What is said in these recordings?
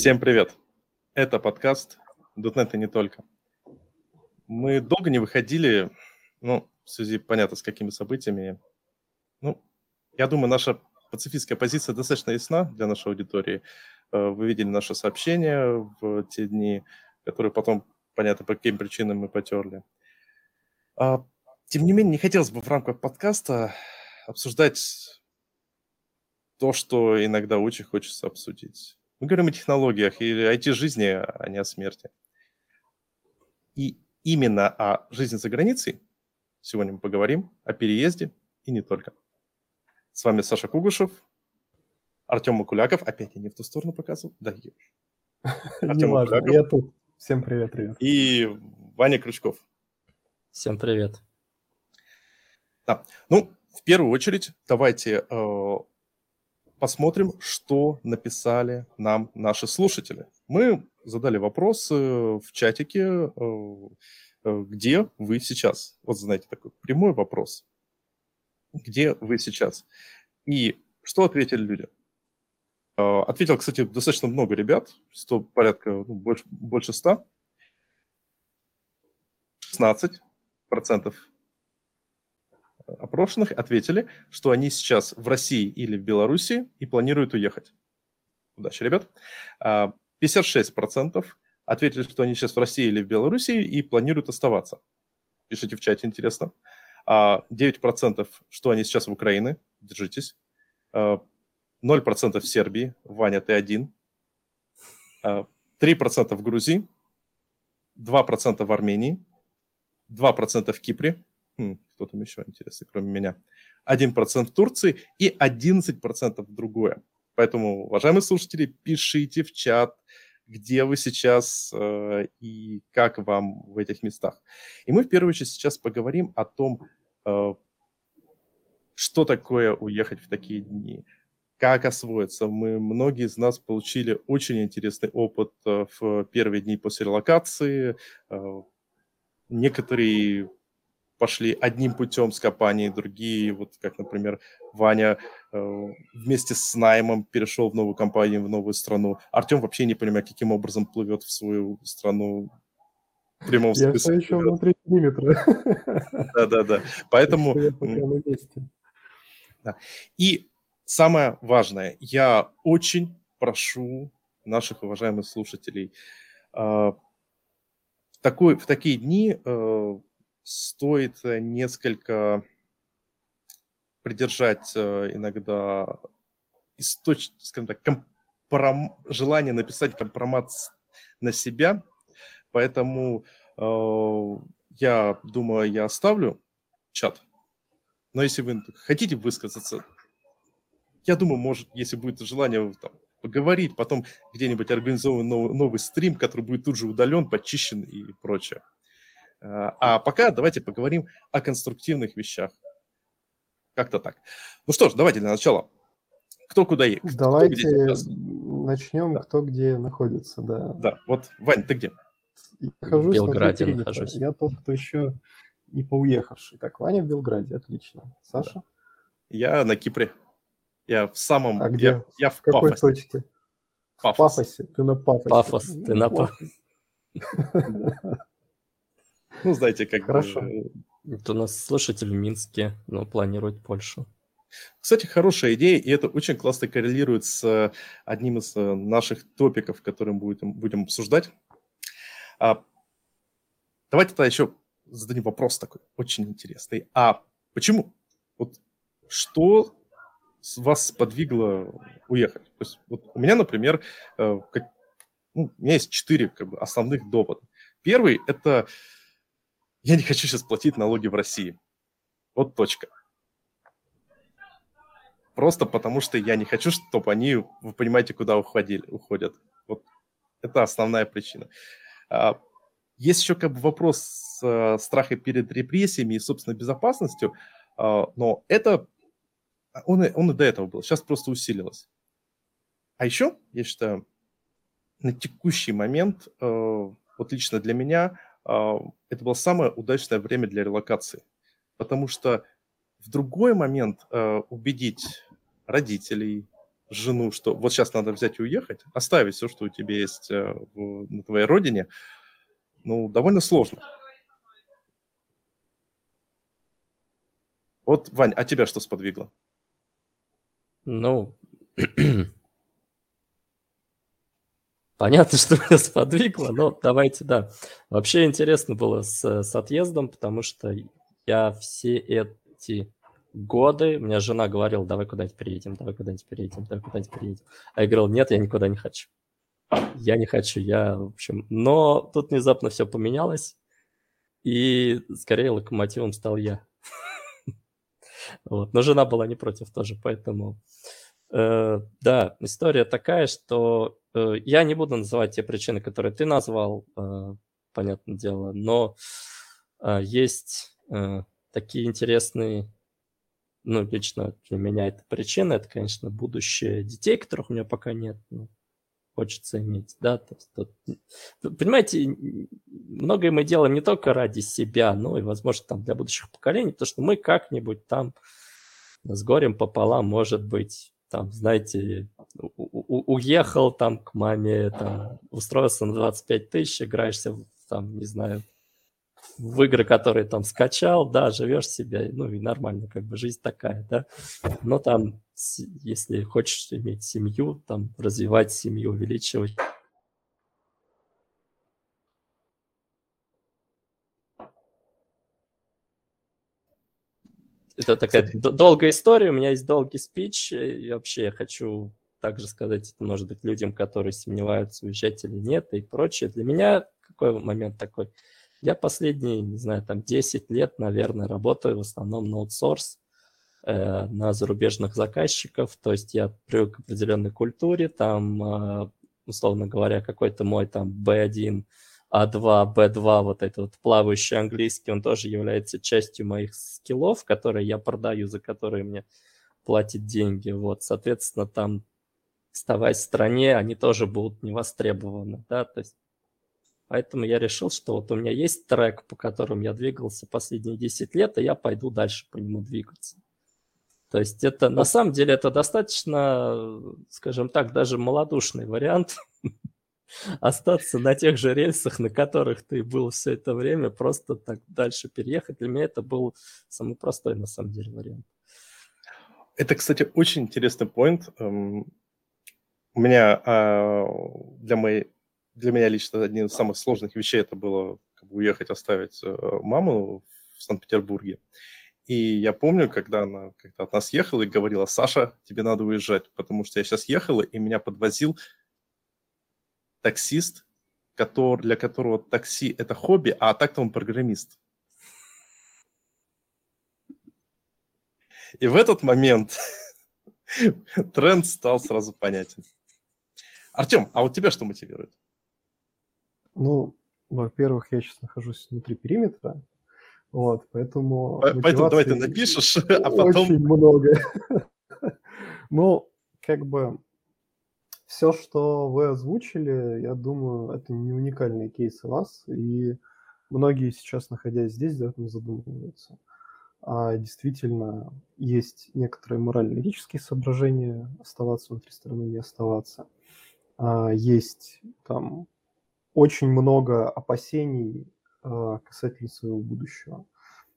Всем привет! Это подкаст .NET и не только. Мы долго не выходили, ну, в связи, понятно, с какими событиями. Ну, я думаю, наша пацифистская позиция достаточно ясна для нашей аудитории. Э, вы видели наше сообщение в те дни, которые потом, понятно, по каким причинам мы потерли. А, тем не менее, не хотелось бы в рамках подкаста обсуждать то, что иногда очень хочется обсудить. Мы говорим о технологиях и IT-жизни, а не о смерти. И именно о жизни за границей сегодня мы поговорим, о переезде и не только. С вами Саша Кугушев, Артем Макуляков. Опять я не в ту сторону показывал. Да. Артем Макуляков. Я тут. Всем привет, привет. И Ваня Крючков. Всем привет. Да. Ну, в первую очередь, давайте э, посмотрим, что написали нам наши слушатели. Мы задали вопрос в чатике, э, э, где вы сейчас? Вот знаете, такой прямой вопрос. Где вы сейчас? И что ответили люди? Э, ответил, кстати, достаточно много ребят, 100, порядка, ну, больше, больше 100. 16 процентов опрошенных ответили, что они сейчас в России или в Беларуси и планируют уехать. Удачи, ребят. 56% а, ответили, что они сейчас в России или в Беларуси и планируют оставаться. Пишите в чате, интересно. 9% а, что они сейчас в Украине. Держитесь. 0% а, в Сербии. Ваня, ты один. 3% в Грузии. 2% в Армении. 2% в Кипре. Хм, кто там еще интересный, кроме меня? 1% в Турции и 11% в другое. Поэтому, уважаемые слушатели, пишите в чат, где вы сейчас э, и как вам в этих местах. И мы в первую очередь сейчас поговорим о том, э, что такое уехать в такие дни, как освоиться. Мы, многие из нас получили очень интересный опыт э, в первые дни после релокации. Э, некоторые пошли одним путем с компанией, другие, вот как, например, Ваня э, вместе с наймом перешел в новую компанию, в новую страну. Артем вообще не понимает, каким образом плывет в свою страну в прямом смысле. Я все еще внутри периметра. Да-да-да. Поэтому... Да. И самое важное, я очень прошу наших уважаемых слушателей э, такой, в такие дни э, стоит э, несколько придержать э, иногда источ... скажем так, компром... желание написать компромат на себя. Поэтому э, я думаю, я оставлю чат. Но если вы хотите высказаться, я думаю, может, если будет желание там, поговорить, потом где-нибудь организован новый, новый стрим, который будет тут же удален, почищен и прочее. А пока давайте поговорим о конструктивных вещах. Как-то так. Ну что ж, давайте для начала. Кто куда едет? Давайте начнем, да. кто где находится. Да. да, вот, Вань, ты где? Я нахожусь в Белграде нахожусь. Я тот, кто еще не поуехавший. Так, Ваня в Белграде, отлично. Саша? Да. Я на Кипре. Я в самом... А где? Я, я в, в какой Пафосе. точке? Пафос. В Пафосе. Ты на Пафосе. Пафос, ты на Пафосе. Ну, знаете, как Хорошо. Это у нас слушатель в Минске, но планирует Польшу. Кстати, хорошая идея, и это очень классно коррелирует с одним из э, наших топиков, которые мы будем, будем обсуждать. А, давайте тогда еще зададим вопрос такой, очень интересный. А почему? Вот что вас подвигло уехать? То есть, вот у меня, например, э, как, ну, у меня есть четыре как бы, основных довода. Первый – это я не хочу сейчас платить налоги в России. Вот точка. Просто потому, что я не хочу, чтобы они, вы понимаете, куда уходили, уходят. Вот это основная причина. А, есть еще как бы вопрос э, страха перед репрессиями и собственной безопасностью, а, но это он, он и до этого был, сейчас просто усилилось. А еще, я считаю, на текущий момент, э, вот лично для меня, это было самое удачное время для релокации. Потому что в другой момент э, убедить родителей, жену, что вот сейчас надо взять и уехать, оставить все, что у тебя есть в, на твоей родине, ну, довольно сложно. Вот, Вань, а тебя что сподвигло? Ну, понятно, что меня сподвигло, но давайте, да. Вообще интересно было с, с отъездом, потому что я все эти годы, у меня жена говорила, давай куда-нибудь переедем, давай куда-нибудь переедем, давай куда-нибудь переедем. А я говорил, нет, я никуда не хочу. Я не хочу, я, в общем... Но тут внезапно все поменялось, и скорее локомотивом стал я. Вот. Но жена была не против тоже, поэтому... Э, да, история такая, что э, я не буду называть те причины, которые ты назвал, э, понятное дело, но есть такие интересные ну, лично для меня это причина, это, конечно, будущее детей, которых у меня пока нет, ну, хочется иметь, да, то есть, тут, понимаете, многое мы делаем не только ради себя, но и, возможно, там для будущих поколений, потому что мы как-нибудь там с горем пополам, может быть, там, знаете, уехал там к маме, там, устроился на 25 тысяч, играешься, там, не знаю, в игры, которые там скачал, да, живешь себе, ну и нормально, как бы жизнь такая, да. Но там, если хочешь иметь семью, там развивать семью, увеличивать. Это такая долгая история, у меня есть долгий спич, и вообще я хочу также сказать, это может быть людям, которые сомневаются, уезжать или нет и прочее. Для меня какой момент такой – я последние, не знаю, там 10 лет, наверное, работаю в основном на аутсорс, э, на зарубежных заказчиков, то есть я привык к определенной культуре, там, э, условно говоря, какой-то мой там B1, А2, B2, вот этот вот плавающий английский, он тоже является частью моих скиллов, которые я продаю, за которые мне платят деньги, вот, соответственно, там, оставаясь в стране, они тоже будут не востребованы, да, то есть Поэтому я решил, что вот у меня есть трек, по которому я двигался последние 10 лет, и я пойду дальше по нему двигаться. То есть это на самом деле это достаточно, скажем так, даже малодушный вариант остаться на тех же рельсах, на которых ты был все это время, просто так дальше переехать. Для меня это был самый простой на самом деле вариант. Это, кстати, очень интересный поинт. Эм, у меня а, для моей для меня лично одним из самых сложных вещей это было как бы, уехать, оставить э, маму в Санкт-Петербурге. И я помню, когда она когда от нас ехала и говорила, Саша, тебе надо уезжать, потому что я сейчас ехала, и меня подвозил таксист, который, для которого такси – это хобби, а так-то он программист. И в этот момент тренд стал сразу понятен. Артем, а вот тебя что мотивирует? Ну, во-первых, я сейчас нахожусь внутри периметра, вот, поэтому... Поэтому давай ты напишешь, а потом... Очень много. Ну, как бы все, что вы озвучили, я думаю, это не уникальные кейсы вас, и многие сейчас, находясь здесь, этим задумываются. А действительно, есть некоторые морально-этические соображения, оставаться внутри страны, не оставаться. А есть там очень много опасений э, касательно своего будущего.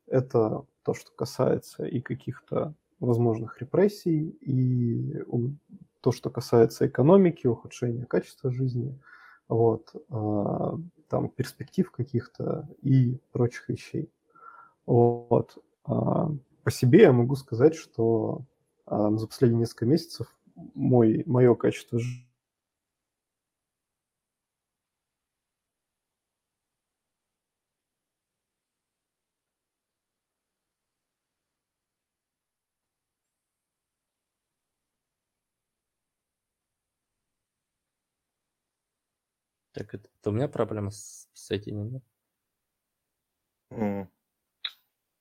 Это то, что касается и каких-то возможных репрессий, и то, что касается экономики, ухудшения качества жизни, вот, э, там перспектив каких-то и прочих вещей. Вот. А, по себе я могу сказать, что а, за последние несколько месяцев мой, мое качество это, это у меня проблема с соединением. Mm.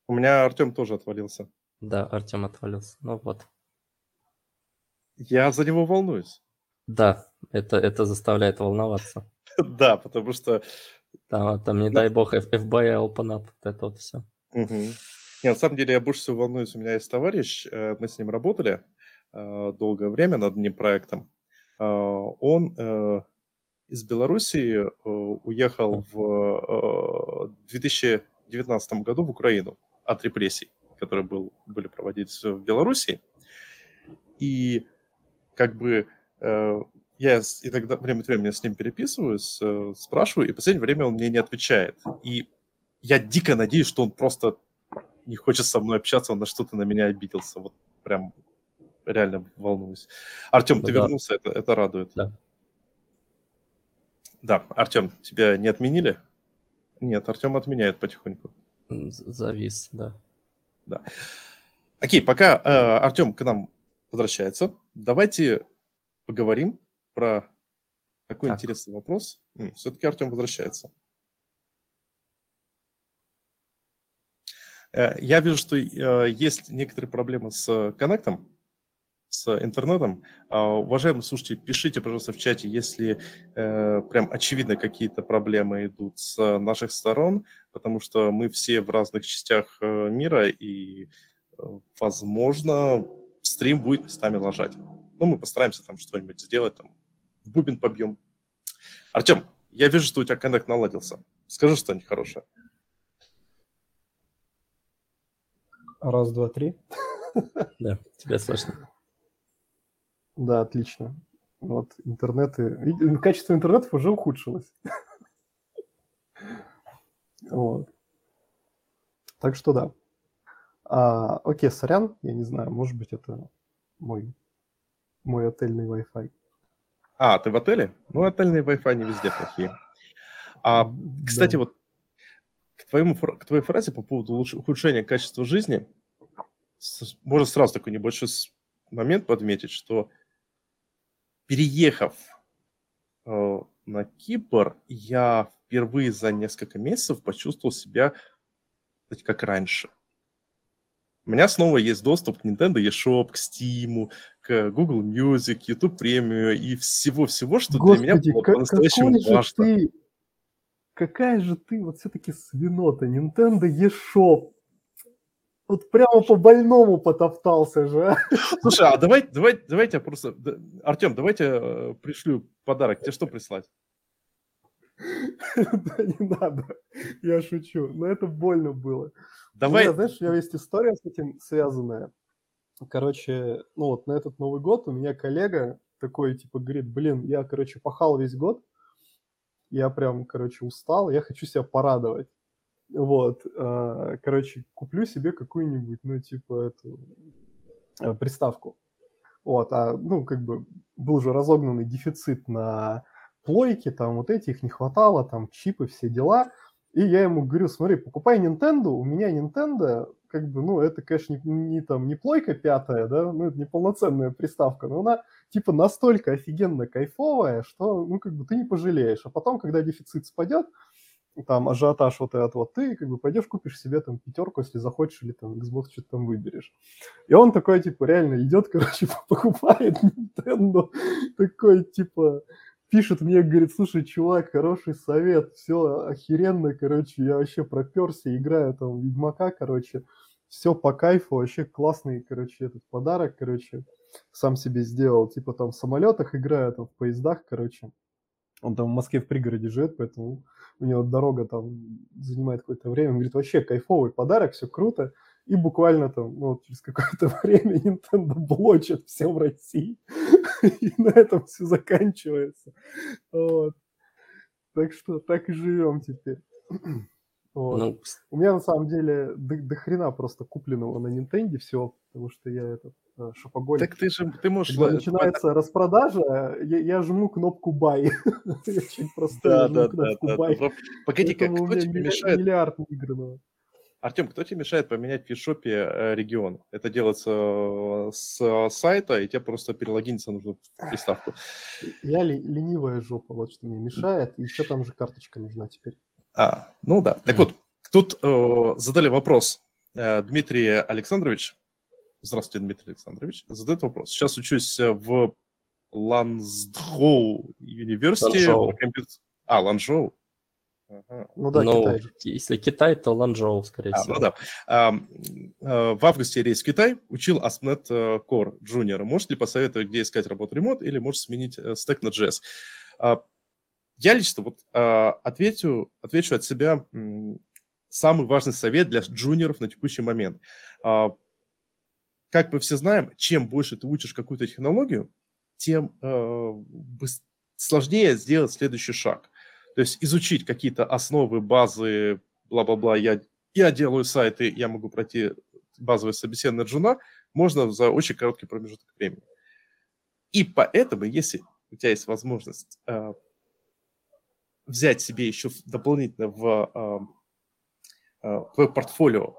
У меня Артем тоже отвалился. Да, Артем отвалился. Ну вот. Я за него волнуюсь. Да, это, это заставляет волноваться. Да, потому что... Там, там не дай бог, FBI open up, вот это вот все. Нет, на самом деле я больше всего волнуюсь. У меня есть товарищ, э, мы с ним работали, долгое время над одним проектом. Он из Белоруссии уехал в 2019 году в Украину от репрессий, которые был, были проводиться в Белоруссии. И как бы я иногда время от времени с ним переписываюсь, спрашиваю, и в последнее время он мне не отвечает. И я дико надеюсь, что он просто не хочет со мной общаться, он на что-то на меня обиделся. Вот прям реально волнуюсь. Артем, ну, ты да. вернулся, это, это радует. Да. Да, Артем, тебя не отменили? Нет, Артем отменяет потихоньку. Завис, да. Да. Окей, пока э, Артем к нам возвращается, давайте поговорим про такой так. интересный вопрос. Все-таки Артем возвращается. Э, я вижу, что э, есть некоторые проблемы с коннектом, с интернетом. А, уважаемые слушатели, пишите, пожалуйста, в чате, если э, прям очевидно какие-то проблемы идут с наших сторон, потому что мы все в разных частях мира, и, возможно, стрим будет местами ложать. Ну, мы постараемся там что-нибудь сделать, там, в бубен побьем. Артем, я вижу, что у тебя коннект наладился. Скажи что-нибудь хорошее. Раз, два, три. Да, тебя слышно. Да, отлично. Вот интернеты... Качество интернетов уже ухудшилось. Вот. Так что да. А, окей, сорян, я не знаю, может быть, это мой, мой отельный Wi-Fi. А, ты в отеле? Ну, отельные Wi-Fi не везде плохие. А, кстати, да. вот к, твоему, к твоей фразе по поводу ухудшения качества жизни, можно сразу такой небольшой момент подметить, что переехав э, на Кипр, я впервые за несколько месяцев почувствовал себя кстати, как раньше. У меня снова есть доступ к Nintendo eShop, к Steam, к Google Music, YouTube Premium и всего-всего, что Господи, для меня было по-настоящему важно. Ты какая же ты вот все-таки свинота, Nintendo eShop. Вот прямо по больному потоптался же. А. Слушай, а давай, давай, давайте я просто... Артем, давайте э, пришлю подарок. Тебе что прислать? Да не надо, я шучу, но это больно было. Давай. У знаешь, у меня есть история с этим связанная. Короче, ну вот на этот Новый год у меня коллега такой, типа, говорит, блин, я, короче, пахал весь год, я прям, короче, устал, я хочу себя порадовать. Вот, а, короче, куплю себе какую-нибудь, ну, типа, эту э, приставку. Вот, а, ну, как бы был же разогнанный дефицит на плойки, там вот этих не хватало, там чипы, все дела. И я ему говорю, смотри, покупай Nintendo, у меня Nintendo, как бы, ну, это, конечно, не, не там, не плойка пятая, да, ну, это не полноценная приставка, но она, типа, настолько офигенно кайфовая, что, ну, как бы, ты не пожалеешь. А потом, когда дефицит спадет, там, ажиотаж вот этот вот, ты, как бы, пойдешь купишь себе, там, пятерку, если захочешь, или, там, Xbox что-то там выберешь. И он такой, типа, реально идет, короче, покупает Nintendo, такой, типа, пишет мне, говорит, слушай, чувак, хороший совет, все охеренно, короче, я вообще проперся, играю там Ведьмака, короче, все по кайфу, вообще классный, короче, этот подарок, короче, сам себе сделал, типа там в самолетах играю, там в поездах, короче, он там в Москве в пригороде живет, поэтому у него дорога там занимает какое-то время, он говорит, вообще кайфовый подарок, все круто, и буквально там, ну, через какое-то время Nintendo блочит все в России. И на этом все заканчивается. Вот. Так что так и живем теперь. Вот. Ну, У меня на самом деле до, до хрена просто купленного на Nintendo все, потому что я этот шопоголик. Так ты же, ты можешь... Когда начинается распродажа, я, я жму кнопку buy. Очень просто да, да, да, да. Погоди, как кто тебе мешает? Миллиард выигранного. Артем, кто тебе мешает поменять в фишопе э, регион? Это делается э, с сайта, и тебе просто перелогиниться нужно в приставку. Я ли, ленивая жопа, вот что мне мешает. И еще там же карточка нужна теперь. А, ну да. Так вот, тут э, задали вопрос. Э, Дмитрий Александрович, здравствуйте, Дмитрий Александрович, задает вопрос. Сейчас учусь в Ланчжоу университете. А, Ланчжоу. Ага. Ну да, ну, Китай. Если Китай, то Ланчжоу, скорее а, всего. Ну да. А, а, в августе рейс в Китай учил ASP.NET э, Core Junior. Может ли посоветовать, где искать работу ремонт, или может сменить э, стек на JS? А, я лично вот а, отвечу, отвечу от себя самый важный совет для джуниоров на текущий момент. А, как мы все знаем, чем больше ты учишь какую-то технологию, тем а, сложнее сделать следующий шаг. То есть изучить какие-то основы, базы, бла-бла-бла. Я, я делаю сайты, я могу пройти базовое собеседование джуна, можно за очень короткий промежуток времени. И поэтому, если у тебя есть возможность э, взять себе еще дополнительно в э, э, портфолио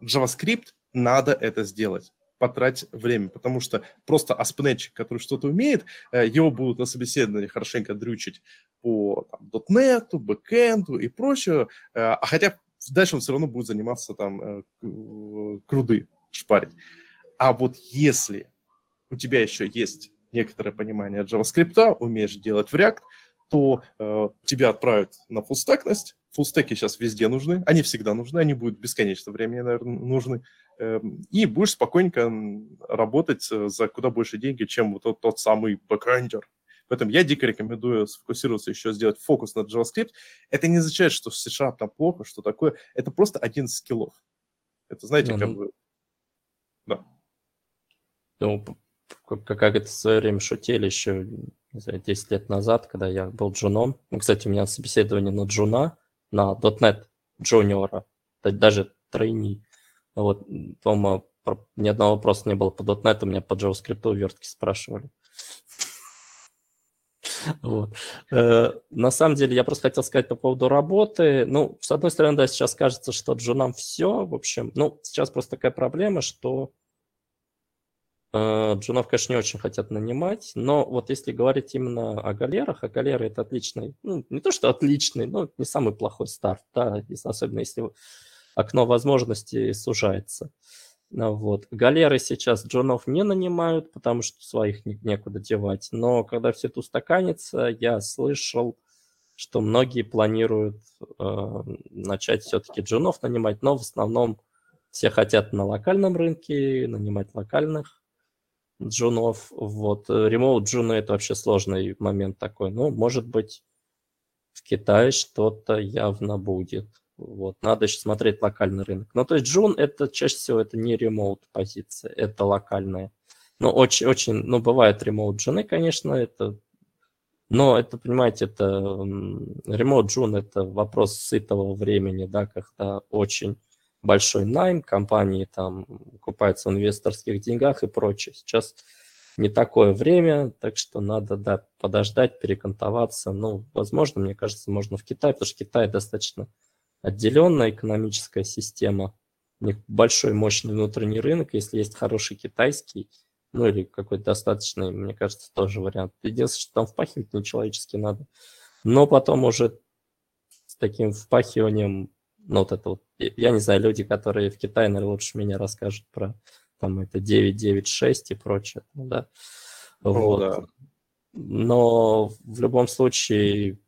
JavaScript, надо это сделать потратить время, потому что просто аспнетчик, который что-то умеет, э, его будут на собеседовании хорошенько дрючить по там, .NET, бэкэнду и прочее, э, а хотя дальше он все равно будет заниматься там э, круды шпарить. А вот если у тебя еще есть некоторое понимание JavaScript, умеешь делать в React, то э, тебя отправят на fullstack ность. Fullstack и сейчас везде нужны, они всегда нужны, они будут бесконечно времени, наверное, нужны. Э, и будешь спокойненько работать э, за куда больше деньги, чем вот тот, тот самый бэкэндер. Поэтому я дико рекомендую сфокусироваться еще, сделать фокус на JavaScript. Это не означает, что в США там плохо, что такое. Это просто один из скиллов. Это, знаете, mm-hmm. как бы... Да. Ну, как, как это в свое время шутили еще не знаю, 10 лет назад, когда я был джуном. Ну, кстати, у меня собеседование на джуна, на .NET джуниора, даже тройни. Вот, по-моему, ни одного вопроса не было по .NET, у меня по JavaScript вертки спрашивали. Вот. Э, на самом деле, я просто хотел сказать по поводу работы. Ну, с одной стороны, да, сейчас кажется, что джунам все, в общем. Ну, сейчас просто такая проблема, что Э, джунов, конечно, не очень хотят нанимать, но вот если говорить именно о галерах, а галеры это отличный, ну, не то что отличный, но не самый плохой старт, да, особенно если окно возможностей сужается. Вот. Галеры сейчас джунов не нанимают, потому что своих некуда девать. Но когда все это устаканится, я слышал, что многие планируют э, начать все-таки джунов нанимать, но в основном все хотят на локальном рынке нанимать локальных джунов. Вот. Remote джуны – это вообще сложный момент такой. Ну, может быть, в Китае что-то явно будет. Вот. Надо еще смотреть локальный рынок. Ну, то есть джун – это чаще всего это не ремоут позиция, это локальная. Ну, очень, очень, ну, бывают ремоут джуны, конечно, это но это, понимаете, это ремоут джун – это вопрос сытого времени, да, когда очень большой найм, компании там купаются в инвесторских деньгах и прочее. Сейчас не такое время, так что надо да, подождать, перекантоваться. Ну, возможно, мне кажется, можно в Китай, потому что Китай достаточно отделенная экономическая система. У них большой мощный внутренний рынок, если есть хороший китайский, ну или какой-то достаточный, мне кажется, тоже вариант. Единственное, что там впахивать нечеловечески надо. Но потом уже с таким впахиванием ну, вот это вот, я не знаю, люди, которые в Китае, наверное, лучше меня расскажут про там это 996 и прочее, да. О, вот. Да. Но в любом случае,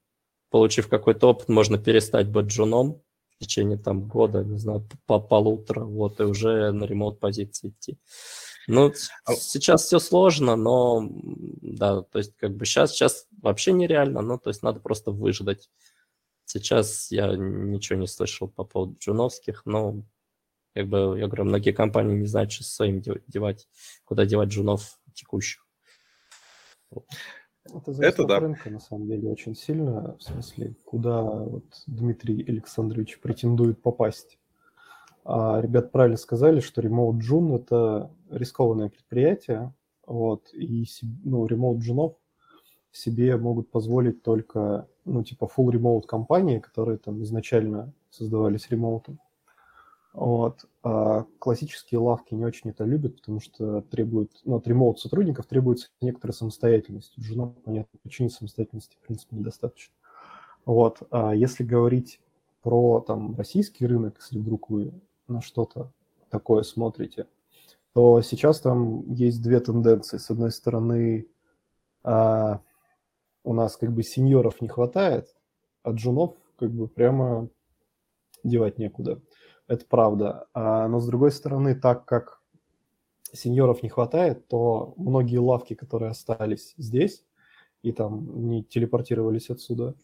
получив какой-то опыт, можно перестать быть джуном в течение там года, не знаю, по полутора, вот, и уже на ремонт позиции идти. Ну, а сейчас все сложно, но да, то есть как бы сейчас, сейчас вообще нереально, ну, то есть надо просто выждать. Сейчас я ничего не слышал по поводу джуновских, но как бы, я говорю, многие компании не знают, что своим девать, куда девать джунов текущих. Это зависит Это от да. рынка, на самом деле, очень сильно, в смысле, куда вот Дмитрий Александрович претендует попасть. А ребят правильно сказали, что Remote June – это рискованное предприятие, вот, и ну, Remote Джунов себе могут позволить только ну, типа full remote компании, которые там изначально создавались ремоутом. Вот. А классические лавки не очень это любят, потому что требуют, ну, от ремоут сотрудников требуется некоторая самостоятельность. У жена, понятно, почему самостоятельности, в принципе, недостаточно. Вот. А если говорить про там российский рынок, если вдруг вы на что-то такое смотрите, то сейчас там есть две тенденции. С одной стороны, а, у нас как бы сеньоров не хватает, а джунов как бы прямо девать некуда. Это правда. А, но с другой стороны, так как сеньоров не хватает, то многие лавки, которые остались здесь и там не телепортировались отсюда,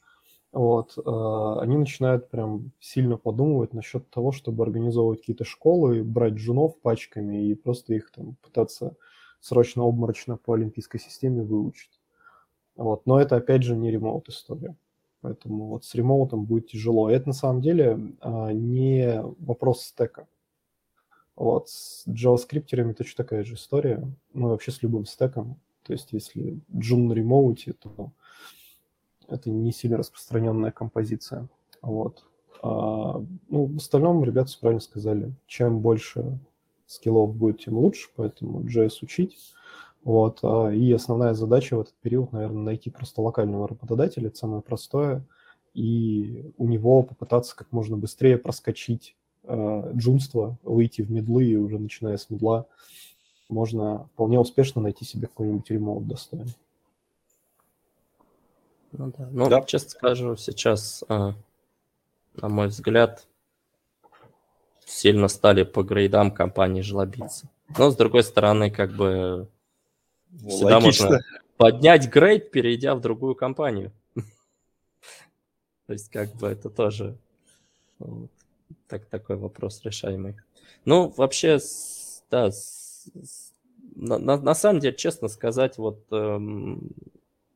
вот, э, они начинают прям сильно подумывать насчет того, чтобы организовывать какие-то школы, брать джунов пачками и просто их там пытаться срочно-обморочно по олимпийской системе выучить. Вот. Но это, опять же, не ремоут история. Поэтому вот с ремоутом будет тяжело. И это на самом деле а, не вопрос стека. Вот с JavaScript точно такая же история. Ну, вообще с любым стеком. То есть если Joom на ремоуте, то это не сильно распространенная композиция. Вот. А, ну, в остальном ребята правильно сказали. Чем больше скиллов будет, тем лучше, поэтому JS учить. Вот. А, и основная задача в этот период, наверное, найти просто локального работодателя, это самое простое, и у него попытаться как можно быстрее проскочить э, джунство, выйти в медлы, и уже начиная с медла можно вполне успешно найти себе какой-нибудь ремоут достойный. Ну да, ну, да. честно скажу, сейчас, а, на мой взгляд, сильно стали по грейдам компании жлобиться. Но, с другой стороны, как бы ну, всегда Логично. можно поднять грейд, перейдя в другую компанию. То есть, как бы это тоже так, такой вопрос решаемый. Ну, вообще, да, на, на, на самом деле, честно сказать, вот эм,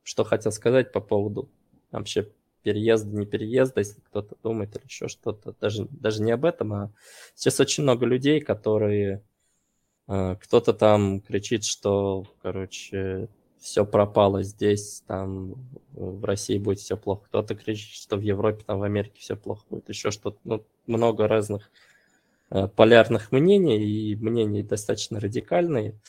что хотел сказать по поводу вообще переезда, не переезда, если кто-то думает или еще что-то. Даже, даже не об этом, а сейчас очень много людей, которые... Э, кто-то там кричит, что, короче, все пропало здесь, там в России будет все плохо. Кто-то кричит, что в Европе, там в Америке все плохо будет. Еще что-то. Ну, много разных э, полярных мнений, и мнений достаточно радикальные.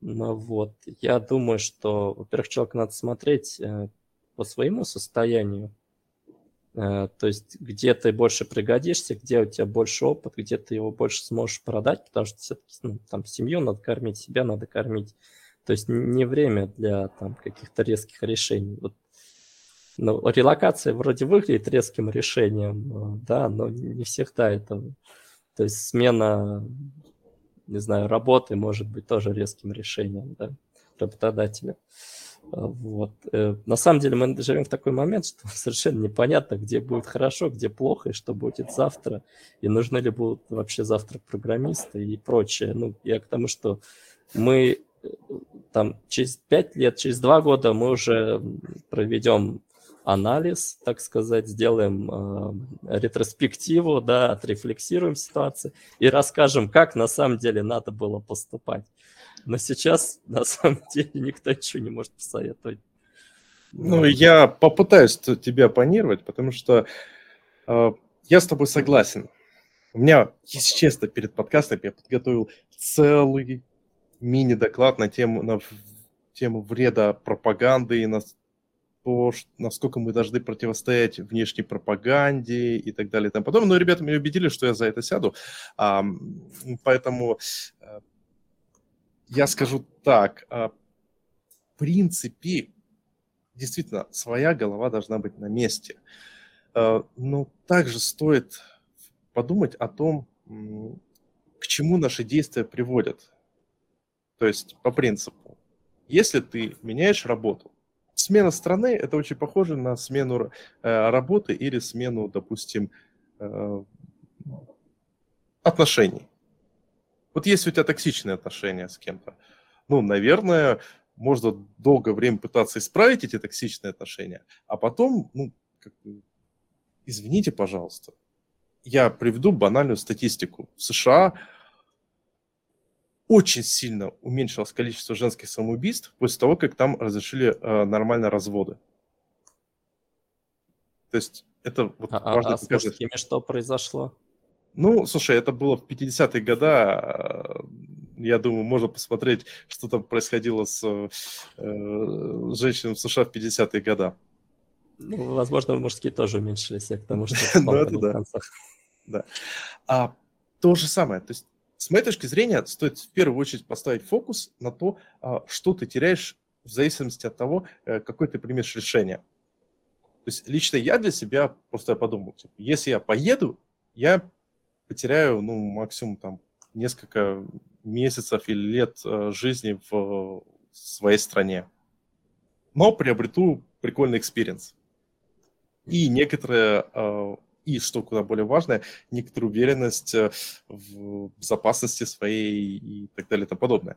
Ну вот, я думаю, что, во-первых, человека надо смотреть э, по своему состоянию, то есть где ты больше пригодишься, где у тебя больше опыт, где ты его больше сможешь продать, потому что все-таки ну, там семью надо кормить, себя надо кормить. То есть не время для там каких-то резких решений. Вот, ну, релокация вроде выглядит резким решением, э, да, но не всегда это. То есть смена не знаю, работы может быть тоже резким решением да, работодателя. А, вот. Э, на самом деле мы живем в такой момент, что совершенно непонятно, где будет хорошо, где плохо, и что будет завтра, и нужны ли будут вообще завтра программисты и прочее. Ну, я к тому, что мы э, там через пять лет, через два года мы уже проведем анализ, так сказать, сделаем э, ретроспективу, да, отрефлексируем ситуацию и расскажем, как на самом деле надо было поступать. Но сейчас, на самом деле, никто ничего не может посоветовать. Ну, я попытаюсь тебя оппонировать, потому что э, я с тобой согласен. У меня, если честно, перед подкастом я подготовил целый мини-доклад на тему, на тему вреда пропаганды и на то, насколько мы должны противостоять внешней пропаганде и так далее и тому подобное. Но ребята меня убедили, что я за это сяду. А, поэтому а, я скажу так. А, в принципе, действительно, своя голова должна быть на месте. А, но также стоит подумать о том, к чему наши действия приводят. То есть, по принципу, если ты меняешь работу, смена страны – это очень похоже на смену э, работы или смену, допустим, э, отношений. Вот если у тебя токсичные отношения с кем-то, ну, наверное, можно долгое время пытаться исправить эти токсичные отношения, а потом, ну, как извините, пожалуйста, я приведу банальную статистику. В США очень сильно уменьшилось количество женских самоубийств после того, как там разрешили э, нормально разводы. То есть это вот а, важно а. А с мужскими что произошло? Ну, слушай, это было в 50-е годы. Э, я думаю, можно посмотреть, что там происходило с э, женщинами в США в 50-е годы. Ну, возможно, мужские тоже уменьшились, потому что ну, это да. да. А то же самое, то есть с моей точки зрения, стоит в первую очередь поставить фокус на то, а, что ты теряешь в зависимости от того, э, какое ты примешь решение. То есть лично я для себя просто я подумал, типа, если я поеду, я потеряю, ну, максимум там несколько месяцев или лет э, жизни в своей стране. Но приобрету прикольный experience. И некоторые, э, и что куда более важное, некоторую уверенность э, в безопасности своей и так далее и тому подобное.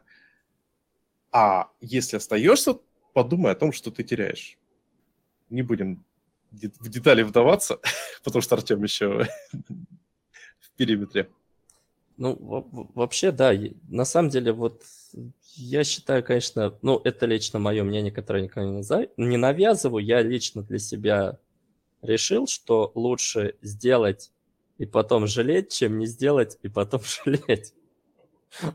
А если остаешься, подумай о том, что ты теряешь. Не будем в детали вдаваться, потому что Артем еще в периметре. Ну, вообще, да. На самом деле, вот я считаю, конечно, ну, это лично мое мнение, которое никогда не навязываю. Я лично для себя решил, что лучше сделать и потом жалеть, чем не сделать и потом жалеть.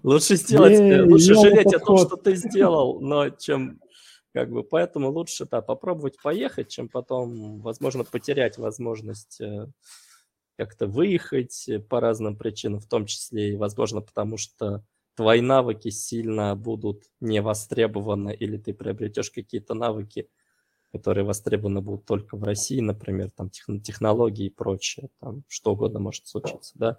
Лучше сделать, не, э, лучше жалеть подход. о том, что ты сделал, но чем как бы, поэтому лучше, да, попробовать поехать, чем потом, возможно, потерять возможность э, как-то выехать по разным причинам, в том числе и, возможно, потому что твои навыки сильно будут не востребованы, или ты приобретешь какие-то навыки, которые востребованы будут только в России, например, там технологии и прочее, там что угодно может случиться, да.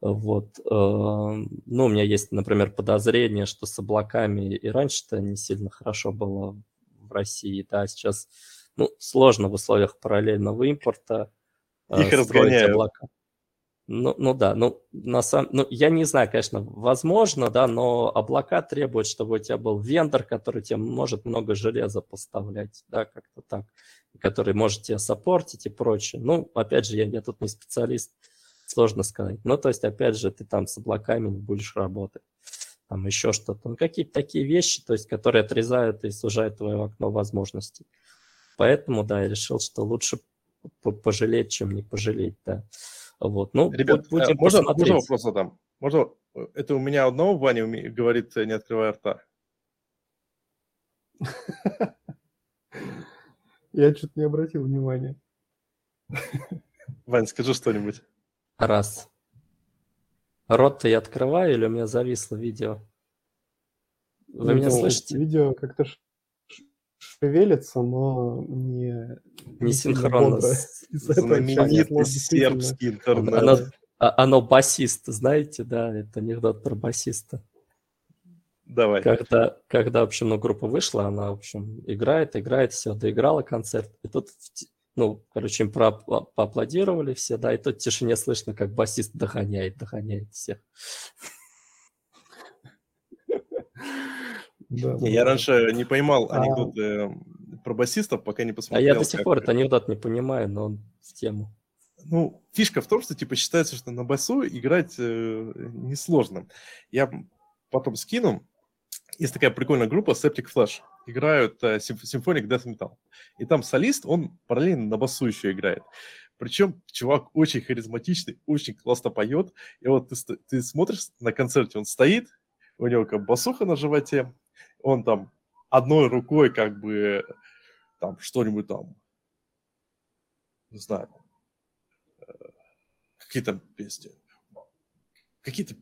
Вот. Эм, ну, у меня есть, например, подозрение, что с облаками и раньше-то не сильно хорошо было в России, да, сейчас ну, сложно в условиях параллельного импорта э, Их разгоняют. облака. Ну, ну да, ну, на самом, ну, я не знаю, конечно, возможно, да, но облака требуют, чтобы у тебя был вендор, который тебе может много железа поставлять, да, как-то так, который может тебя саппортить и прочее. Ну, опять же, я, я тут не специалист, сложно сказать. Ну, то есть, опять же, ты там с облаками не будешь работать, там еще что-то. Ну, какие-то такие вещи, то есть, которые отрезают и сужают твое окно возможностей. Поэтому, да, я решил, что лучше пожалеть, чем не пожалеть, да. Вот, ну, Ребят, будем э, можно, можно вопрос задам? Можно, это у меня одного Ваня говорит, не открывая рта. Я что-то не обратил внимания. Вань, скажи что-нибудь. Раз. Рот-то я открываю или у меня зависло видео? Вы ну, меня слышите? Видео как-то шевелится, но не... Не синхронно. Знаменитый сербский интернет. Оно, а, оно басист, знаете, да, это анекдот про басиста. Давай. Когда, когда, в общем, ну, группа вышла, она, в общем, играет, играет, все, доиграла концерт. И тут ну, короче, им про поаплодировали все, да, и тут в тишине слышно, как басист догоняет, догоняет всех. Да, не, я раньше не поймал а... анекдоты про басистов, пока не посмотрел. А я до сих пор этот анекдот не понимаю, но он в тему. Ну, фишка в том, что типа считается, что на басу играть э, несложно. Я потом скину. Есть такая прикольная группа Septic Flash играют э, симфоник Death Metal. И там солист, он параллельно на басу еще играет. Причем чувак очень харизматичный, очень классно поет. И вот ты, ты смотришь на концерте, он стоит, у него как басуха на животе, он там одной рукой как бы там что-нибудь там, не знаю, э, какие-то песни, какие-то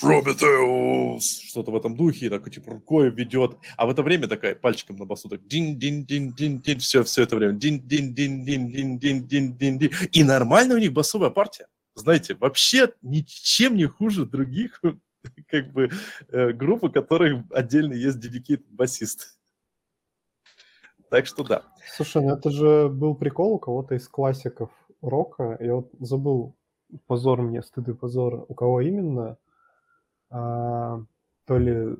Прометеус, что-то в этом духе, и такой, типа, рукой ведет, а в это время такая пальчиком на басу, так дин-дин-дин-дин-дин, все, все это время, дин дин-дин-дин-дин-дин-дин-дин-дин, и нормально у них басовая партия, знаете, вообще ничем не хуже других как бы э, групп, у которых отдельно есть dedicated басист. Так что да. Слушай, ну это же был прикол у кого-то из классиков рока. Я вот забыл, позор мне, стыд и позор, у кого именно а, то ли э,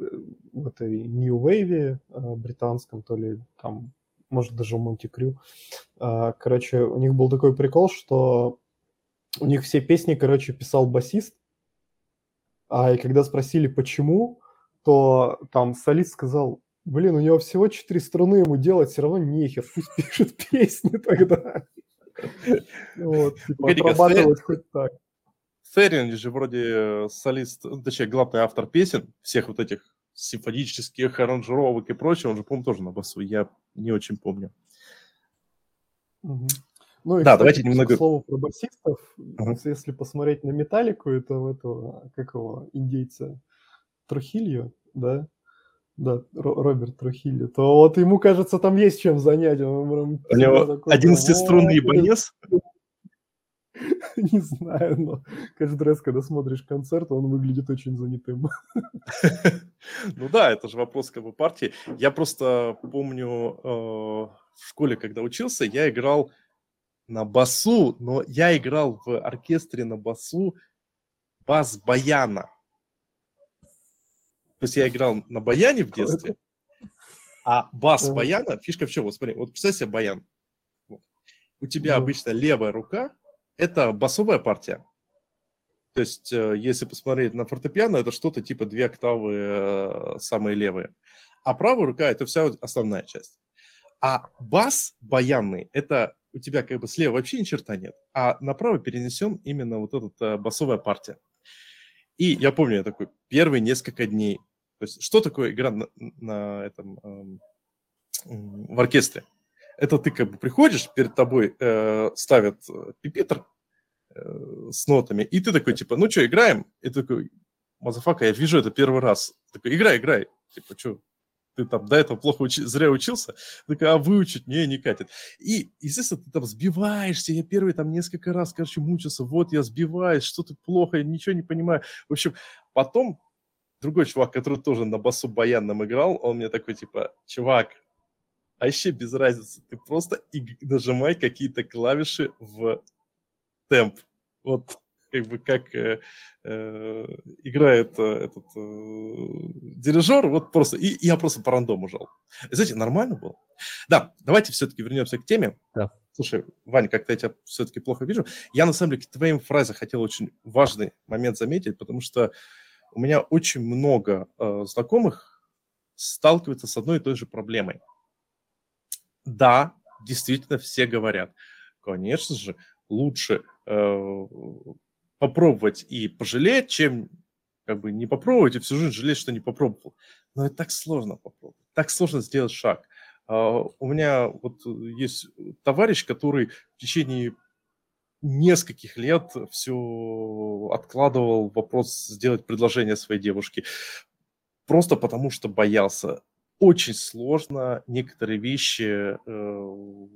в этой New Wave а, британском, то ли там, может, даже в Монти Крю. А, короче, у них был такой прикол, что у них все песни, короче, писал басист, а и когда спросили, почему, то там солист сказал, блин, у него всего четыре струны ему делать, все равно нехер, пусть пишет песни тогда. Вот, типа, отрабатывать хоть так. Феррин же вроде э, солист, ну, точнее, главный автор песен, всех вот этих симфонических аранжировок и прочего, он же, по-моему, тоже на басу, я не очень помню. Угу. Ну и, да, кстати, давайте немного... К слову про басистов, uh-huh. если посмотреть на Металлику, это в этого, как его, индейца Трухилью, да, Да, Роберт Трухилли, то вот ему, кажется, там есть чем занять. Он, У него 11-струнный ебанес? Не знаю, но каждый раз, когда смотришь концерт, он выглядит очень занятым. Ну да, это же вопрос как бы партии. Я просто помню э, в школе, когда учился, я играл на басу, но я играл в оркестре на басу бас баяна. То есть я играл на баяне в детстве, а бас баяна, фишка в чем? Вот смотри, вот представь себе баян. У тебя обычно левая рука, это басовая партия. То есть, э, если посмотреть на фортепиано, это что-то типа две октавы э, самые левые. А правая рука – это вся основная часть. А бас баянный – это у тебя как бы слева вообще ни черта нет, а направо перенесен именно вот эта э, басовая партия. И я помню, я такой, первые несколько дней, то есть что такое игра на, на этом, эм, в оркестре? Это ты как бы приходишь, перед тобой э, ставят э, пюпитр э, с нотами, и ты такой, типа, ну что, играем? И ты такой, motherfucker, я вижу это первый раз. Такой, играй, играй. Типа, что, ты там до этого плохо учи, зря учился, такой, а выучить, не, не катит. И, естественно, ты там сбиваешься, я первый там несколько раз, короче, мучился, вот я сбиваюсь, что-то плохо, я ничего не понимаю. В общем, потом другой чувак, который тоже на басу баянном играл, он мне такой, типа, чувак, а еще без разницы, ты просто нажимай какие-то клавиши в темп. Вот как бы как э, э, играет э, этот э, дирижер, вот просто, и, и я просто по рандому жал. И, знаете, нормально было. Да, давайте все-таки вернемся к теме. Да. Слушай, Ваня, как-то я тебя все-таки плохо вижу. Я, на самом деле, к твоим фразам хотел очень важный момент заметить, потому что у меня очень много э, знакомых сталкиваются с одной и той же проблемой. Да, действительно, все говорят, конечно же, лучше э, попробовать и пожалеть, чем как бы не попробовать и всю жизнь жалеть, что не попробовал. Но это так сложно попробовать, так сложно сделать шаг. Uh, у меня вот есть товарищ, который в течение нескольких лет все откладывал вопрос сделать предложение своей девушке. Просто потому, что боялся. Очень сложно некоторые вещи э,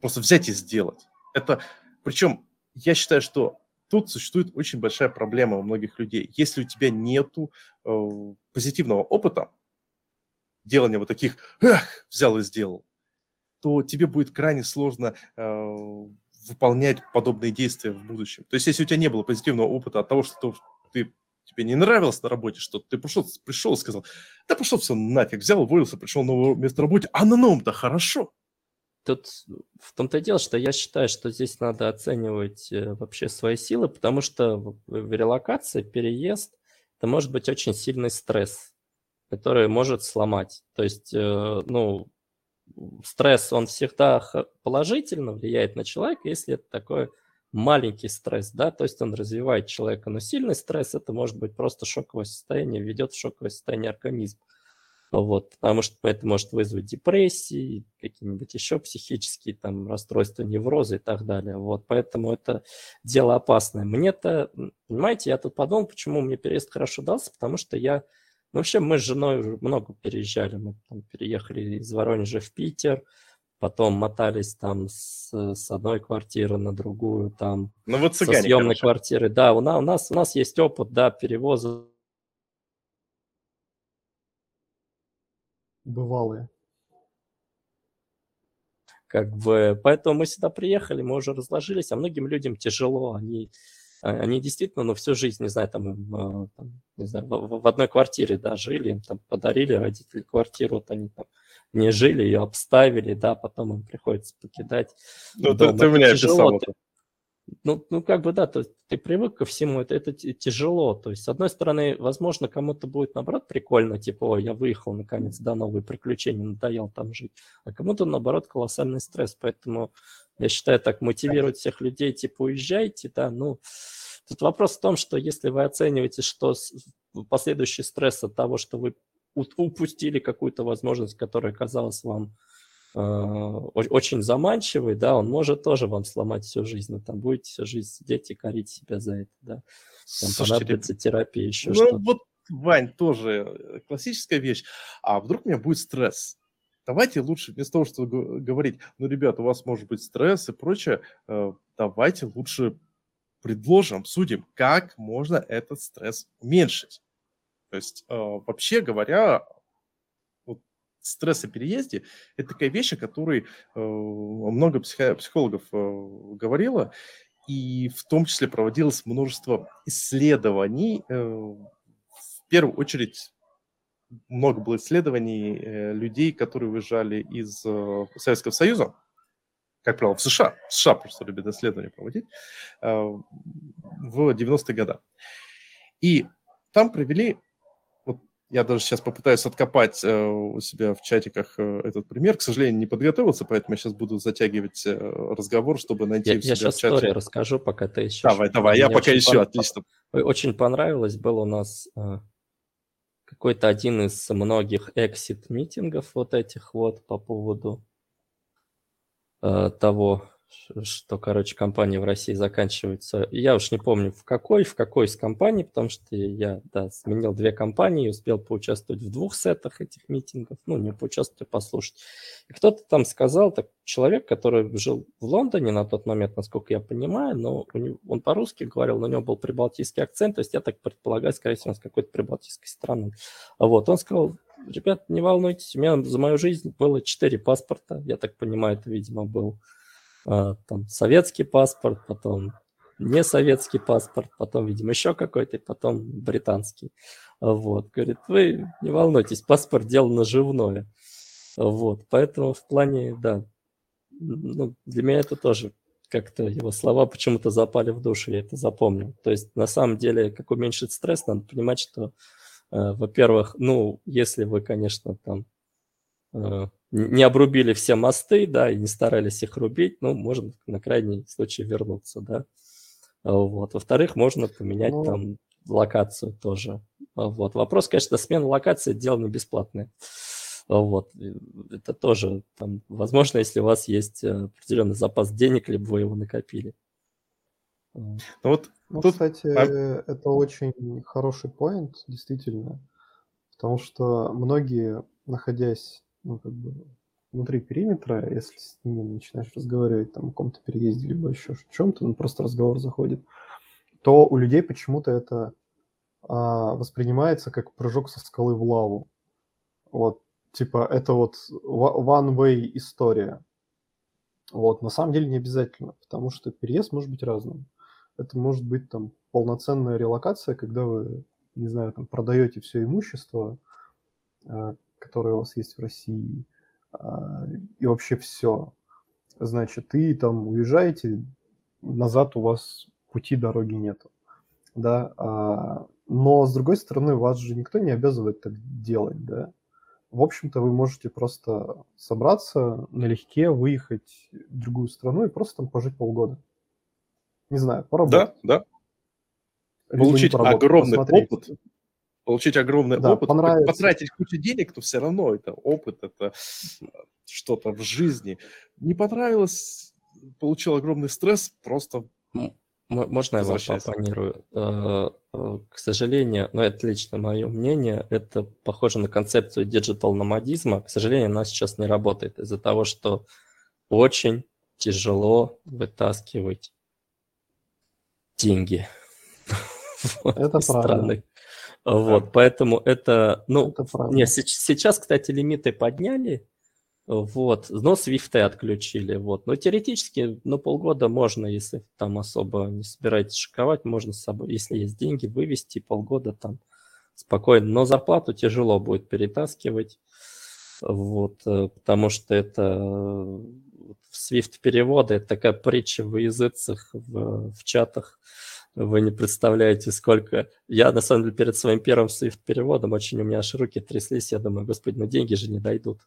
просто взять и сделать. Это, причем, я считаю, что тут существует очень большая проблема у многих людей. Если у тебя нету э, позитивного опыта делания вот таких «эх, взял и сделал», то тебе будет крайне сложно э, выполнять подобные действия в будущем. То есть, если у тебя не было позитивного опыта от того, что ты, тебе не нравилось на работе что-то, ты пришел, пришел и сказал, да пошел все нафиг, взял, уволился, пришел на новое место работы, а на новом-то хорошо. Тут в том-то и дело, что я считаю, что здесь надо оценивать э, вообще свои силы, потому что в релокации, переезд, это может быть очень сильный стресс, который может сломать. То есть, э, ну, стресс, он всегда положительно влияет на человека, если это такой маленький стресс, да, то есть он развивает человека, но сильный стресс это может быть просто шоковое состояние, ведет в шоковое состояние организма. Вот, потому что это может вызвать депрессии, какие-нибудь еще психические там расстройства, неврозы и так далее. Вот, поэтому это дело опасное. Мне-то, понимаете, я тут подумал, почему мне переезд хорошо дался, потому что я, ну, вообще мы с женой уже много переезжали, мы там переехали из Воронежа в Питер, потом мотались там с, с одной квартиры на другую, там ну, вот цыгане, со съемной короче. квартиры. Да, у нас, у нас, у нас есть опыт, да, перевоза бывалые. Как бы, поэтому мы сюда приехали, мы уже разложились, а многим людям тяжело, они, а, они действительно, ну, всю жизнь, не знаю, там, а, там не знаю, в, в одной квартире, да, жили, им там подарили родители квартиру, вот они там не жили, ее обставили, да, потом им приходится покидать. Ну, ты, ты меня описал это. Ну, ну, как бы, да, то есть ты привык ко всему, это, это тяжело. То есть, с одной стороны, возможно, кому-то будет, наоборот, прикольно, типа, ой, я выехал, наконец, да, новые приключения, надоел там жить. А кому-то, наоборот, колоссальный стресс. Поэтому я считаю, так мотивировать всех людей, типа, уезжайте, да, ну, тут вопрос в том, что если вы оцениваете, что последующий стресс от того, что вы упустили какую-то возможность, которая казалась вам очень заманчивый, да, он может тоже вам сломать всю жизнь, но там будете всю жизнь сидеть и корить себя за это, да. Там Слушайте, понадобится терапия, еще ну, что-то. вот Вань, тоже классическая вещь. А вдруг у меня будет стресс? Давайте лучше, вместо того, чтобы говорить, ну, ребят, у вас может быть стресс и прочее, э, давайте лучше предложим, обсудим, как можно этот стресс уменьшить. То есть, э, вообще говоря, стресс о переезде – это такая вещь, о которой э, много психологов говорило, и в том числе проводилось множество исследований, в первую очередь много было исследований э, людей, которые уезжали из э, Советского Союза, как правило, в США. В США просто любят исследования проводить э, в 90-е годы. И там провели, я даже сейчас попытаюсь откопать у себя в чатиках этот пример. К сожалению, не подготовился, поэтому я сейчас буду затягивать разговор, чтобы найти я, у себя я сейчас в чате. историю расскажу, пока ты еще. Давай, давай, я пока еще, пон... отлично. Очень понравилось, был у нас какой-то один из многих эксит-митингов вот этих вот по поводу э, того, что, короче, компании в России заканчиваются. Я уж не помню, в какой, в какой из компаний, потому что я, да, сменил две компании, успел поучаствовать в двух сетах этих митингов, ну, не поучаствовать, а послушать. И кто-то там сказал, так, человек, который жил в Лондоне на тот момент, насколько я понимаю, но него, он по-русски говорил, но у него был прибалтийский акцент, то есть я так предполагаю, скорее всего, он с какой-то прибалтийской страны. Вот, он сказал, ребят, не волнуйтесь, у меня за мою жизнь было четыре паспорта, я так понимаю, это, видимо, был там советский паспорт, потом не советский паспорт, потом, видимо, еще какой-то, потом британский. Вот, говорит, вы не волнуйтесь, паспорт дело наживное. Вот, поэтому в плане, да, ну, для меня это тоже как-то его слова почему-то запали в душу, я это запомнил. То есть, на самом деле, как уменьшить стресс, надо понимать, что, э, во-первых, ну, если вы, конечно, там э, не обрубили все мосты, да, и не старались их рубить, ну, можно на крайний случай вернуться, да. Вот. Во-вторых, можно поменять ну... там локацию тоже. Вот. Вопрос, конечно, смена локации – дело не бесплатное. Вот. Это тоже, там, возможно, если у вас есть э, определенный запас денег, либо вы его накопили. Ну, вот ну, тут... кстати, а... это очень хороший поинт, действительно, потому что многие, находясь ну, как бы внутри периметра, если с ними начинаешь разговаривать там о каком-то переезде, либо еще о чем-то, ну, просто разговор заходит, то у людей почему-то это а, воспринимается как прыжок со скалы в лаву. Вот, типа, это вот one-way история. Вот, на самом деле не обязательно, потому что переезд может быть разным. Это может быть там полноценная релокация, когда вы, не знаю, там продаете все имущество, которое у вас есть в России, а, и вообще все. Значит, и там уезжаете, назад у вас пути дороги нету. Да, а, но с другой стороны, вас же никто не обязывает так делать, да. В общем-то, вы можете просто собраться налегке, выехать в другую страну и просто там пожить полгода. Не знаю, поработать. Да, да. Либо Получить огромный посмотреть. опыт получить огромный да, опыт, понравится. потратить кучу денег, то все равно это опыт, это что-то в жизни. Не понравилось, получил огромный стресс, просто можно я вам оппонирую? Э, э, к сожалению, ну это лично мое мнение, это похоже на концепцию digital-номадизма. К сожалению, она сейчас не работает из-за того, что очень тяжело вытаскивать деньги. Это правда. Вот, поэтому это, ну, это не, сейчас, кстати, лимиты подняли, вот, но свифты отключили, вот, но теоретически, ну, полгода можно, если там особо не собираетесь шиковать, можно с собой, если есть деньги, вывести полгода там спокойно, но зарплату тяжело будет перетаскивать, вот, э, потому что это Swift переводы, это такая притча в языцах, в, в чатах, вы не представляете, сколько... Я, на самом деле, перед своим первым Swift-переводом очень у меня аж руки тряслись. Я думаю, господи, ну деньги же не дойдут.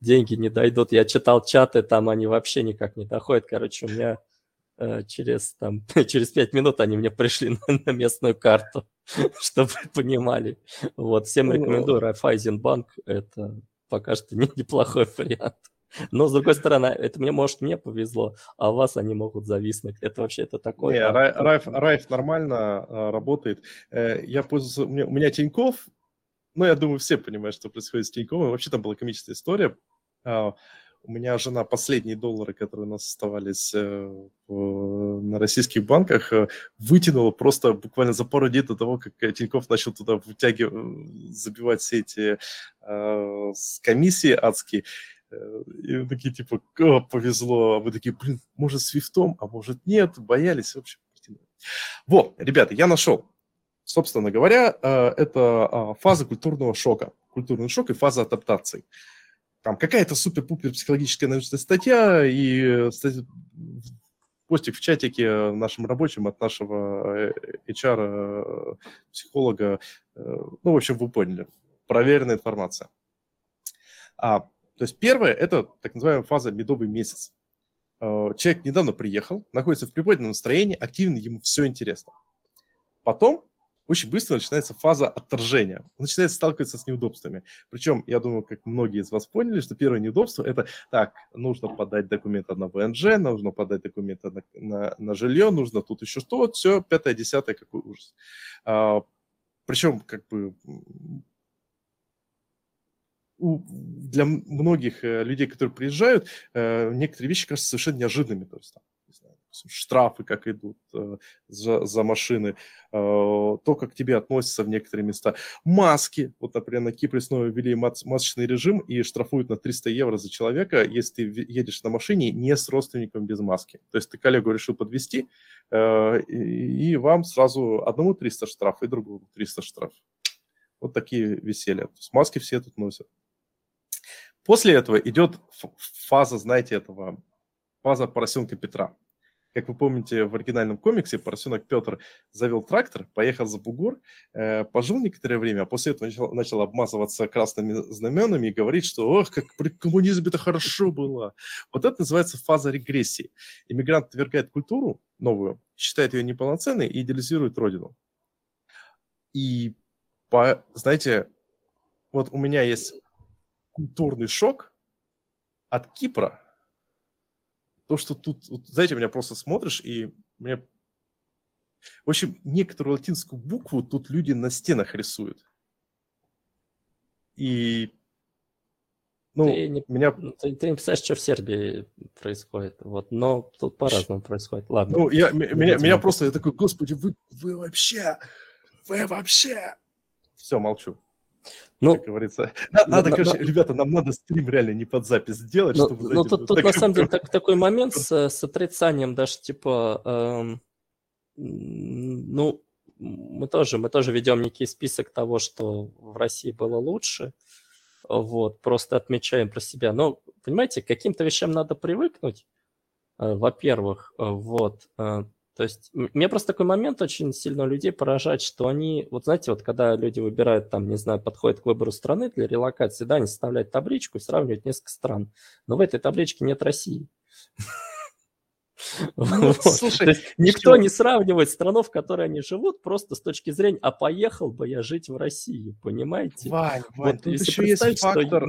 Деньги не дойдут. Я читал чаты, там они вообще никак не доходят. Короче, у меня э, через, там, через пять минут они мне пришли на, на местную карту, чтобы вы понимали. Вот, всем рекомендую Райфайзенбанк. Это пока что не, неплохой вариант. Но, с другой стороны, это мне, может, мне повезло, а вас они могут зависнуть. Это вообще это такое. Не, Райф, Райф нормально а, работает. Э, я пользуюсь... У меня, у меня Тиньков, ну, я думаю, все понимают, что происходит с Тиньковым. Вообще там была комическая история. А, у меня жена последние доллары, которые у нас оставались э, на российских банках, э, вытянула просто буквально за пару дней до того, как Тиньков начал туда вытягивать, забивать все эти комиссии адские. И такие, типа, повезло. А вы такие, блин, может, с вифтом, а может, нет. Боялись. В общем, вот, ребята, я нашел. Собственно говоря, это фаза культурного шока. Культурный шок и фаза адаптации там какая-то супер-пупер психологическая научная статья и постик в чатике в нашем рабочем от нашего. Э, э, ну, в общем, вы поняли. Проверенная информация. А, то есть первое – это так называемая фаза медовый месяц. Э, человек недавно приехал, находится в приподнятом настроении, активно, ему все интересно. Потом очень быстро начинается фаза отторжения. Он начинает сталкиваться с неудобствами. Причем, я думаю, как многие из вас поняли, что первое неудобство – это так, нужно подать документы на ВНЖ, нужно подать документы на, на, на жилье, нужно тут еще что, все, пятое, десятое, какой ужас. А, причем, как бы, для многих э, людей, которые приезжают, э, некоторые вещи кажутся совершенно неожиданными. То есть, там, штрафы как идут э, за, за машины, то, как к тебе относятся в некоторые места. Маски. Вот, например, на Кипре снова ввели мас- масочный режим и штрафуют на 300 евро за человека, если ты едешь на машине не с родственником без маски. То есть ты коллегу решил подвести, и вам сразу одному 300 штраф и другому 300 штраф. Вот такие веселья. То есть маски все тут носят. После этого идет фаза, знаете, этого, фаза поросенка Петра. Как вы помните, в оригинальном комиксе поросенок Петр завел трактор, поехал за бугор, э, пожил некоторое время, а после этого начал, начал обмазываться красными знаменами и говорить, что ох, как при коммунизме это хорошо было. Вот это называется фаза регрессии. Иммигрант отвергает культуру новую, считает ее неполноценной и идеализирует родину. И, по, знаете, вот у меня есть культурный шок от Кипра – то, что тут, вот, знаете, меня просто смотришь, и мне... В общем, некоторую латинскую букву тут люди на стенах рисуют. И ну, ты не, меня... ты, ты не представляешь, что в Сербии происходит. Вот, но тут по-разному происходит. Ладно. Ну, я, меня, меня просто, я такой, господи, вы, вы вообще, вы вообще... Все, молчу. Ну, как говорится. Надо, надо но, короче, но, ребята, нам надо стрим реально не под запись сделать, но, чтобы... Ну, тут, тут на самом деле так, такой момент с, с отрицанием даже, типа, эм, ну, мы тоже, мы тоже ведем некий список того, что в России было лучше, вот, просто отмечаем про себя. Но, понимаете, к каким-то вещам надо привыкнуть, э, во-первых, э, вот, э, то есть мне просто такой момент очень сильно людей поражает, что они, вот знаете, вот когда люди выбирают там, не знаю, подходят к выбору страны для релокации, да, они составляют табличку и сравнивают несколько стран, но в этой табличке нет России. Ну, слушай, никто не сравнивает страну, в которой они живут, просто с точки зрения, а поехал бы я жить в Россию, понимаете? Вань, Вань, тут еще есть фактор...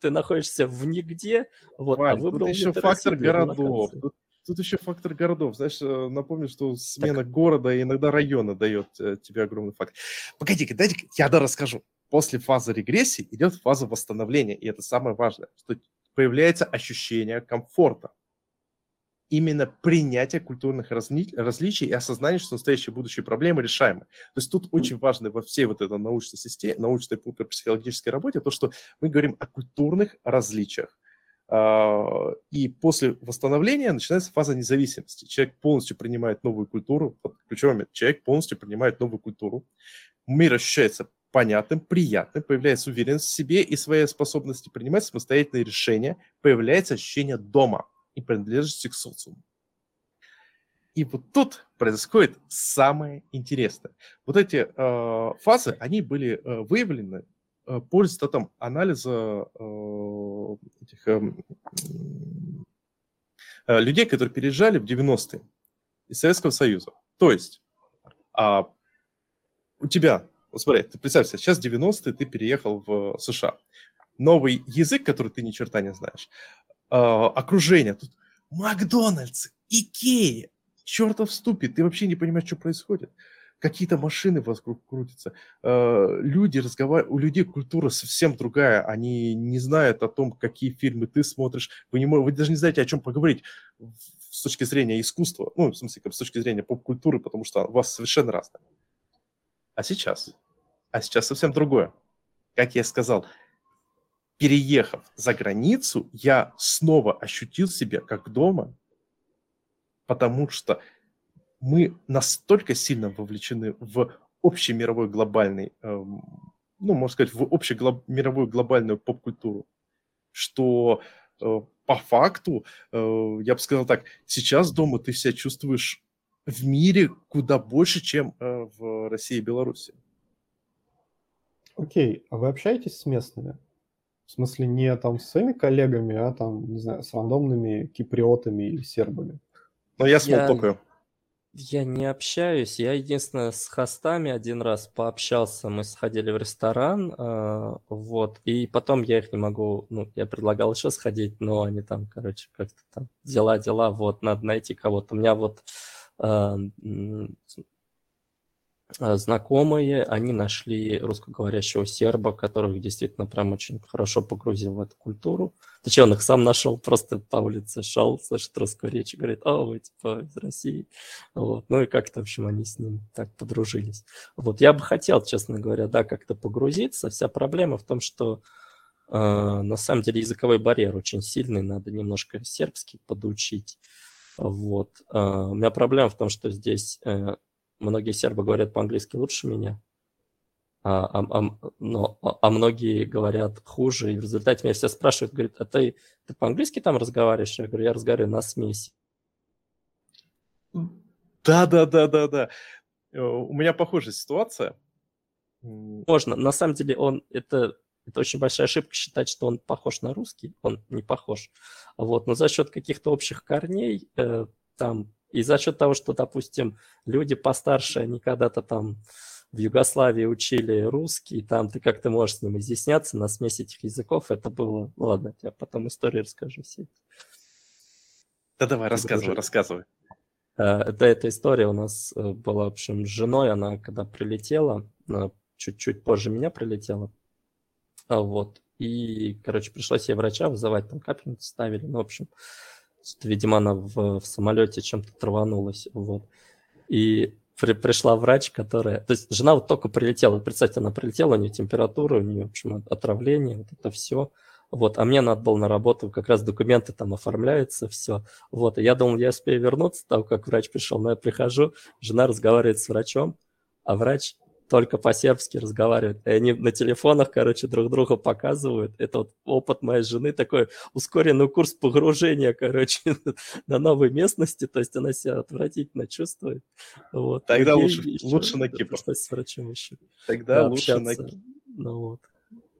Ты находишься в нигде, вот, а выбрал тут еще фактор городов, Тут еще фактор городов. Знаешь, э, напомню, что смена так. города и иногда района дает э, тебе огромный факт. Погоди-ка, дайте я да расскажу. После фазы регрессии идет фаза восстановления, и это самое важное, что появляется ощущение комфорта. Именно принятие культурных разли... различий и осознание, что настоящие будущие проблемы решаемы. То есть тут очень важно во всей вот этой научной системе, научной психологической работе то, что мы говорим о культурных различиях и после восстановления начинается фаза независимости. Человек полностью принимает новую культуру. Ключевой момент. Человек полностью принимает новую культуру. Мир ощущается понятным, приятным, появляется уверенность в себе и своей способности принимать самостоятельные решения, появляется ощущение дома и принадлежности к социуму. И вот тут происходит самое интересное. Вот эти э, фазы, они были э, выявлены по результатам анализа э, этих эм, э, людей, которые переезжали в 90-е из Советского Союза. То есть а, у тебя, вот смотри, ты представь себе, сейчас 90-е ты переехал в США. новый язык, который ты ни черта не знаешь, э, окружение. Тут Макдональдс, Икея, чертов ступит, ты вообще не понимаешь, что происходит. Какие-то машины вокруг крутятся. Э, люди разговаривают, у людей культура совсем другая. Они не знают о том, какие фильмы ты смотришь. Вы, не, вы даже не знаете, о чем поговорить с точки зрения искусства, ну, в смысле, с точки зрения поп-культуры, потому что у вас совершенно разное. А сейчас? А сейчас совсем другое. Как я сказал, переехав за границу, я снова ощутил себя как дома, потому что мы настолько сильно вовлечены в общий мировой глобальный, эм, ну, можно сказать, в общемировую глобальную поп-культуру, что э, по факту, э, я бы сказал так, сейчас дома ты себя чувствуешь в мире куда больше, чем э, в России и Беларуси. Окей, а вы общаетесь с местными? В смысле, не там с своими коллегами, а там, не знаю, с рандомными киприотами или сербами? Но я смолтокаю. Я не общаюсь. Я единственное с хостами один раз пообщался. Мы сходили в ресторан, э, вот. И потом я их не могу, ну, я предлагал еще сходить, но они там, короче, как-то там дела, дела, вот, надо найти кого-то. У меня вот э, знакомые, они нашли русскоговорящего серба, которых действительно прям очень хорошо погрузил в эту культуру. Точнее, он их сам нашел, просто по улице шел, слышит русскую речь и говорит, о, вы типа из России. Вот. Ну и как-то, в общем, они с ним так подружились. Вот. Я бы хотел, честно говоря, да, как-то погрузиться. Вся проблема в том, что э, на самом деле языковой барьер очень сильный, надо немножко сербский подучить. Вот. Э, у меня проблема в том, что здесь э, многие сербы говорят по-английски лучше меня, а, а, а, но, а, а многие говорят хуже. И в результате меня все спрашивают, говорят, а ты, ты по-английски там разговариваешь? Я говорю, я разговариваю на смеси. Да, да, да, да, да. Э, у меня похожая ситуация. Можно. На самом деле он это это очень большая ошибка считать, что он похож на русский. Он не похож. Вот. Но за счет каких-то общих корней э, там и за счет того, что, допустим, люди постарше, они когда-то там в Югославии учили русский, там ты как-то можешь с ним изъясняться на смесь этих языков, это было... Ну, ладно, я потом историю расскажу все. Да давай, рассказывай, рассказывай. Э, да, эта история у нас э, была, в общем, с женой, она когда прилетела, чуть-чуть позже меня прилетела, а вот, и, короче, пришлось ей врача вызывать, там капельницу ставили, ну, в общем, Видимо, она в, в самолете чем-то траванулась. Вот. И при, пришла врач, которая... То есть жена вот только прилетела. Представьте, она прилетела, у нее температура, у нее, в общем, отравление, вот это все. Вот, а мне надо было на работу, как раз документы там оформляются, все. Вот, и я думал, я успею вернуться, там, как врач пришел, но я прихожу, жена разговаривает с врачом, а врач только по-сербски разговаривают. И они на телефонах, короче, друг друга показывают. Это вот опыт моей жены, такой ускоренный курс погружения, короче, на новой местности. То есть она себя отвратительно чувствует. Вот. Тогда лучше, еще, лучше на Кипр. С врачом еще. Тогда лучше на Кипр. Ну вот.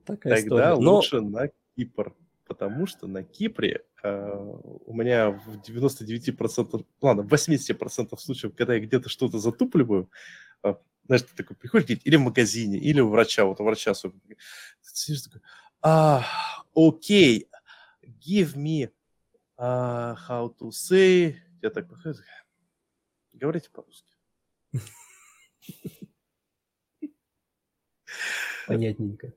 Такая Тогда история. лучше Но... на Кипр. Потому что на Кипре э, у меня в 99%, ладно, в 80% случаев, когда я где-то что-то затупливаю, знаешь, ты такой приходишь или в магазине, или у врача, вот у врача особенно. Ты сидишь такой, а, окей, give me uh, how to say. Я так подхожу, говорите по-русски. Понятненько.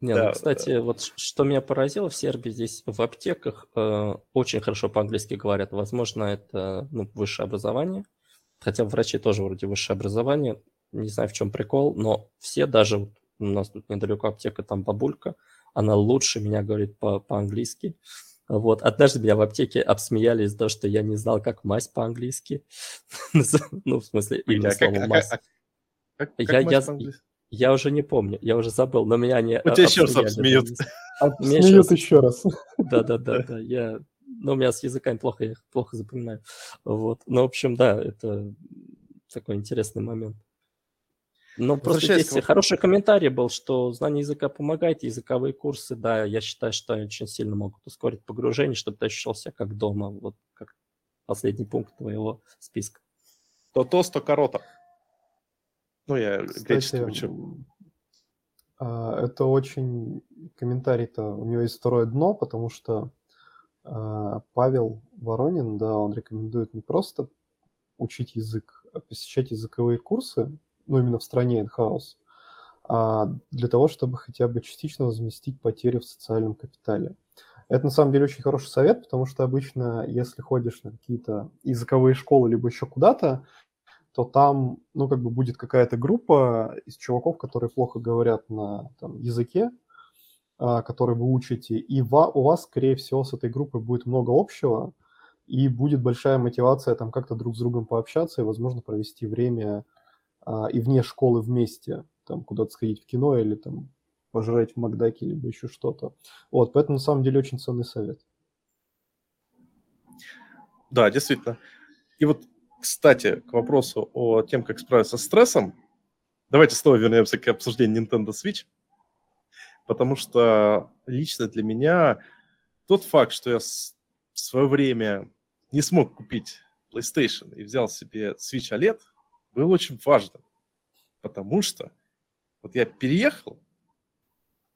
Не, да, ну, кстати, да. вот что меня поразило в Сербии, здесь в аптеках э, очень хорошо по-английски говорят. Возможно, это ну, высшее образование. Хотя врачи тоже вроде высшее образование не знаю, в чем прикол, но все даже, у нас тут недалеко аптека, там бабулька, она лучше меня говорит по- по-английски. Вот. Однажды меня в аптеке обсмеяли из-за того, что я не знал, как мазь по-английски. ну, в смысле, именно а слово мазь. Я, я, я уже не помню, я уже забыл, но меня не У тебя еще раз обсмеют. Обсмеют еще раз. Да-да-да, да. я... Но у меня с языками плохо, я их плохо запоминаю. Вот. Ну, в общем, да, это такой интересный момент. Ну, просто здесь хороший комментарий был, что знание языка помогает, языковые курсы, да, я считаю, что очень сильно могут ускорить погружение, чтобы ты ощущал себя как дома, вот как последний пункт твоего списка. То то корота. Ну, я греческий учу. А, это очень комментарий-то, у него есть второе дно, потому что Павел Воронин, да, он рекомендует не просто учить язык, а посещать языковые курсы, ну, именно в стране in-house, а для того, чтобы хотя бы частично возместить потери в социальном капитале. Это на самом деле очень хороший совет, потому что обычно, если ходишь на какие-то языковые школы либо еще куда-то, то там, ну, как бы будет какая-то группа из чуваков, которые плохо говорят на там, языке, а, который вы учите, и у вас, скорее всего, с этой группой будет много общего, и будет большая мотивация там как-то друг с другом пообщаться и, возможно, провести время а, и вне школы вместе, там куда-то сходить в кино или там пожрать в Макдаке, либо еще что-то. Вот, поэтому на самом деле очень ценный совет. Да, действительно. И вот, кстати, к вопросу о тем, как справиться с стрессом, давайте снова вернемся к обсуждению Nintendo Switch, потому что лично для меня тот факт, что я в свое время не смог купить PlayStation и взял себе Switch OLED, был очень важным, потому что вот я переехал,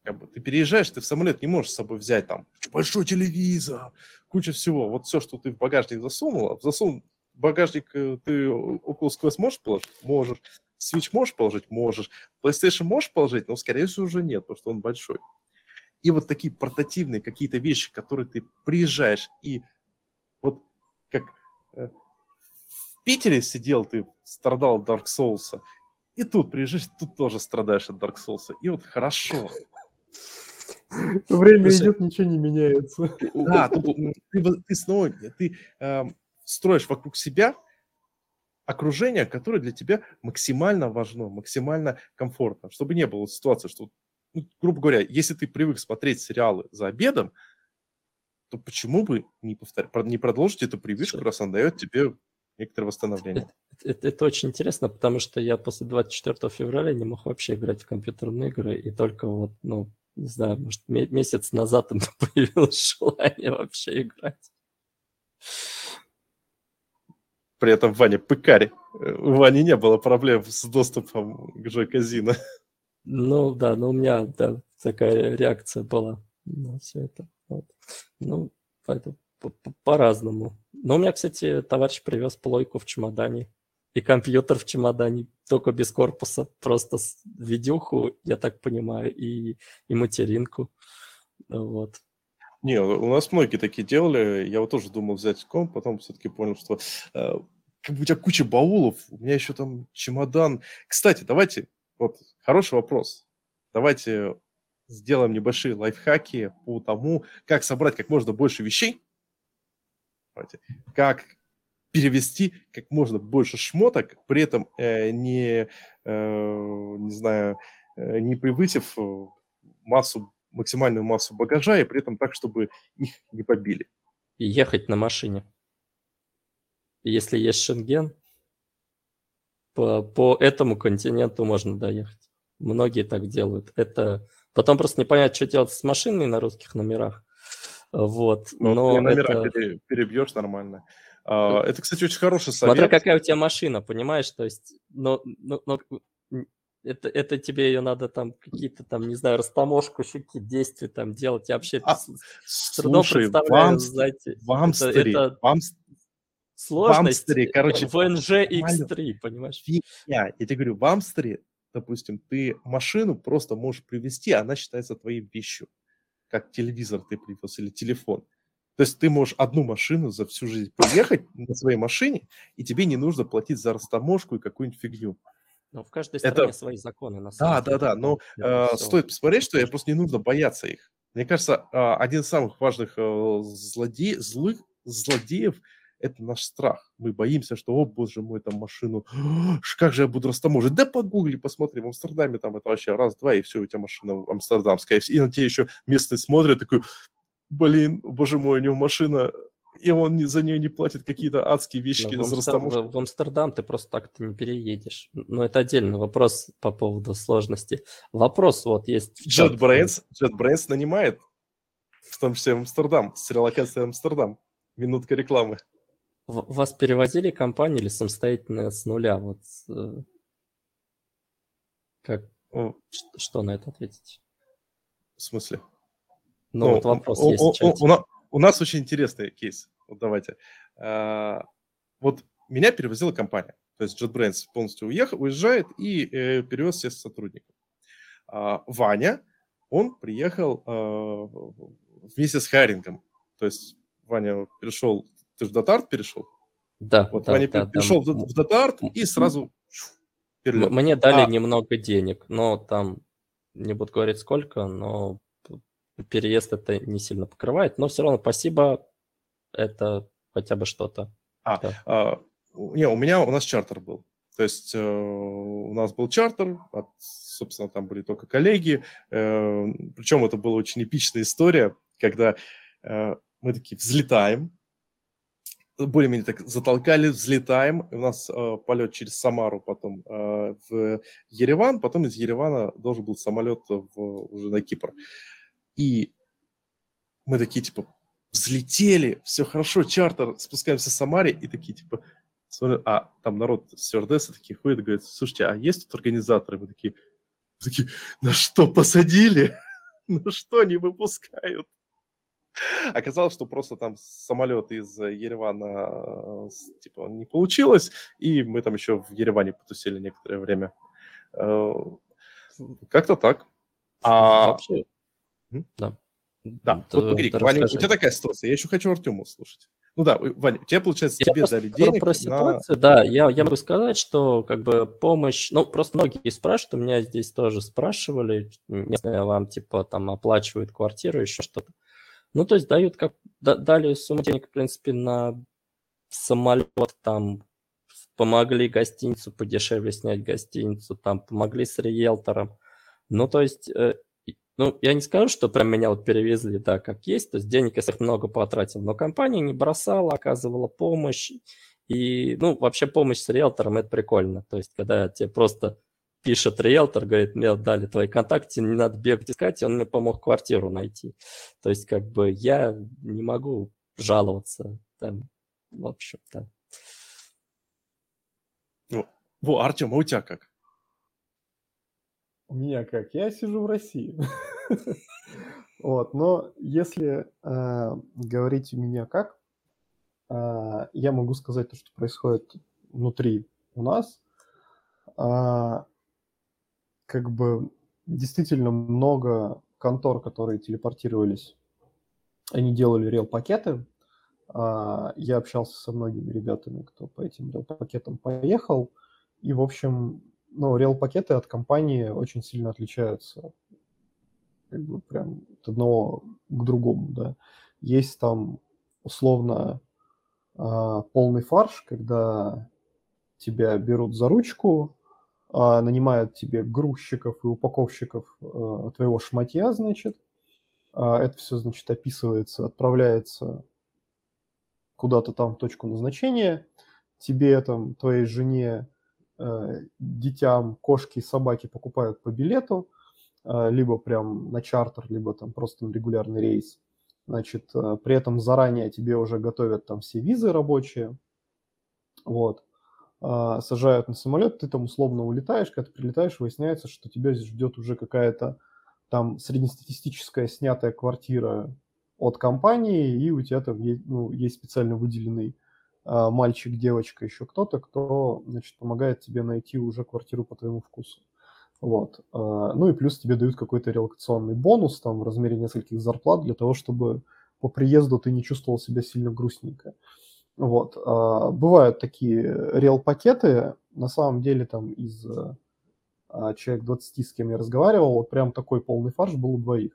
как бы ты переезжаешь, ты в самолет не можешь с собой взять там большой телевизор, куча всего. Вот все, что ты в багажник засунул, засунул в багажник э, ты Oculus Quest можешь положить? Можешь. Switch можешь положить? Можешь. PlayStation можешь положить? Но, скорее всего, уже нет, потому что он большой. И вот такие портативные какие-то вещи, которые ты приезжаешь, и вот как э, в Питере сидел ты, страдал от Dark Souls, и тут приезжаешь, тут тоже страдаешь от Dark Souls. И вот хорошо. Время есть, идет, ничего не меняется. Да, ты, ты, ты снова ты э, строишь вокруг себя окружение, которое для тебя максимально важно, максимально комфортно, чтобы не было ситуации, что, ну, грубо говоря, если ты привык смотреть сериалы за обедом, то почему бы не, повторять, не продолжить эту привычку, раз она дает тебе некоторое восстановление. Это, это, это очень интересно, потому что я после 24 февраля не мог вообще играть в компьютерные игры, и только вот, ну, не знаю, может, месяц назад у появилось желание вообще играть. При этом Ваня пыкарь. У Вани не было проблем с доступом к Joy Casino. Ну да, но у меня да, такая реакция была на все это. Вот. Ну, поэтому по-разному. Но у меня, кстати, товарищ привез плойку в чемодане и компьютер в чемодане, только без корпуса, просто видюху, я так понимаю, и, и материнку. Вот. Не, у нас многие такие делали. Я вот тоже думал взять комп, потом все-таки понял, что э, как бы у тебя куча баулов, у меня еще там чемодан. Кстати, давайте, вот хороший вопрос. Давайте сделаем небольшие лайфхаки по тому, как собрать как можно больше вещей, как перевести как можно больше шмоток, при этом э, не, э, не знаю, э, не превысив э, массу, максимальную массу багажа, и при этом так, чтобы их не побили. И ехать на машине. Если есть шенген, по, по этому континенту можно доехать. Многие так делают. Это потом просто не понять, что делать с машиной на русских номерах. Вот. Ну, Но ты номера это... перебьешь нормально. А, это, кстати, очень хороший совет. Смотря какая у тебя машина, понимаешь? То есть, но, но, но это, это тебе ее надо там какие-то там, не знаю, растаможку, какие действия там делать. Я вообще а, с трудом слушай, представляю, вам, знаете, в Амстере, это, это вам, сложность в Амстере, короче, в NG X3, понимаешь? Фигня. Я тебе говорю, в Амстере, допустим, ты машину просто можешь привезти, она считается твоей вещью как телевизор ты привез или телефон. То есть ты можешь одну машину за всю жизнь поехать на своей машине, и тебе не нужно платить за растаможку и какую-нибудь фигню. Ну, в каждой стране Это... свои законы, на самом да, деле. Да, да, но э, стоит посмотреть, что я просто не нужно бояться их. Мне кажется, э, один из самых важных э, злоде... злых злодеев – это наш страх. Мы боимся, что, о, боже мой, там машину, как же я буду растаможить? Да погугли, посмотри, в Амстердаме там это вообще раз-два, и все, у тебя машина амстердамская. И на тебя еще местные смотрят, такой, блин, боже мой, у него машина, и он за нее не платит какие-то адские вещи за растаможку. В Амстердам ты просто так-то не переедешь. Но это отдельный вопрос по поводу сложности. Вопрос вот есть. JetBrains, JetBrains нанимает, в том числе в Амстердам, с релокацией Амстердам. Минутка рекламы. Вас перевозили компанию или самостоятельно с нуля? Вот, э, как? Что на это ответить? В смысле? Ну, ну вот вопрос у, есть у, у, у, у нас очень интересный кейс. Вот давайте. А, вот меня перевозила компания. То есть JetBrains полностью уехал, уезжает и э, перевез всех сотрудников. А, Ваня, он приехал э, вместе с хайрингом. То есть Ваня перешел, ты же в Датарт перешел? Да. Вот да, Ваня да, перешел да. в Датарт и сразу перелет. Мне дали а... немного денег, но там не буду говорить сколько, но переезд это не сильно покрывает, но все равно спасибо, это хотя бы что-то. А, да. а, не, у меня, у нас чартер был. То есть э, у нас был чартер, от, собственно, там были только коллеги. Э, причем это была очень эпичная история, когда э, мы такие взлетаем, более-менее так затолкали, взлетаем. У нас э, полет через Самару, потом э, в Ереван, потом из Еревана должен был самолет в, уже на Кипр. И мы такие, типа, взлетели, все хорошо, чартер, спускаемся в Самаре, и такие, типа, смотрят, а там народ, стюардессы такие ходят, говорят, слушайте, а есть тут организаторы? Мы такие, такие, на что посадили? На что не выпускают? Оказалось, что просто там самолет из Еревана типа не получилось, и мы там еще в Ереване потусили некоторое время. Э, как-то так. А... Вообще, да. Да, вот погоди, Ваня, у тебя такая ситуация, я еще хочу Артему слушать. Ну да, Ваня, тебе, получается, я тебе дали денег про ситуацию, на... да, я, я могу сказать, что как бы помощь, ну, просто многие спрашивают, у меня здесь тоже спрашивали, знаю, вам, типа, там, оплачивают квартиру, еще что-то. Ну, то есть дают, как дали сумму денег, в принципе, на самолет, там, помогли гостиницу подешевле снять гостиницу, там, помогли с риэлтором. Ну, то есть, э, ну, я не скажу, что прям меня вот перевезли, да, как есть, то есть денег я много потратил, но компания не бросала, оказывала помощь, и, ну, вообще помощь с риэлтором – это прикольно, то есть когда тебе просто пишет риэлтор, говорит, мне дали твои контакты, не надо бегать искать, и он мне помог квартиру найти. То есть, как бы, я не могу жаловаться. Там, в общем-то. Во, Артем, а у тебя как? У меня как? Я сижу в России. Вот, но если э, говорить у меня как, э, я могу сказать то, что происходит внутри у нас. Э, как бы действительно много контор, которые телепортировались, они делали рел-пакеты. А, я общался со многими ребятами, кто по этим рел-пакетам поехал. И, в общем, ну, рел-пакеты от компании очень сильно отличаются как бы прям от одного к другому, да. Есть там условно а, полный фарш, когда тебя берут за ручку, а, нанимают тебе грузчиков и упаковщиков э, твоего шматья, значит. А, это все, значит, описывается, отправляется куда-то там в точку назначения. Тебе, там, твоей жене, детям, кошки и собаки покупают по билету, э, либо прям на чартер, либо там просто на регулярный рейс. Значит, при этом заранее тебе уже готовят там все визы рабочие. Вот. Сажают на самолет, ты там условно улетаешь, когда ты прилетаешь, выясняется, что тебя ждет уже какая-то там среднестатистическая снятая квартира от компании, и у тебя там есть, ну, есть специально выделенный мальчик, девочка, еще кто-то, кто, значит, помогает тебе найти уже квартиру по твоему вкусу. Вот. А, ну и плюс тебе дают какой-то релокационный бонус там в размере нескольких зарплат для того, чтобы по приезду ты не чувствовал себя сильно грустненько. Вот. А, бывают такие реал-пакеты, на самом деле там из а, человек 20, с кем я разговаривал, вот прям такой полный фарш был у двоих.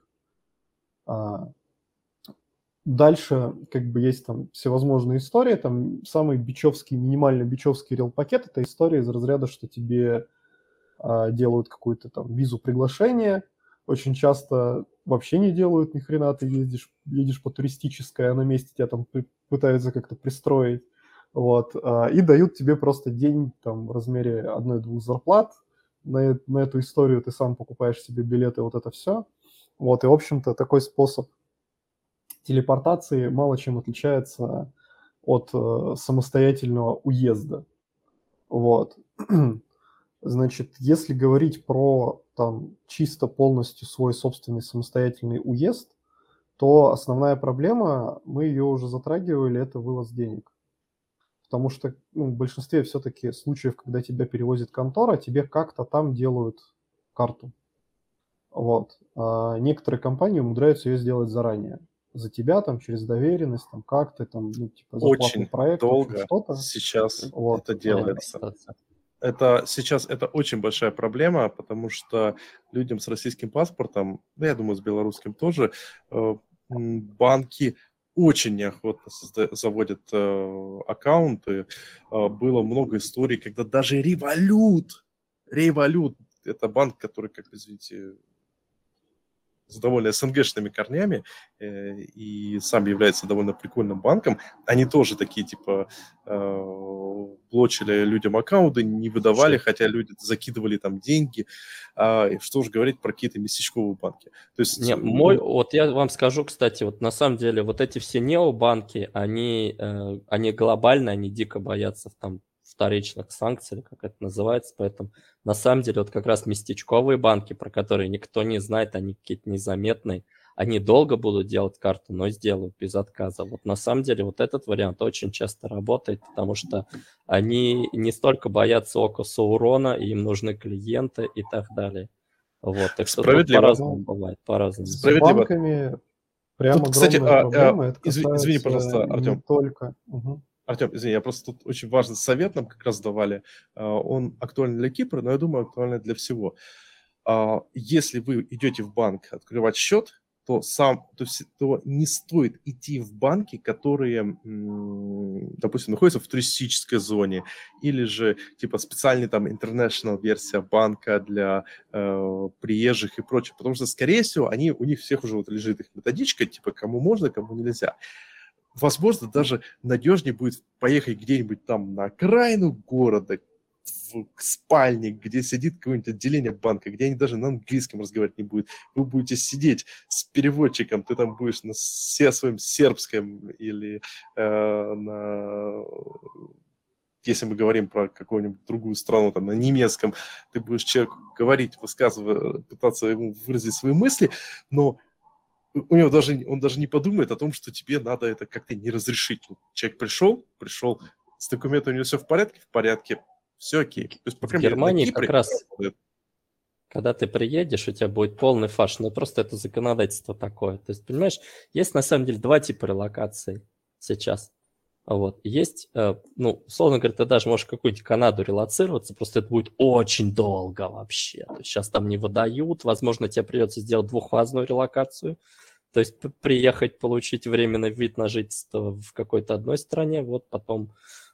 Дальше как бы есть там всевозможные истории, там самый бичевский, минимально бичевский реал-пакет, это история из разряда, что тебе делают какую-то там визу приглашения, очень часто вообще не делают ни хрена, ты ездишь, едешь по туристической, а на месте тебя там пытаются как-то пристроить, вот, а, и дают тебе просто день там в размере одной-двух зарплат, на, на эту историю ты сам покупаешь себе билеты, вот это все, вот, и, в общем-то, такой способ телепортации мало чем отличается от э, самостоятельного уезда, вот. Значит, если говорить про там чисто полностью свой собственный самостоятельный уезд, то основная проблема, мы ее уже затрагивали, это вывоз денег. Потому что ну, в большинстве все-таки случаев, когда тебя перевозит контора, тебе как-то там делают карту. Вот. А некоторые компании умудряются ее сделать заранее. За тебя там через доверенность, там как ты там, ну, типа, Очень проект, долго что-то. сейчас вот. это делается. Это сейчас это очень большая проблема, потому что людям с российским паспортом, да, я думаю, с белорусским тоже, э, банки очень неохотно заводят э, аккаунты. Э, было много историй, когда даже Револют, Револют, это банк, который, как извините, с довольно СНГшными корнями э, и сам является довольно прикольным банком, они тоже такие, типа, э, блочили людям аккаунты, не выдавали, хотя люди закидывали там деньги. А, и что же говорить про какие-то местечковые банки. То есть... Не, мой, вот я вам скажу, кстати, вот на самом деле вот эти все необанки, они, э, они глобальные, они дико боятся там вторичных санкций, или как это называется. Поэтому на самом деле вот как раз местечковые банки, про которые никто не знает, они какие-то незаметные, они долго будут делать карту, но сделают без отказа. Вот на самом деле вот этот вариант очень часто работает, потому что они не столько боятся ока Саурона, им нужны клиенты и так далее. Вот, так что по-разному бывает, по-разному. Справедливо. С банками прямо Кстати, а, проблема. А, это извини, пожалуйста, Артем. только. Угу. Артем, извини, я просто тут очень важный совет нам как раз давали. А, он актуален для Кипра, но я думаю, актуален для всего. А, если вы идете в банк открывать счет, то сам, то, то не стоит идти в банки, которые, допустим, находятся в туристической зоне, или же типа специальный там international версия банка для э, приезжих и прочее, потому что, скорее всего, они, у них всех уже вот лежит их методичка, типа кому можно, кому нельзя возможно, даже надежнее будет поехать где-нибудь там на окраину города, в спальне, где сидит какое-нибудь отделение банка, где они даже на английском разговаривать не будут. Вы будете сидеть с переводчиком, ты там будешь на все своем сербском или э, на если мы говорим про какую-нибудь другую страну, там, на немецком, ты будешь человеку говорить, высказывать, пытаться ему выразить свои мысли, но у него даже, он даже не подумает о том, что тебе надо это как-то не разрешить. Человек пришел, пришел, с документами у него все в порядке, в порядке, все окей. То есть, по в Германии Кипре, как раз, работает. когда ты приедешь, у тебя будет полный фаш, но просто это законодательство такое. То есть, понимаешь, есть на самом деле два типа релокации сейчас. Вот. Есть, э, ну, условно говоря, ты даже можешь какую-нибудь Канаду релацироваться, просто это будет очень долго вообще. Сейчас там не выдают, возможно, тебе придется сделать двухфазную релокацию, то есть приехать, получить временный вид на жительство в какой-то одной стране, вот потом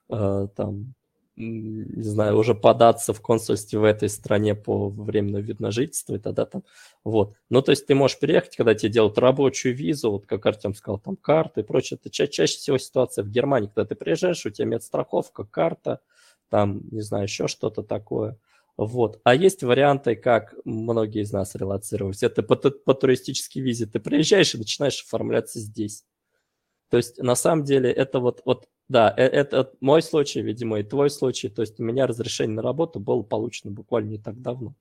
э, там не знаю, уже податься в консульстве в этой стране по временному вид на жительство, и тогда там, вот. Ну, то есть ты можешь приехать, когда тебе делают рабочую визу, вот как Артем сказал, там карты и прочее. Это ча- чаще всего ситуация в Германии, когда ты приезжаешь, у тебя медстраховка, карта, там, не знаю, еще что-то такое. Вот. А есть варианты, как многие из нас релацировались. Это по, по туристической визе. Ты приезжаешь и начинаешь оформляться здесь. То есть, на самом деле, это вот, вот да, э, это мой случай, видимо, и твой случай. То есть у меня разрешение на работу было получено буквально не так давно.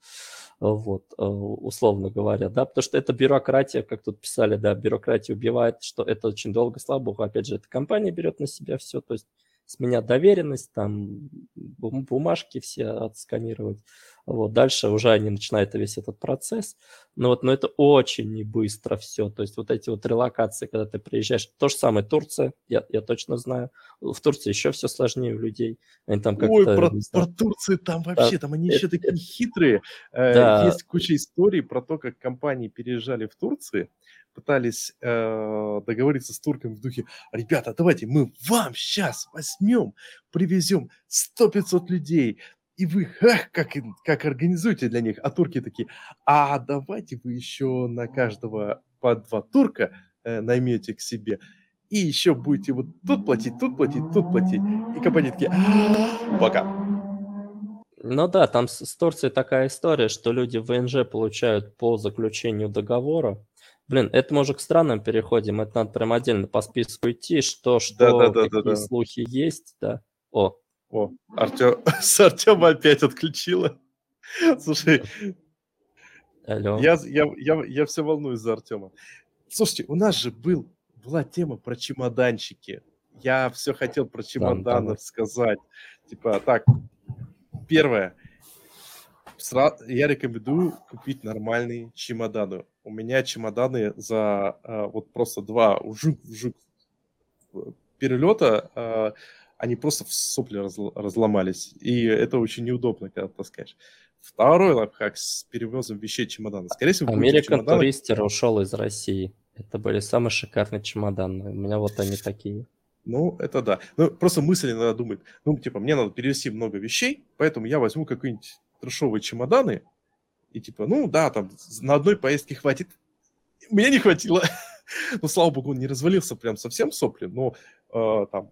Вот, э, условно говоря, да, потому что это бюрократия, как тут писали, да, бюрократия убивает, что это очень долго, слава богу, опять же, эта компания берет на себя все, то есть с меня доверенность, там бумажки все отсканировать. Вот, дальше уже они начинают весь этот процесс. Но вот, но это очень не быстро все. То есть вот эти вот релокации, когда ты приезжаешь, то же самое Турция, я, я точно знаю. В Турции еще все сложнее у людей. Они там Ой, про, про Турцию там вообще, да. там они еще такие хитрые. Э, да. Есть куча историй про то, как компании переезжали в Турции, пытались э, договориться с турками в духе, ребята, давайте мы вам сейчас возьмем, привезем 100-500 людей, и вы, ах, как, как организуете для них. А турки такие, а давайте вы еще на каждого по два турка э, наймете к себе. И еще будете вот тут платить, тут платить, тут платить. И компания такие, пока. Ну да, там с, с Турцией такая история, что люди в ВНЖ получают по заключению договора. Блин, это мы уже к странам переходим, это надо прям отдельно по списку идти, что, что, да, да, да, какие да, да. слухи есть, да. О, о, Артем, с Артема опять отключила. Слушай, Алло. Я, я, я, я все волнуюсь за Артема. Слушайте, у нас же был, была тема про чемоданчики. Я все хотел про чемоданы да, сказать. Типа, так, первое. Я рекомендую купить нормальные чемоданы. У меня чемоданы за э, вот просто два жук, жук перелета, э, они просто в сопли разломались. И это очень неудобно, когда таскаешь. Второй лайфхак с перевозом вещей чемодана. Скорее всего, чемоданы... Tourister ушел из России. Это были самые шикарные чемоданы. У меня вот они такие. Ну, это да. Ну, просто мысль иногда думает, ну, типа, мне надо перевести много вещей, поэтому я возьму какие-нибудь трешовые чемоданы, и типа, ну, да, там, на одной поездке хватит. Мне не хватило. ну, слава богу, он не развалился прям совсем сопли, но э, там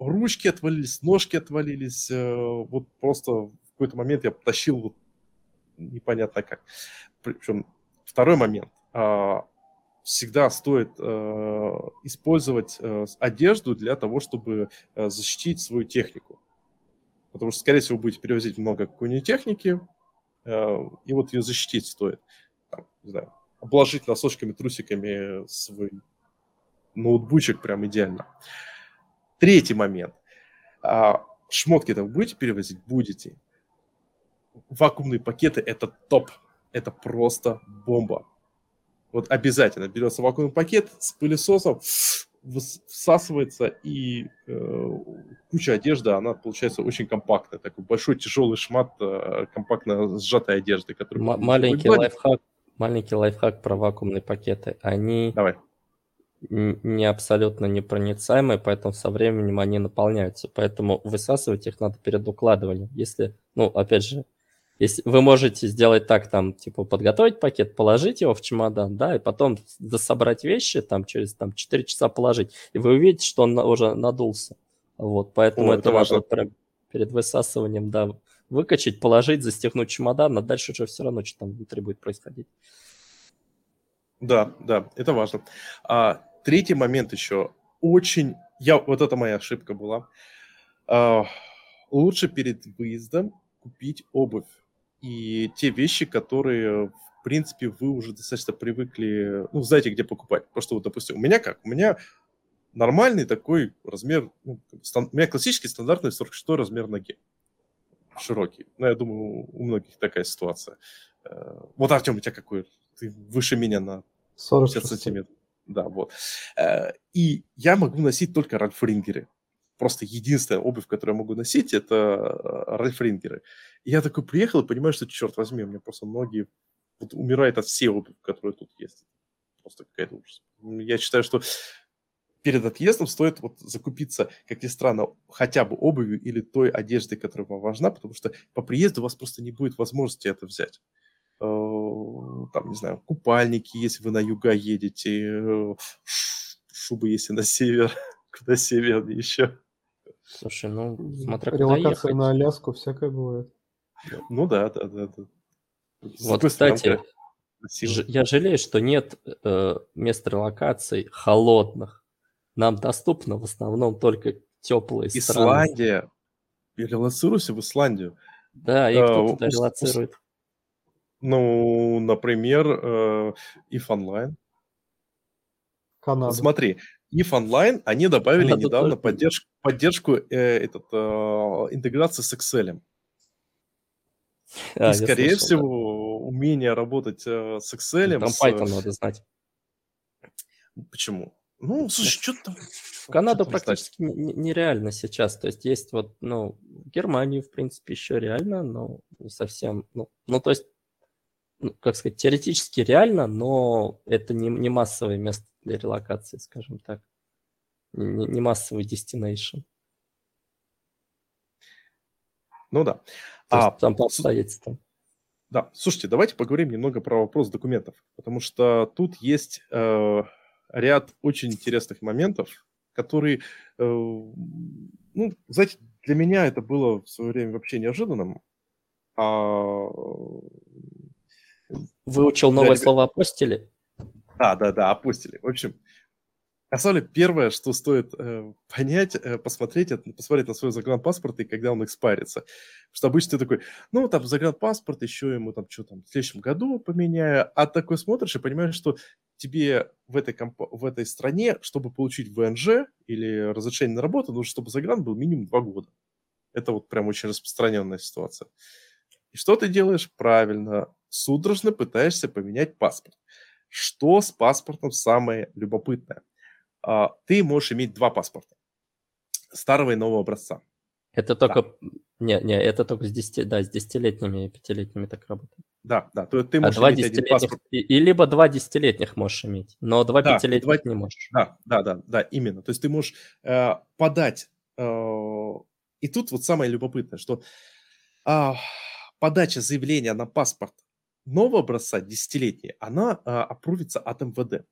ручки отвалились, ножки отвалились, э, вот просто в какой-то момент я тащил вот непонятно как. Причем второй момент. Э, всегда стоит э, использовать э, одежду для того, чтобы защитить свою технику. Потому что, скорее всего, будете перевозить много какой-нибудь техники, и вот ее защитить стоит. Там, не знаю, обложить носочками, трусиками свой ноутбучик прям идеально. Третий момент. А, шмотки-то вы будете перевозить? Будете. Вакуумные пакеты – это топ. Это просто бомба. Вот обязательно берется вакуумный пакет с пылесосом, всасывается, и э, куча одежды, она получается очень компактная. Такой большой тяжелый шмат э, компактно сжатой одежды. Который М- маленький лайфхак, маленький лайфхак про вакуумные пакеты. Они Давай. Не абсолютно непроницаемые, поэтому со временем они наполняются. Поэтому высасывать их надо перед укладыванием. Если, ну, опять же, если вы можете сделать так, там, типа, подготовить пакет, положить его в чемодан, да, и потом дособрать вещи, там, через там, 4 часа положить, и вы увидите, что он уже надулся. Вот, поэтому О, это, это важно прям перед высасыванием, да, выкачать, положить, застегнуть чемодан, а дальше уже все равно что там внутри будет происходить. Да, да, это важно. А, третий момент еще. Очень, я, вот это моя ошибка была. А, лучше перед выездом купить обувь и те вещи, которые, в принципе, вы уже достаточно привыкли, ну, знаете, где покупать. Потому что, вот, допустим, у меня как? У меня нормальный такой размер, ну, стан, у меня классический стандартный 46 размер ноги. Широкий. Ну, я думаю, у многих такая ситуация. Э, вот, Артем, у тебя какой? Ты выше меня на 40 сантиметров. Да, вот. Э, и я могу носить только ральфрингеры просто единственная обувь, которую я могу носить, это э, ральфрингеры. И я такой приехал и понимаю, что, черт возьми, у меня просто ноги вот, умирают от всей обуви, которая тут есть. Просто какая-то ужас. Я считаю, что перед отъездом стоит вот закупиться, как ни странно, хотя бы обувью или той одеждой, которая вам важна, потому что по приезду у вас просто не будет возможности это взять. Э, там, не знаю, купальники, если вы на юга едете, э, шубы, если на север, куда севернее еще. Слушай, ну, смотря куда Релокация на Аляску всякое бывает. Ну да, да, да. да. Вот, кстати, ж, я жалею, что нет э, мест релокации холодных. Нам доступно в основном только теплые страны. Исландия. Релацируйся в Исландию. Да, и кто а, туда релацирует? Ну, например, э, if Online. Канада. Смотри, if Online, они добавили Канада недавно поддержку, поддержку э, этот, э, интеграции с Excel. А, и, скорее слышал, всего, да. умение работать э, с Excel... Там с... Python надо знать. Почему? Ну, слушай, что там... В Канаду практически нереально сейчас. То есть есть вот, ну, в Германию, в принципе, еще реально, но не совсем... Ну, ну то есть, ну, как сказать, теоретически реально, но это не, не массовое место для релокации, скажем так не, не массовый destination. Ну да. а, там по обстоятельствам. Да, слушайте, давайте поговорим немного про вопрос документов, потому что тут есть э, ряд очень интересных моментов, которые, э, ну, знаете, для меня это было в свое время вообще неожиданным. А... Выучил новое ребят... слово апостили? Да, да, да, апостили. В общем, На самом деле, первое, что стоит э, понять, э, посмотреть, это посмотреть на свой загранпаспорт и когда он экспарится. Потому что обычно ты такой, ну, там, загранпаспорт еще ему там что там в следующем году поменяю, а такой смотришь и понимаешь, что тебе в этой, комп- в этой стране, чтобы получить ВНЖ или разрешение на работу, нужно, чтобы загран был минимум два года. Это вот прям очень распространенная ситуация. И что ты делаешь? Правильно, судорожно пытаешься поменять паспорт. Что с паспортом самое любопытное? А, ты можешь иметь два паспорта. Старого и нового образца. Это только... Да. Не, не, это только с 10, да, с десятилетними и пятилетними так работает. Да, да. То ты а можешь два иметь один паспорт. И, и либо два десятилетних можешь иметь, но два Да, пятилетних два- не можешь. Да, да, да, да, именно. То есть ты можешь э, подать. э, и тут вот самое любопытное, что а, подача заявления на паспорт нового образца, десятилетний, она а, аппрувится от МВД.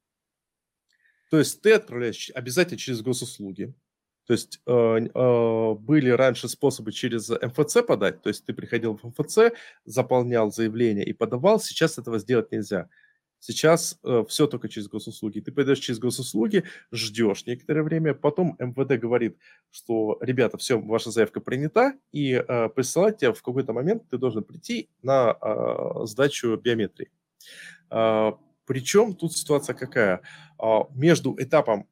То есть ты отправляешь обязательно через госуслуги. То есть э, э, были раньше способы через МФЦ подать, то есть ты приходил в МФЦ, заполнял заявление и подавал, сейчас этого сделать нельзя. Сейчас все только через госуслуги. Ты пойдешь через госуслуги, ждешь некоторое время, потом МВД говорит, что, ребята, все, ваша заявка принята, и э, присылать тебя в какой-то момент ты должен прийти на э, сдачу биометрии. А, причем тут ситуация какая? А, между этапом,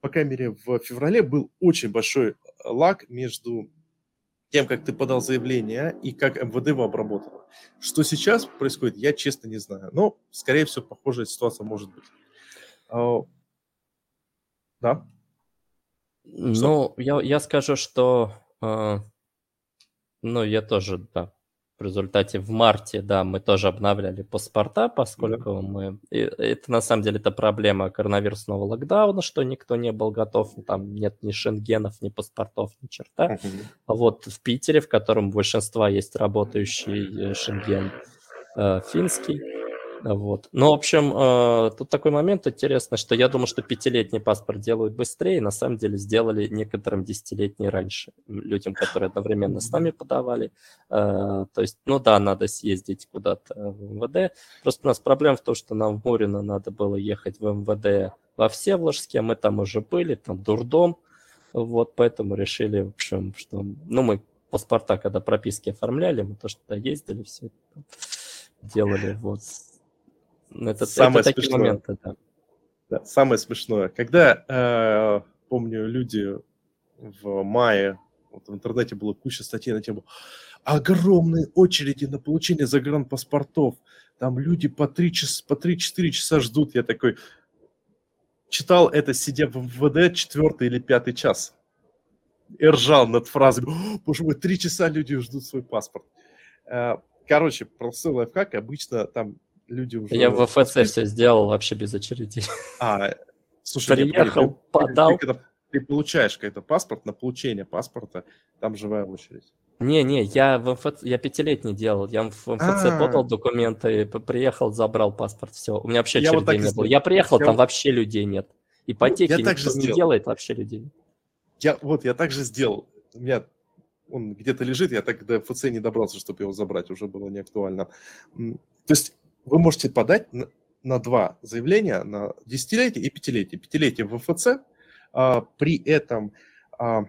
по крайней мере, в феврале был очень большой лаг между тем, как ты подал заявление и как МВД его обработало. Что сейчас происходит, я честно не знаю. Но, скорее всего, похожая ситуация может быть. А, Да? Ну, я, я скажу, что... э, ну, я тоже, да, в результате в марте, да, мы тоже обновляли паспорта, поскольку мы... и это на самом деле это проблема коронавирусного локдауна, что никто не был готов, там нет ни шенгенов, ни паспортов, ни черта. А вот в Питере, в котором у большинства есть работающий э, шенген э, финский, вот. Ну, в общем, э, тут такой момент интересный, что я думаю, что пятилетний паспорт делают быстрее, на самом деле сделали некоторым десятилетний раньше, людям, которые одновременно с нами подавали. Э, То есть, ну да, надо съездить куда-то в МВД. Просто у нас проблема в том, что нам в Мурино надо было ехать в МВД во Всеволожске, мы там уже были, там дурдом, вот, поэтому решили, в общем, что, ну, мы паспорта, когда прописки оформляли, мы тоже туда ездили, все это делали, вот. Ну, Это, Самое это такие смешное. моменты, да. Да, самое смешное. Когда, э, помню, люди в мае, вот в интернете было куча статей на тему огромные очереди на получение загранпаспортов. Там люди по 3 часа, по 3-4 часа ждут. Я такой читал это, сидя в МВД, четвертый или пятый час. И ржал над фразой, «О, боже мой, три часа люди ждут свой паспорт. Э, Короче, простой лайфхак, обычно там люди уже... Я в ФЦ все сделал вообще без очереди. А, слушай, Приехал, ты- подал. Ты, когда ты получаешь какой-то паспорт, на получение паспорта, там живая очередь. Не-не, я в МФЦ, я пятилетний делал, я в МФЦ А. подал документы, приехал, забрал паспорт, все. У меня вообще Я вот очередей и не было. Я приехал, Я там вот- вообще людей нет. Ипотеки я никто не делает, вообще людей нет. Я, вот, я так же сделал. У меня он где-то лежит, я так до ФЦ не добрался, чтобы его забрать, уже было не актуально. То есть вы можете подать на, на два заявления, на десятилетие и пятилетие. Пятилетие в ФЦ, а, при этом а,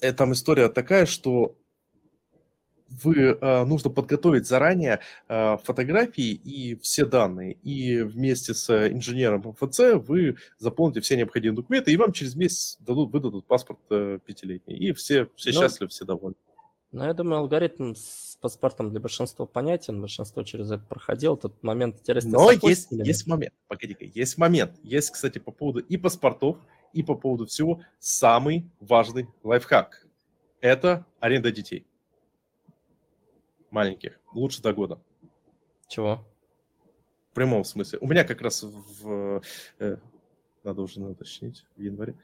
э, там история такая, что вы а, нужно подготовить заранее а, фотографии и все данные, и вместе с э, инженером МФЦ вы заполните все необходимые документы, и вам через месяц дадут, выдадут паспорт э, пятилетний, и все, все Ну, счастливы, все довольны. Но я думаю, алгоритм с паспортом для большинства понятен, большинство через это проходил. Тут момент интересный. Но есть, есть момент, погоди-ка, есть момент. Есть, кстати, по поводу и паспортов, и по поводу всего самый важный лайфхак. Это аренда детей. Маленьких, лучше до года. Чего? В прямом смысле. У меня как раз в... э, надо уже уточнить, в январе.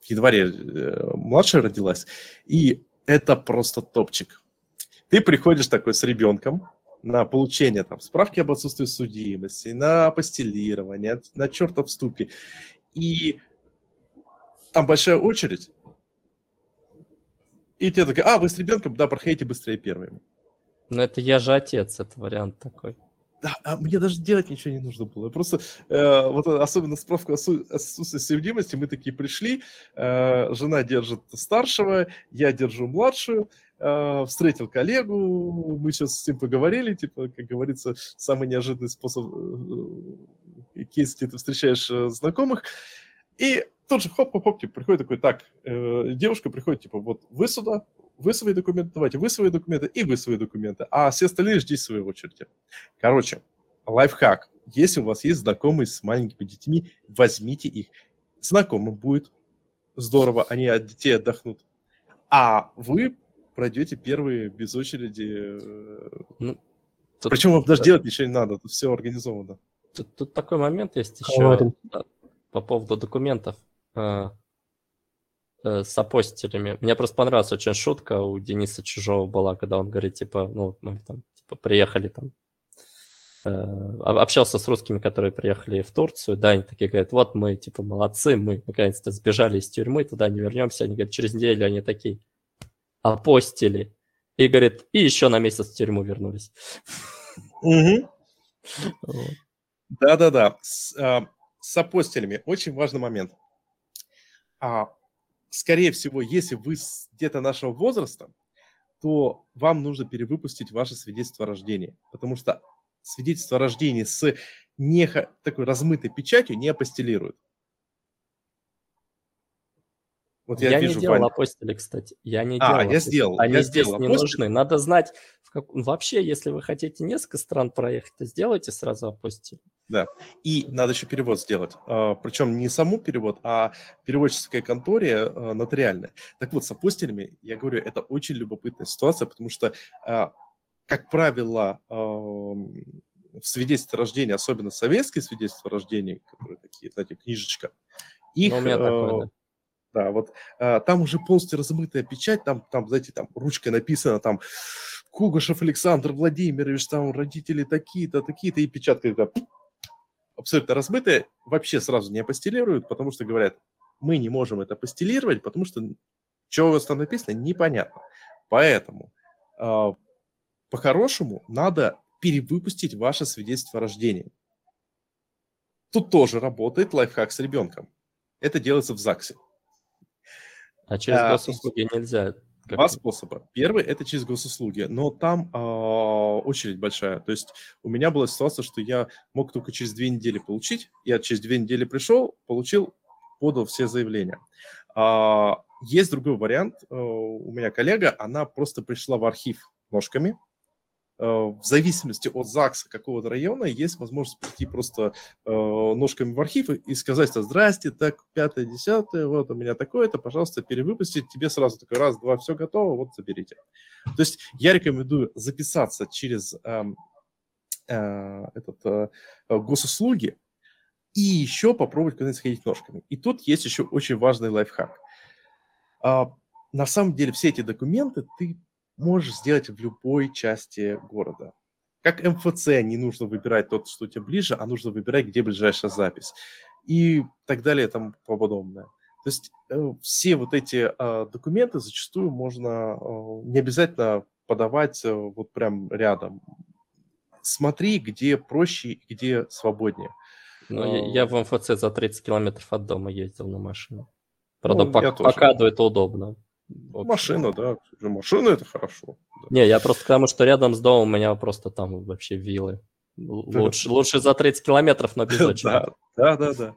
В январе э, младшая родилась. И это просто топчик. Ты приходишь такой с ребенком на получение там, справки об отсутствии судимости, на апостилирование, на чертов ступе. И там большая очередь. И тебе такая, а, вы с ребенком, да, проходите быстрее первыми. Ну это я же отец, это вариант такой. Да, а мне даже делать ничего не нужно было. Просто э, вот особенно справку отсутствия совместимости. Мы такие пришли, э, жена держит старшего, я держу младшую, э, встретил коллегу, мы сейчас с ним поговорили, типа, как говорится, самый неожиданный способ э, кейс, где ты встречаешь э, знакомых, и тут же хоп-хоп-хоп, типа, приходит такой, так, э, девушка приходит, типа, вот вы сюда, вы свои документы, давайте, вы свои документы и вы свои документы, а все остальные ждите своей очереди. Короче, лайфхак. Если у вас есть знакомые с маленькими детьми, возьмите их. Знакомым будет здорово, они от детей отдохнут. А вы пройдете первые без очереди. Э, ну, тут, Причем вам даже да. делать ничего не надо, тут все организовано. Тут, тут такой момент есть еще по поводу документов. А, Э, с апостилями. Мне просто понравилась очень шутка у Дениса Чужого была, когда он говорит, типа, ну, мы там, типа, приехали там, э, общался с русскими, которые приехали в Турцию, да, они такие говорят, вот мы, типа, молодцы, мы наконец-то сбежали из тюрьмы, туда не вернемся. Они говорят, через неделю они такие, апостили. И говорит, и еще на месяц в тюрьму вернулись. Да-да-да. А, с апостилями очень важный момент. Скорее всего, если вы где-то нашего возраста, то вам нужно перевыпустить ваше свидетельство о рождении, потому что свидетельство о рождении с не такой размытой печатью не апостелируют. Вот я, я вижу, не делал Ваня. апостили, кстати. Я не а, делал. я сделал. Они я здесь сделал не нужны. Надо знать, как... вообще, если вы хотите несколько стран проехать, то сделайте сразу апостили. Да. И надо еще перевод сделать. А, Причем не саму перевод, а переводческой конторе а, нотариальной. Так вот, с апостилями, я говорю, это очень любопытная ситуация, потому что, а, как правило, в свидетельстве о рождении, особенно советские свидетельства о рождении, которые такие, знаете, книжечка, их... Ну, у меня такое, да да, вот там уже полностью размытая печать, там, там, знаете, там ручкой написано, там, Кугашев Александр Владимирович, там, родители такие-то, такие-то, и печатка да, абсолютно размытая, вообще сразу не апостелируют, потому что говорят, мы не можем это апостелировать, потому что что у вас там написано, непонятно. Поэтому э, по-хорошему надо перевыпустить ваше свидетельство о рождении. Тут тоже работает лайфхак с ребенком. Это делается в ЗАГСе. А через а, госуслуги нельзя? Два способа. Первый – это через госуслуги, но там э, очередь большая. То есть у меня была ситуация, что я мог только через две недели получить. Я через две недели пришел, получил, подал все заявления. Э, есть другой вариант. Э, у меня коллега, она просто пришла в архив ножками, в зависимости от ЗАГСа какого-то района есть возможность прийти просто э, ножками в архив и сказать, что здрасте, так, пятое, десятое, вот у меня такое-то, пожалуйста, перевыпустить. Тебе сразу такой раз, два, все готово, вот заберите. То есть я рекомендую записаться через э, э, этот, э, госуслуги и еще попробовать куда-нибудь сходить ножками. И тут есть еще очень важный лайфхак. А, на самом деле все эти документы ты можешь сделать в любой части города. Как МФЦ не нужно выбирать тот, что тебе ближе, а нужно выбирать, где ближайшая запись. И так далее и тому подобное. То есть э, все вот эти э, документы зачастую можно э, не обязательно подавать э, вот прям рядом. Смотри, где проще, где свободнее. Ну, я, я в МФЦ за 30 километров от дома ездил на машине. Правда, ну, по, по каду это удобно. Машина, да. Машина это хорошо. Да. Не, я просто потому, что рядом с домом у меня просто там вообще виллы. Лучше, лучше за 30 километров, но без очереди. Да, да, да.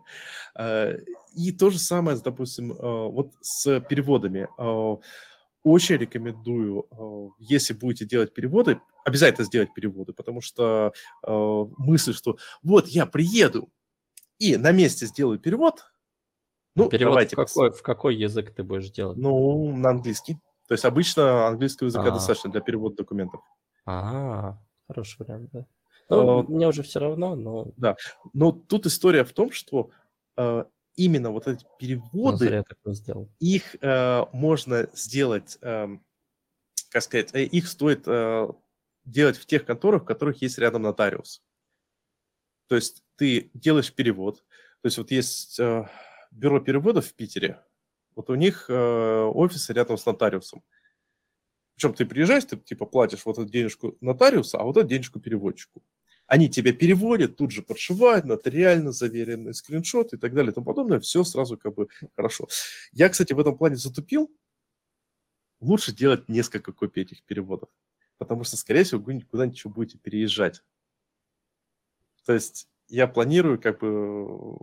А, и то же самое, допустим, а, вот с переводами. А, очень рекомендую, если будете делать переводы, обязательно сделать переводы, потому что мысль, что вот я приеду и на месте сделаю перевод, ну, Перевод давайте. В какой, в какой язык ты будешь делать? Ну, на английский. То есть обычно английского языка А-а-а. достаточно для перевода документов. А, хороший вариант, да. Ну, а, мне уже все равно, но... Да, но тут история в том, что э, именно вот эти переводы, их э, можно сделать, э, как сказать, э, их стоит э, делать в тех конторах, в которых есть рядом нотариус. То есть ты делаешь перевод, то есть вот есть... Э, бюро переводов в Питере, вот у них э, офисы рядом с нотариусом. Причем ты приезжаешь, ты типа платишь вот эту денежку нотариуса, а вот эту денежку переводчику. Они тебя переводят, тут же подшивают, нотариально заверенный скриншот и так далее и тому подобное. Все сразу как бы хорошо. Я, кстати, в этом плане затупил. Лучше делать несколько копий этих переводов, потому что, скорее всего, вы никуда ничего будете переезжать. То есть я планирую как бы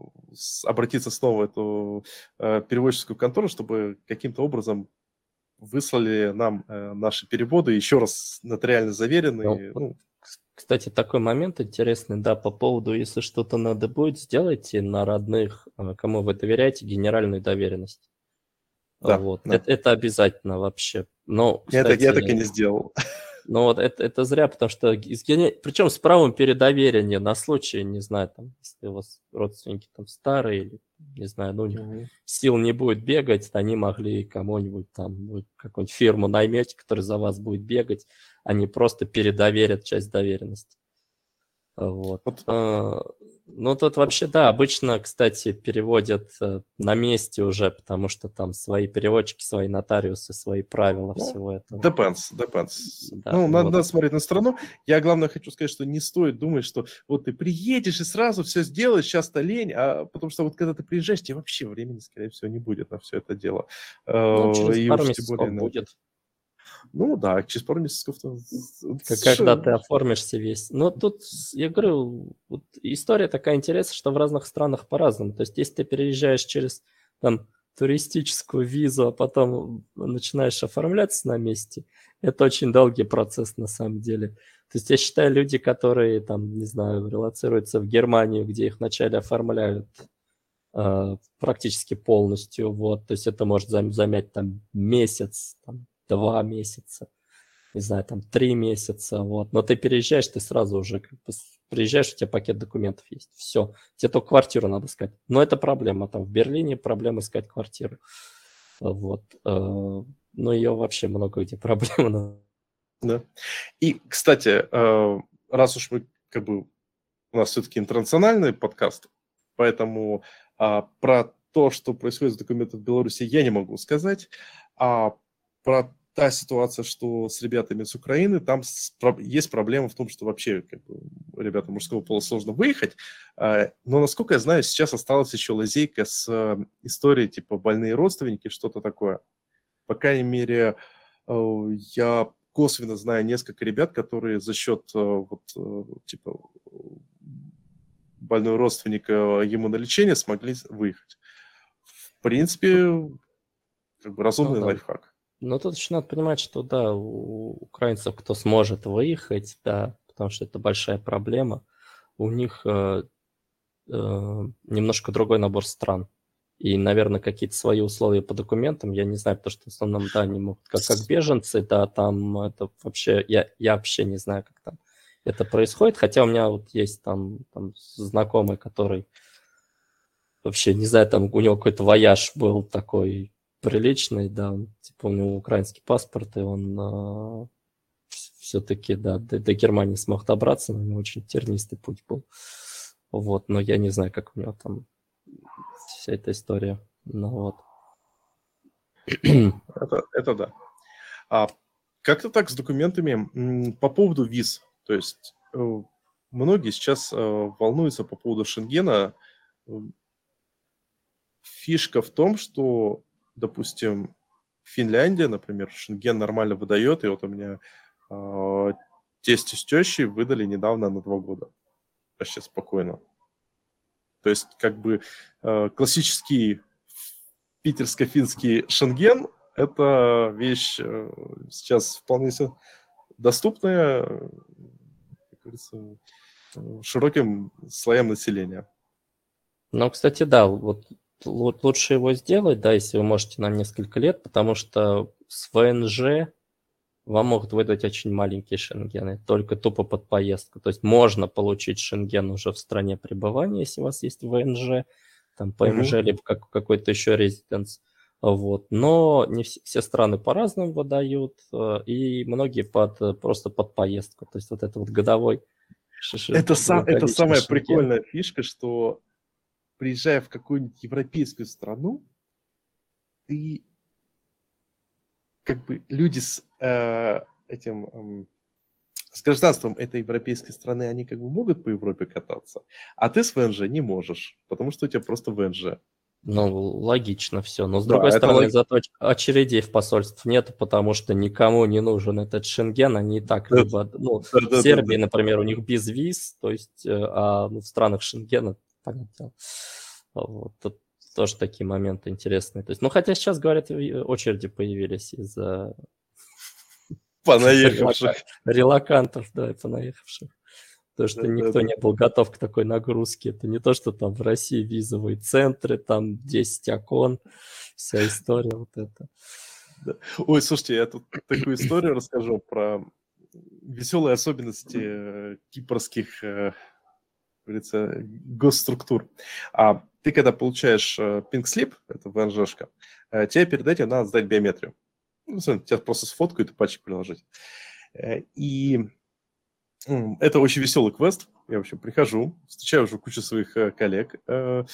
обратиться снова в эту э, переводческую контору, чтобы каким-то образом выслали нам э, наши переводы еще раз нотариально заверенные. Ну, ну. Кстати, такой момент интересный, да, по поводу, если что-то надо будет, сделайте на родных, э, кому вы доверяете, генеральную доверенность. Да, вот. да. Это, это обязательно вообще. Но, кстати, я, так, я так и не сделал. Ну вот это, это зря, потому что причем с правом передоверения на случай, не знаю, там, если у вас родственники там старые или, не знаю, ну, mm-hmm. сил не будет бегать, они могли кому-нибудь там, ну, какую-нибудь фирму наймете, которая за вас будет бегать, они просто передоверят часть доверенности. Вот. вот. Ну, тут вообще, да, обычно, кстати, переводят э, на месте уже, потому что там свои переводчики, свои нотариусы, свои правила ну, всего этого. Depends, depends. Да, ну, вот. надо, надо смотреть на страну. Я, главное, хочу сказать, что не стоит думать, что вот ты приедешь и сразу все сделаешь, сейчас-то лень, а потому что вот когда ты приезжаешь, тебе вообще времени, скорее всего, не будет на все это дело. Ну, через и пару месяцев более, будет. Ну да, через пару месяцев. Когда ты оформишься весь. Но тут, я говорю, вот история такая интересная, что в разных странах по-разному. То есть, если ты переезжаешь через там, туристическую визу, а потом начинаешь оформляться на месте, это очень долгий процесс на самом деле. То есть я считаю, люди, которые там, не знаю, релацируются в Германию, где их вначале оформляют э, практически полностью, вот, то есть это может замять там месяц, там, два месяца, не знаю, там три месяца, вот. Но ты переезжаешь, ты сразу уже как бы приезжаешь, у тебя пакет документов есть, все. Тебе только квартиру надо искать. Но это проблема, там в Берлине проблема искать квартиру. Вот. Э, но ее вообще много где проблем. Да. И, кстати, э, раз уж мы как бы у нас все-таки интернациональный подкаст, поэтому а, про то, что происходит с документами в Беларуси, я не могу сказать. А про та ситуация, что с ребятами с Украины, там есть проблема в том, что вообще как бы, ребятам мужского пола сложно выехать. А, но, насколько я знаю, сейчас осталась еще лазейка с э, историей типа больные родственники, что-то такое. По крайней мере, э, я косвенно знаю несколько ребят, которые за счет э, вот, типа больного родственника ему на лечение смогли выехать. В принципе, как бы разумный ну, да. лайфхак. Ну, тут еще надо понимать, что, да, у украинцев, кто сможет выехать, да, потому что это большая проблема, у них э, э, немножко другой набор стран. И, наверное, какие-то свои условия по документам, я не знаю, потому что в основном, да, они могут, как, как беженцы, да, там это вообще, я, я вообще не знаю, как там это происходит, хотя у меня вот есть там, там знакомый, который вообще, не знаю, там у него какой-то вояж был такой приличный, да, типа у него украинский паспорт, и он а, все-таки, да, до, до Германии смог добраться, но у него очень тернистый путь был. Вот, но я не знаю, как у него там вся эта история. Ну вот. Это, это да. А как-то так с документами по поводу виз. То есть э, многие сейчас э, волнуются по поводу Шенгена. Фишка в том, что допустим, Финляндия, например, Шенген нормально выдает, и вот у меня э, тесть с тещей выдали недавно на два года. Вообще спокойно. То есть, как бы, э, классический питерско-финский Шенген – это вещь э, сейчас вполне доступная, как говорится, широким слоям населения. Ну, кстати, да, вот лучше его сделать, да, если вы можете на несколько лет, потому что с ВНЖ вам могут выдать очень маленькие шенгены, только тупо под поездку. То есть можно получить шенген уже в стране пребывания, если у вас есть ВНЖ, там ПМЖ, mm-hmm. либо как, какой-то еще резиденс. Вот. Но не все, все страны по-разному выдают, э, и многие под, просто под поездку. То есть вот это вот годовой это, сам, это самая шенген. прикольная фишка, что приезжая в какую-нибудь европейскую страну, ты как бы люди с э, этим э, с гражданством этой европейской страны они как бы могут по Европе кататься, а ты с ВНЖ не можешь, потому что у тебя просто ВНЖ. Ну, логично все. Но с да, другой стороны, лог... зато очередей в посольствах нет, потому что никому не нужен этот Шенген. Они и так да. либо, ну, да, в да, Сербии, да, например, у них без виз, то есть, э, а ну, в странах Шенгена, понятно. Вот, тут тоже такие моменты интересные. То есть, ну, хотя сейчас, говорят, очереди появились из-за... Понаехавших. Релакантов, да, понаехавших. То, что да, никто да, не был готов к такой нагрузке. Это не то, что там в России визовые центры, там 10 окон, вся история вот это. Да. Ой, слушайте, я тут такую историю расскажу про веселые особенности э, кипрских э, говорится, госструктур. А ты, когда получаешь э, pink slip, это ВНЖшка, тебе перед этим надо сдать биометрию. Ну, тебя просто сфоткают и пальчик приложить. И это очень веселый квест. Я, в общем, прихожу, встречаю уже кучу своих э, коллег. Э,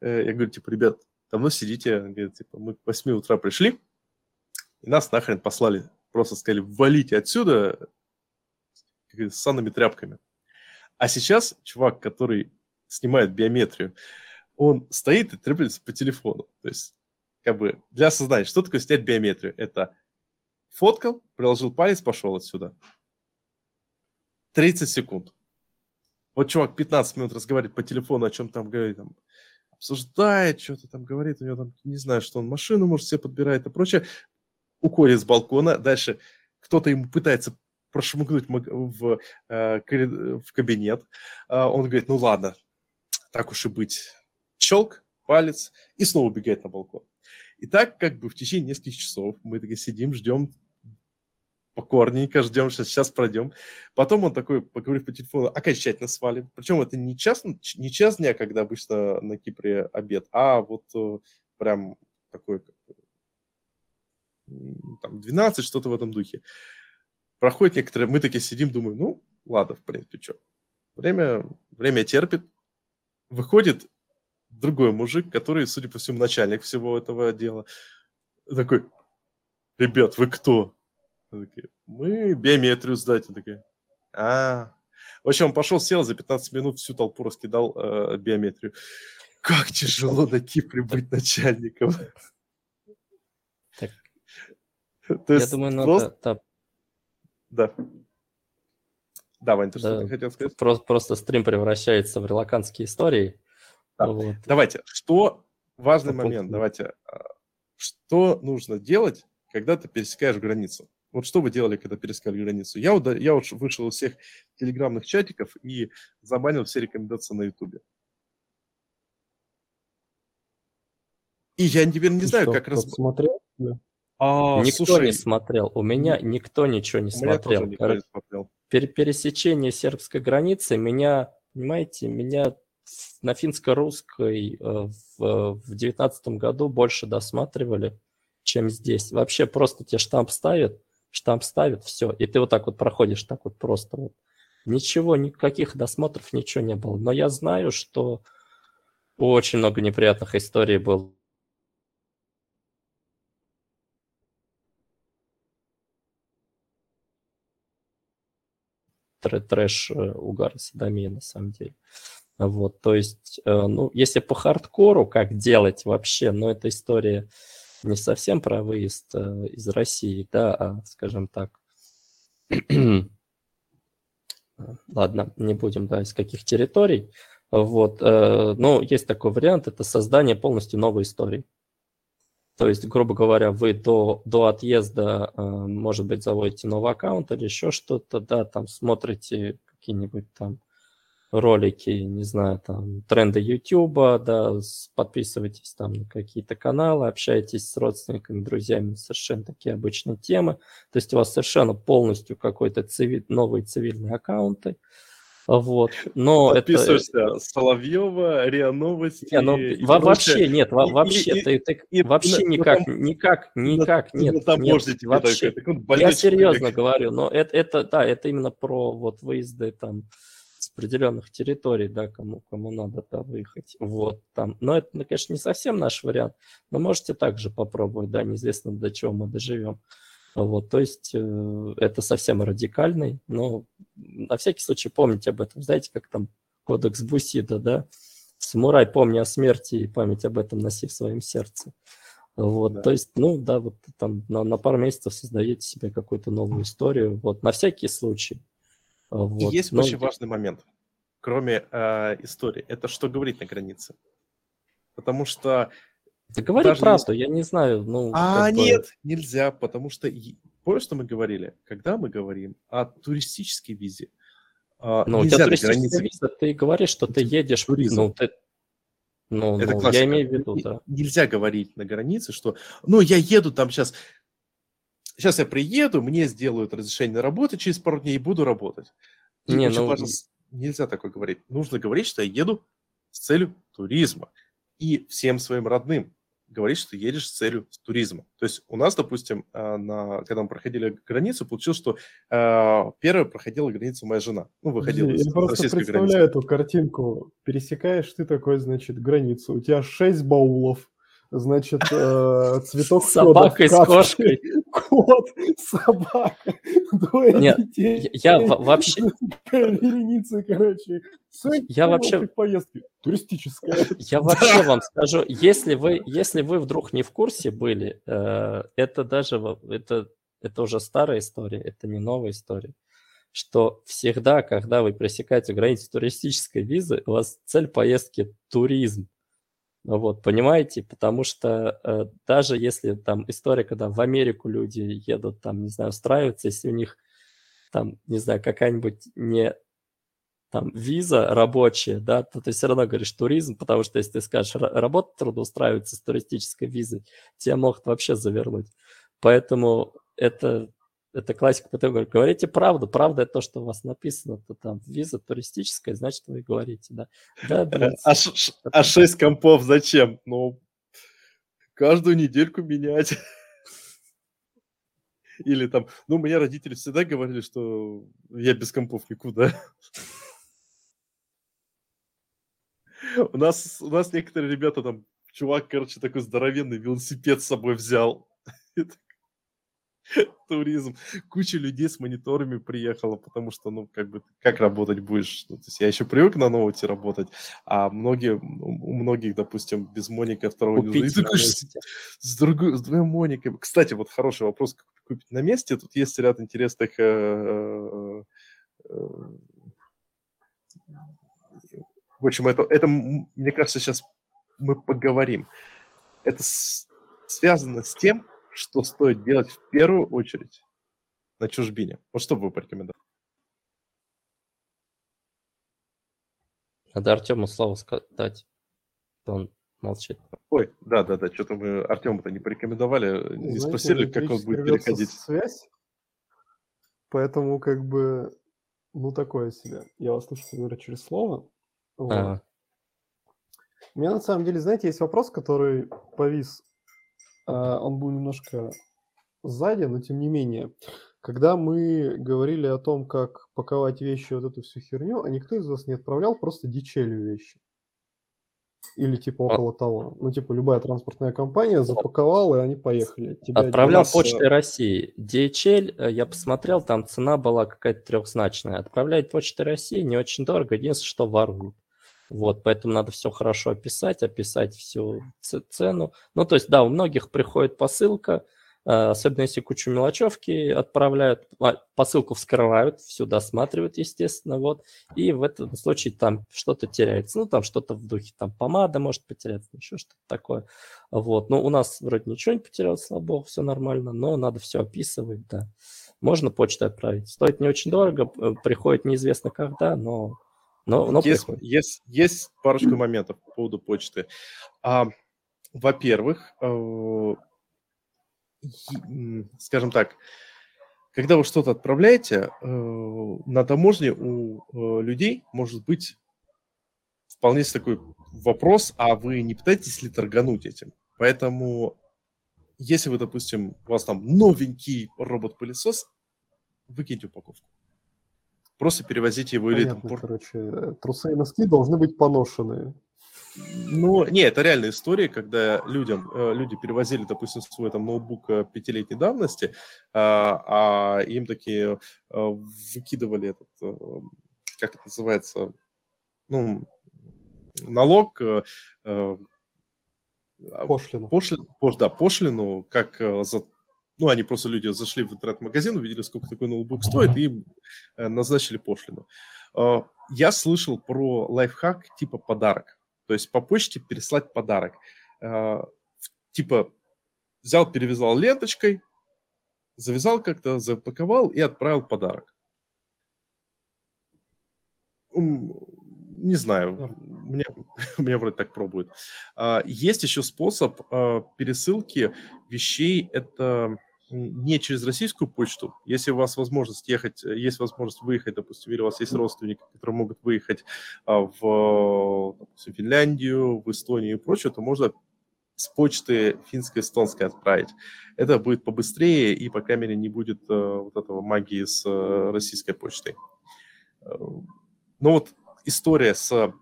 э, я говорю, типа, ребят, давно сидите? Говорят, типа, мы к 8 утра пришли, и нас нахрен послали. Просто сказали, валите отсюда с санными тряпками. А сейчас чувак, который снимает биометрию, он стоит и треплется по телефону. То есть, как бы, для осознания, что такое снять биометрию? Это фоткал, приложил палец, пошел отсюда. 30 секунд. Вот чувак 15 минут разговаривает по телефону, о чем там говорит, там, обсуждает, что-то там говорит, у него там, не знаю, что он машину, может, себе подбирает и прочее, уходит с балкона, дальше кто-то ему пытается прошмыгнуть в, э, в кабинет, а он говорит, ну ладно, так уж и быть, челк, палец, и снова убегает на балкон. И так как бы в течение нескольких часов мы таки сидим, ждем покорненько ждем, что сейчас пройдем. Потом он такой, поговорив по телефону, окончательно свалит. Причем это не час, не час дня, когда обычно на Кипре обед, а вот э, прям такой там 12, что-то в этом духе. Проходит некоторые, мы такие сидим, думаем, ну, ладно, в принципе, что. Время, время терпит. Выходит другой мужик, который, судя по всему, начальник всего этого дела. Такой, ребят, вы кто? такие, мы биометрию сдать. Он такие, а, в общем, он пошел, сел, за 15 минут всю толпу раскидал э, биометрию. Как тяжело на Кипре быть начальником. Так. То Я думаю, надо... Просто... Да. Да, Вань, ты да, что хотел сказать? Просто, просто стрим превращается в релакантские истории. Да. Вот. Давайте, что важный По момент, давайте, а, что нужно делать, когда ты пересекаешь границу? Вот что вы делали, когда перескали границу? Я, вот, я вот вышел из всех телеграмных чатиков и забанил все рекомендации на Ютубе. И я теперь не знаю, что, как раз... Смотрел? А, никто слушай, не смотрел. У меня никто ничего не смотрел. Никто не смотрел. пересечение сербской границы меня, понимаете, меня на финско-русской э, в, 19 году больше досматривали, чем здесь. Вообще просто тебе штамп ставят, штамп ставит, все, и ты вот так вот проходишь, так вот просто вот. Ничего, никаких досмотров, ничего не было. Но я знаю, что очень много неприятных историй было трэш э, угар садомия на самом деле. Вот, то есть, э, ну, если по хардкору, как делать вообще, ну, эта история не совсем про выезд э, из России, да, а, скажем так, ладно, не будем, да, из каких территорий, вот, но есть такой вариант, это создание полностью новой истории. То есть, грубо говоря, вы до, до отъезда, э, может быть, заводите новый аккаунт или еще что-то, да, там смотрите какие-нибудь там ролики, не знаю, там, тренды YouTube, да, подписывайтесь там на какие-то каналы, общайтесь с родственниками, друзьями, совершенно такие обычные темы. То есть у вас совершенно полностью какой-то цивиль, новые цивильные аккаунты. Вот, но Подписываешься это... Соловьева, РИА Новости. Не, ну, и вообще нет, и, вообще и, ты, ты и, вообще и, никак, там, никак, никак, нет, нет, нет вообще. Такой, я серьезно говорю, но это, это, да, это именно про вот выезды там с определенных территорий, да, кому, кому надо да, выехать. Вот там. Но это, конечно, не совсем наш вариант, но можете также попробовать, да, неизвестно до чего мы доживем. Вот, то есть э, это совсем радикальный, но на всякий случай помните об этом. Знаете, как там кодекс Бусида, да? Самурай, помни о смерти и память об этом носи в своем сердце. Вот, да. то есть, ну да, вот там на, на пару месяцев создаете себе какую-то новую историю, вот, на всякий случай. Вот. И есть Но... очень важный момент, кроме э, истории, это что говорить на границе. Потому что да говори Даже правду, если... я не знаю. Ну, а, нет, бы... нельзя, потому что... Помнишь, что мы говорили? Когда мы говорим о туристической визе, а, ну, у тебя туристическая виза, ты говоришь, что ты едешь... Туризм. Ну, ты... ну, Это ну я имею в виду, да. Нельзя говорить на границе, что, ну, я еду там сейчас... Сейчас я приеду, мне сделают разрешение на работу через пару дней и буду работать. И не, ну... важно, нельзя такое говорить. Нужно говорить, что я еду с целью туризма. И всем своим родным говорить, что едешь с целью туризма. То есть у нас, допустим, э, на, когда мы проходили границу, получилось, что э, первая проходила границу моя жена. Ну, выходила Я из просто представляю границы. эту картинку. Пересекаешь ты такой, значит, границу. У тебя шесть баулов, значит, э, цветок Собака с кошкой. Кот, собака, двое Нет, детей. Я вообще... Вереницы, короче. Я вообще... Поездки. Туристическая. Я вообще вам скажу, если вы, если вы вдруг не в курсе были, э, это даже... Это, это уже старая история, это не новая история что всегда, когда вы пресекаете границу туристической визы, у вас цель поездки – туризм. Вот, понимаете? Потому что э, даже если там история, когда в Америку люди едут, там, не знаю, устраиваться, если у них там, не знаю, какая-нибудь не там виза рабочая, да, то ты все равно говоришь туризм, потому что если ты скажешь работать трудоустраиваться с туристической визой, тебя могут вообще завернуть. Поэтому это это классика, потом говорю, говорите правду, правда это то, что у вас написано, то там виза туристическая, значит, вы говорите, да. да блин, а, ш, а 6 компов зачем? Ну, каждую недельку менять. Или там, ну, мне родители всегда говорили, что я без компов никуда. У нас, у нас некоторые ребята там, чувак, короче, такой здоровенный велосипед с собой взял. туризм. Куча людей с мониторами приехала, потому что, ну, как бы, как работать будешь? Ну, то есть я еще привык на ноуте работать, а многие, у многих, допустим, без моника второго не нужно. Такой, с, с, другой, с двумя мониками. Кстати, вот хороший вопрос, как купить на месте. Тут есть ряд интересных э, э, э, в общем, это, это, мне кажется, сейчас мы поговорим. Это с, связано с тем, что стоит делать в первую очередь на чужбине? Вот что бы вы порекомендовали? Надо Артему слово сказать. Он молчит. Ой, да, да, да, что-то мы Артему-то не порекомендовали, не Знаете, спросили, как он будет переходить. Связь, поэтому как бы, ну, такое себе. Я вас слышу, говорю через слово. Вот. А. У меня на самом деле, знаете, есть вопрос, который повис он был немножко сзади, но тем не менее. Когда мы говорили о том, как паковать вещи, вот эту всю херню, а никто из вас не отправлял просто дичелью вещи. Или типа а около того. Ну, типа любая транспортная компания запаковала, и они поехали. Тебя Отправлял нас... Почтой России. DHL, э, я посмотрел, там цена была какая-то трехзначная. Отправляет Почтой России не очень дорого, единственное, что воруют. Вот, поэтому надо все хорошо описать, описать всю цену. Ну, то есть, да, у многих приходит посылка, э, особенно если кучу мелочевки отправляют, а, посылку вскрывают, все досматривают, естественно, вот, и в этом случае там что-то теряется, ну, там что-то в духе, там помада может потеряться, еще что-то такое, вот, ну, у нас вроде ничего не потерялось, слава богу, все нормально, но надо все описывать, да. Можно почтой отправить, стоит не очень дорого, приходит неизвестно когда, но но, но есть, есть, есть парочку моментов по поводу почты. А, во-первых, э, скажем так, когда вы что-то отправляете, э, на таможне у э, людей может быть вполне такой вопрос, а вы не пытаетесь ли торгануть этим? Поэтому, если вы, допустим, у вас там новенький робот-пылесос, выкиньте упаковку. Просто перевозите его Понятно, или там... короче, трусы и носки должны быть поношенные. Ну, не, это реальная история, когда людям, э, люди перевозили, допустим, свой там ноутбук э, пятилетней давности, а, а им такие выкидывали этот, как это называется, ну, налог, Пошлину. Пошлину, пош, да, пошлину, как за ну, они просто люди зашли в интернет-магазин, увидели, сколько такой ноутбук стоит, и назначили пошлину. Я слышал про лайфхак типа подарок. То есть по почте переслать подарок. А, типа взял, перевязал ленточкой, завязал как-то, запаковал и отправил подарок. Не знаю, мне, меня вроде так пробуют. А, есть еще способ а, пересылки вещей. Это не через российскую почту. Если у вас возможность ехать, э, есть возможность выехать, допустим, или у вас есть родственники, которые могут выехать а, в допустим, Финляндию, в Эстонию и прочее, то можно с почты финско-эстонской отправить. Это будет побыстрее и, по крайней мере, не будет э, вот этого магии с э, российской почтой. Но вот история с...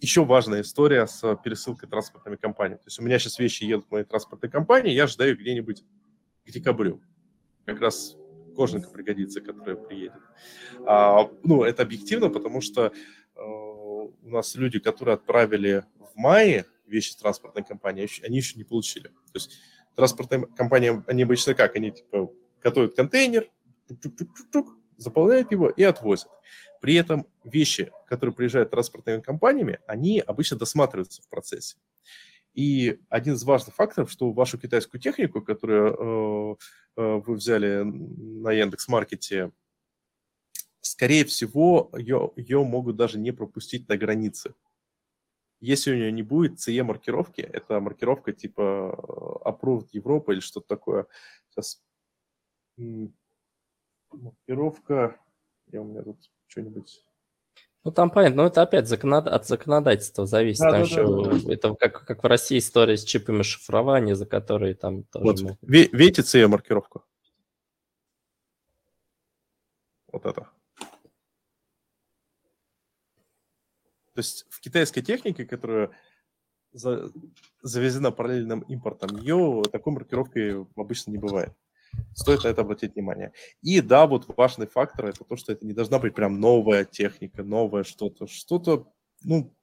Еще важная история с пересылкой транспортными компаниями. То есть у меня сейчас вещи едут в моей транспортной компании, я ждаю где-нибудь к декабрю. Как раз кожанка пригодится, которая приедет. А, ну, это объективно, потому что э, у нас люди, которые отправили в мае вещи транспортной компании, они еще не получили. То есть транспортная компания, они обычно как? Они типа готовят контейнер, заполняют его и отвозят. При этом вещи, которые приезжают транспортными компаниями, они обычно досматриваются в процессе. И один из важных факторов, что вашу китайскую технику, которую э, э, вы взяли на Яндекс.Маркете, скорее всего, ее, ее могут даже не пропустить на границе. Если у нее не будет CE-маркировки, это маркировка типа э, Approved Европа или что-то такое. Сейчас маркировка, я у меня тут что-нибудь ну, там понятно, но это опять законод... от законодательства зависит. Да, там да, еще... да, да. Это как, как в России история с чипами шифрования, за которые там тоже... Вот, могут... видите CE-маркировку? Вот это. То есть в китайской технике, которая за... завезена параллельным импортом, ее такой маркировкой обычно не бывает. Стоит на это обратить внимание. И да, вот важный фактор это то, что это не должна быть прям новая техника, новое что-то. Что-то, ну,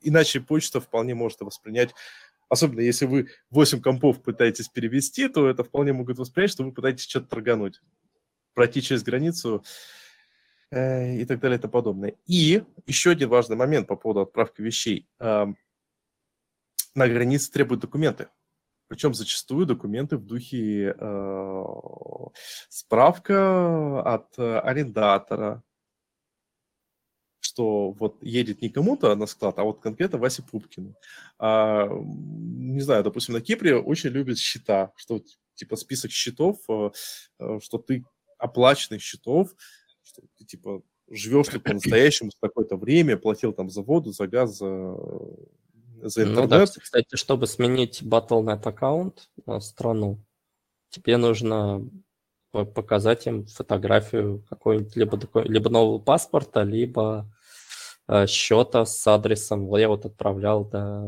иначе почта вполне может воспринять Особенно если вы 8 компов пытаетесь перевести, то это вполне могут воспринять, что вы пытаетесь что-то торгануть, пройти через границу э, и так далее и тому подобное. И еще один важный момент по поводу отправки вещей. Э, на границе требуют документы. Причем зачастую документы в духе э, справка от э, арендатора, что вот едет не кому-то на склад, а вот конкретно Васе Пупкину. А, не знаю, допустим, на Кипре очень любят счета, что типа список счетов, э, э что ты оплаченных счетов, что ты типа живешь ты по-настоящему с такое-то время, платил там за воду, за газ, за за интернет. Ну, да, кстати, чтобы сменить Battle.net аккаунт на страну, тебе нужно показать им фотографию какой-нибудь либо, либо нового паспорта, либо э, счета с адресом. Я вот отправлял да,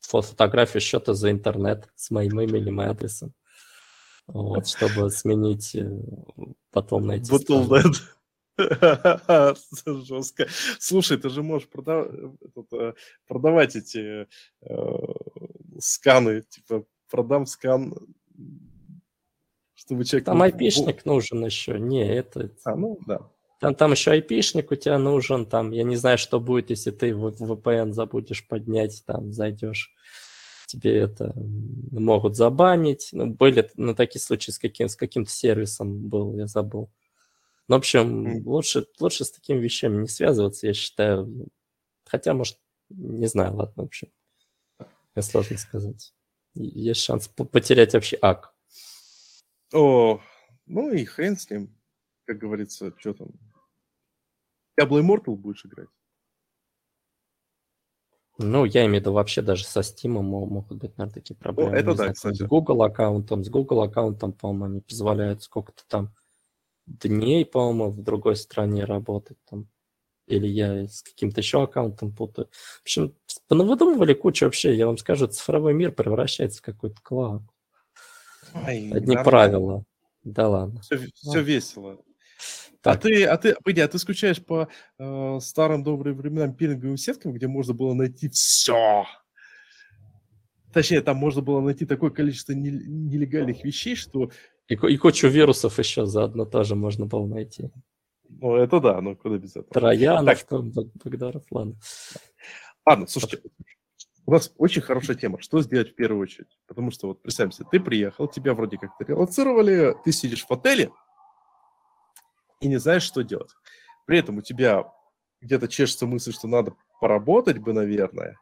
фотографию счета за интернет с моим именем и адресом. Вот, чтобы сменить э, Battle.net. Battle.net. Жестко. Слушай, ты же можешь продав... Э, продавать эти э, сканы, типа продам скан, чтобы человек... Там айпишник нужен еще, не, это... А, ну, да. Там, там еще айпишник у тебя нужен, там, я не знаю, что будет, если ты VPN забудешь поднять, там, зайдешь, тебе это могут забанить. Ну, были на такие случаи с, каким, с каким-то сервисом был, я забыл. Ну, в общем, лучше, лучше с такими вещами не связываться, я считаю. Хотя, может, не знаю, ладно, в общем. Мне сложно сказать. Есть шанс потерять вообще ак. О, ну и хрен с ним. Как говорится, что там. Diablo Immortal будешь играть? Ну, я имею в виду вообще даже со Steam могут быть, наверное, такие проблемы. О, это да, знаю, кстати. С Google аккаунтом, с Google аккаунтом, по-моему, они позволяют сколько-то там дней, по-моему, в другой стране работать там. или я с каким-то еще аккаунтом путаю. В общем, выдумывали кучу вообще, я вам скажу, цифровой мир превращается в какой-то клад. Ай, Одни нормально. правила. Да ладно. Все, все весело. А ты, а ты, погоди, а ты скучаешь по э, старым добрым временам пилинговым сеткам, где можно было найти все? Точнее, там можно было найти такое количество нелегальных вещей, что... И, и кучу вирусов еще заодно тоже можно было найти. Ну, это да, но куда без этого. Троянов, так. там, Багдаров, ладно. Ладно, слушайте, у нас очень хорошая тема. Что сделать в первую очередь? Потому что вот представим себе, ты приехал, тебя вроде как-то релацировали, ты сидишь в отеле и не знаешь, что делать. При этом у тебя где-то чешется мысль, что надо поработать бы, наверное,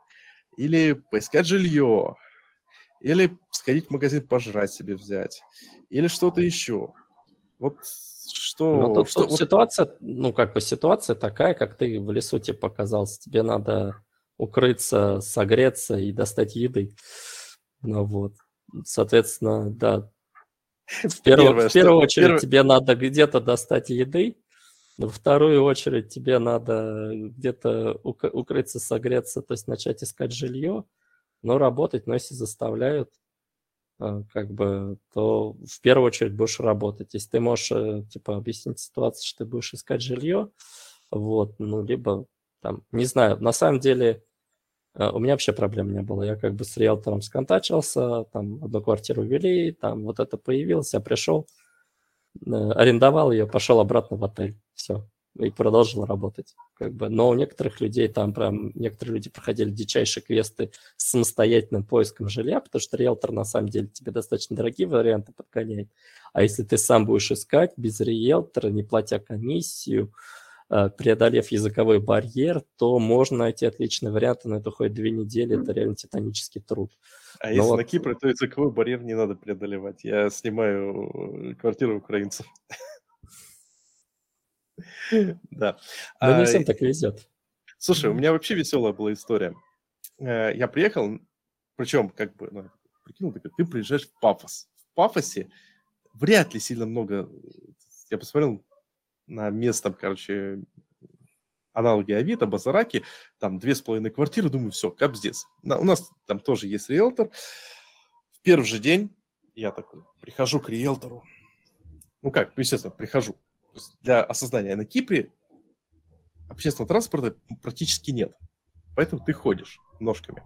или поискать жилье, или сходить в магазин пожрать себе взять, или что-то еще. Вот что... Ну, тут, что тут вот... ситуация, ну, как бы ситуация такая, как ты в лесу тебе показался. Тебе надо укрыться, согреться и достать еды. Ну вот. Соответственно, да. В первую, Первое, в первую что... очередь Первое... тебе надо где-то достать еды, во вторую очередь тебе надо где-то укрыться, согреться, то есть начать искать жилье, но работать, но если заставляют, а, как бы, то в первую очередь будешь работать. Если ты можешь, э, типа, объяснить ситуацию, что ты будешь искать жилье, вот, ну, либо там, не знаю, на самом деле э, у меня вообще проблем не было. Я как бы с риэлтором сконтачился, там одну квартиру ввели, там вот это появилось, я пришел, э, арендовал ее, пошел обратно в отель. Все и продолжил работать. Как бы. Но у некоторых людей там прям, некоторые люди проходили дичайшие квесты с самостоятельным поиском жилья, потому что риэлтор на самом деле тебе достаточно дорогие варианты подгоняет. А если ты сам будешь искать без риэлтора, не платя комиссию, э, преодолев языковой барьер, то можно найти отличные варианты, но это уходит две недели, это реально титанический труд. А но если вот... на Кипре, то языковой барьер не надо преодолевать. Я снимаю квартиру украинцев. Да. Но не всем так везет. Слушай, у меня вообще веселая была история. Э, я приехал, причем, как бы, ну, прикинул, ты приезжаешь в Пафос. В Пафосе вряд ли сильно много... Я посмотрел на место, короче, аналоги Авито, Базараки, там две с половиной квартиры, думаю, все, как здесь. у нас там тоже есть риэлтор. В первый же день я такой прихожу к риэлтору. Ну как, ну, естественно, прихожу для осознания на Кипре общественного транспорта практически нет. Поэтому ты ходишь ножками,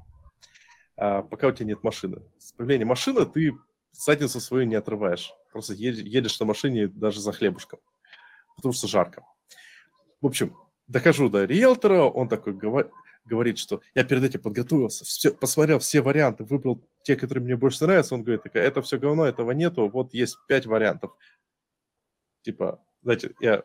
а, пока у тебя нет машины. С появлением машины ты задницу свою не отрываешь. Просто едешь на машине даже за хлебушком, потому что жарко. В общем, дохожу до риэлтора, он такой говорит, что я перед этим подготовился, все, посмотрел все варианты, выбрал те, которые мне больше нравятся. Он говорит, это все говно, этого нету, вот есть пять вариантов. Типа, знаете, я,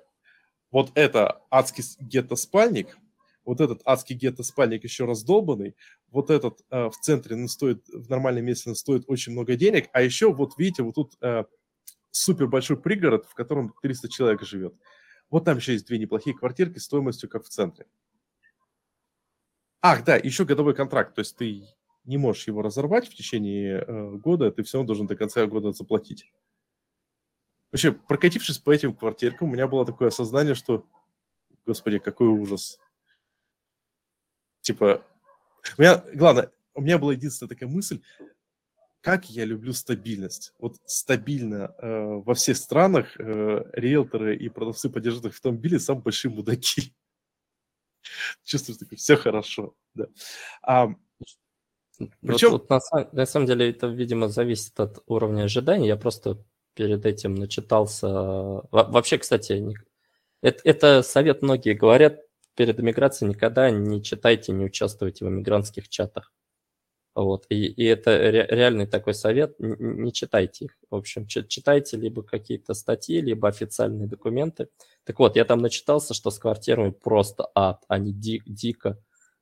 вот это адский гетто-спальник, вот этот адский гетто-спальник еще раздолбанный, вот этот э, в центре ну, стоит, в нормальном месте ну, стоит очень много денег, а еще вот видите, вот тут э, супер большой пригород, в котором 300 человек живет. Вот там еще есть две неплохие квартирки стоимостью как в центре. Ах, да, еще годовой контракт, то есть ты не можешь его разорвать в течение э, года, ты все равно должен до конца года заплатить. Вообще, прокатившись по этим квартиркам, у меня было такое осознание, что, господи, какой ужас. Типа, у меня, главное, у меня была единственная такая мысль, как я люблю стабильность. Вот стабильно э, во всех странах э, риэлторы и продавцы поддержанных автомобилей самые большие мудаки. Чувствуешь, такое, все хорошо. Да. А, причем... Вот, вот на, на самом деле это, видимо, зависит от уровня ожиданий. Я просто перед этим начитался. Вообще, кстати, это, это совет многие говорят перед эмиграцией никогда не читайте, не участвуйте в эмигрантских чатах. Вот. И, и это ре, реальный такой совет, не, не читайте их. В общем, читайте либо какие-то статьи, либо официальные документы. Так вот, я там начитался, что с квартирами просто ад, они ди, дико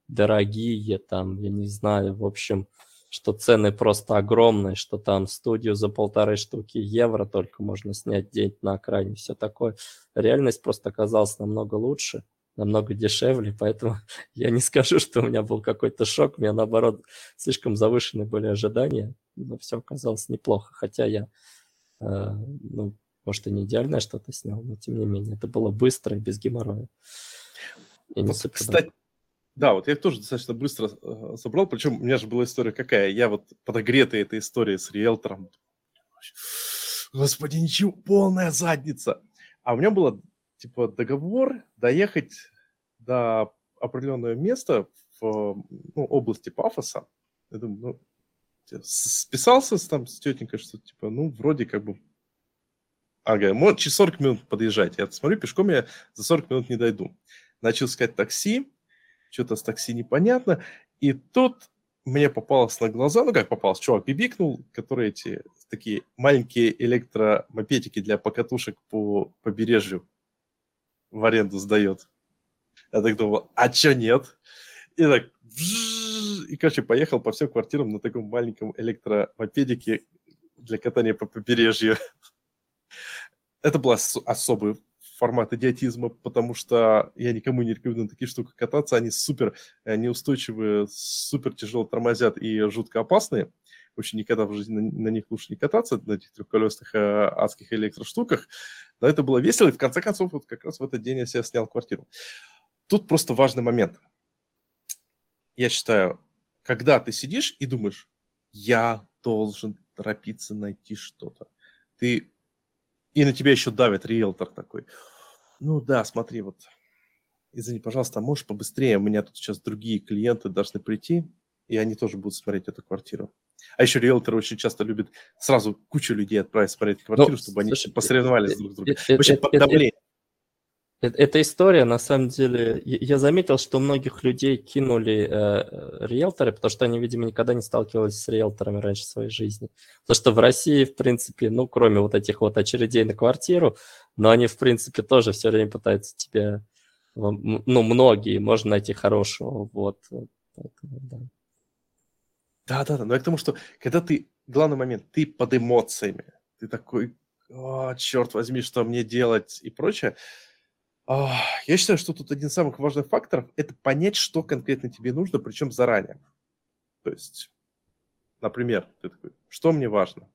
дорогие, там, я не знаю, в общем, что цены просто огромные, что там студию за полторы штуки евро только можно снять день на окраине, все такое. Реальность просто оказалась намного лучше, намного дешевле, поэтому я не скажу, что у меня был какой-то шок, у меня наоборот слишком завышенные были ожидания, но все оказалось неплохо, хотя я, э, ну, может, и не идеальное что-то снял, но тем не менее, это было быстро и без геморроя. Вот, кстати, да, вот я тоже достаточно быстро э, собрал, причем у меня же была история какая, я вот подогретый этой историей с риэлтором, господи, ничего, полная задница. А у меня было, типа, договор доехать до определенного места в ну, области Пафоса. Я думаю, ну, списался там с тетенькой, что, типа, ну, вроде как бы... Ага, может, через 40 минут подъезжать. Я смотрю, пешком я за 40 минут не дойду. Начал искать такси, что-то с такси непонятно. И тут мне попалось на глаза, ну как попалось, чувак бибикнул, которые эти такие маленькие электромопедики для покатушек по побережью в аренду сдает. Я так думал, а чё нет? И так, и, короче, поехал по всем квартирам на таком маленьком электромопедике для катания по побережью. Это был ос- особый формат идиотизма, потому что я никому не рекомендую на такие штуки кататься. Они супер э, неустойчивые, супер тяжело тормозят и жутко опасные. Очень никогда в жизни на, на них лучше не кататься, на этих трехколесных э, адских электроштуках. Но это было весело, и в конце концов, вот как раз в этот день я себе снял квартиру. Тут просто важный момент. Я считаю, когда ты сидишь и думаешь, я должен торопиться найти что-то. Ты... И на тебя еще давит риэлтор такой. Ну да, смотри, вот, извини, пожалуйста, а можешь побыстрее? У меня тут сейчас другие клиенты должны прийти, и они тоже будут смотреть эту квартиру. А еще риэлторы очень часто любят сразу кучу людей отправить смотреть квартиру, Ну, чтобы они слушай, посоревновались э, друг с другом. э, Вообще э, под э, э, давлением. Э- Эта история, на самом деле, я заметил, что многих людей кинули э, э, риэлторы, потому что они, видимо, никогда не сталкивались с риэлторами раньше в своей жизни. Потому что в России, в принципе, ну, кроме вот этих вот очередей на квартиру, но они, в принципе, тоже все время пытаются тебя, м, ну, многие, можно найти хорошего, вот. Поэтому, да. Да, да, да. Но я к тому, что когда ты, главный момент, ты под эмоциями, ты такой, «О, черт возьми, что мне делать и прочее. Я считаю, что тут один из самых важных факторов – это понять, что конкретно тебе нужно, причем заранее. То есть, например, ты такой, что мне важно?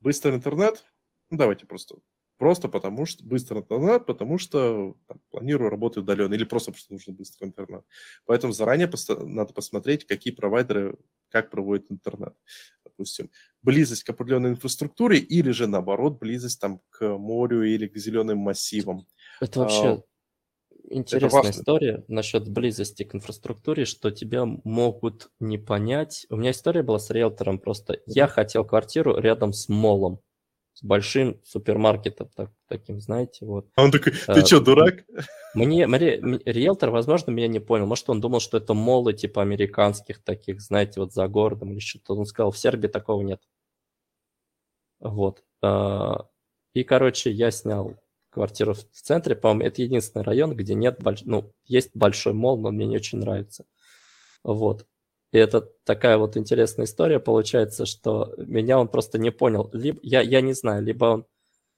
Быстрый интернет? Ну, давайте просто. Просто потому что быстрый интернет, потому что там, планирую работать удаленно, или просто потому что нужен быстрый интернет. Поэтому заранее надо посмотреть, какие провайдеры как проводят интернет. Допустим, близость к определенной инфраструктуре или же наоборот близость там к морю или к зеленым массивам. Это А, вообще интересная важно. история насчет близости к инфраструктуре, что тебя могут не понять. У меня история была с риэлтором просто. Я хотел квартиру рядом с молом, с большим супермаркетом так- таким, знаете, вот. А он такой, Э, ты что, дурак? Мне, мне- риэлтор, возможно, меня не понял. Может, он думал, что это молы типа американских таких, знаете, вот за городом или что-то. Он сказал, в Сербии такого нет. Вот. А, И, короче, я снял квартиру в центре. По-моему, это единственный район, где нет больш... ну, есть большой мол, но мне не очень нравится. Вот. И это такая вот интересная история получается, что меня он просто не понял. Либо, я, я не знаю, либо он,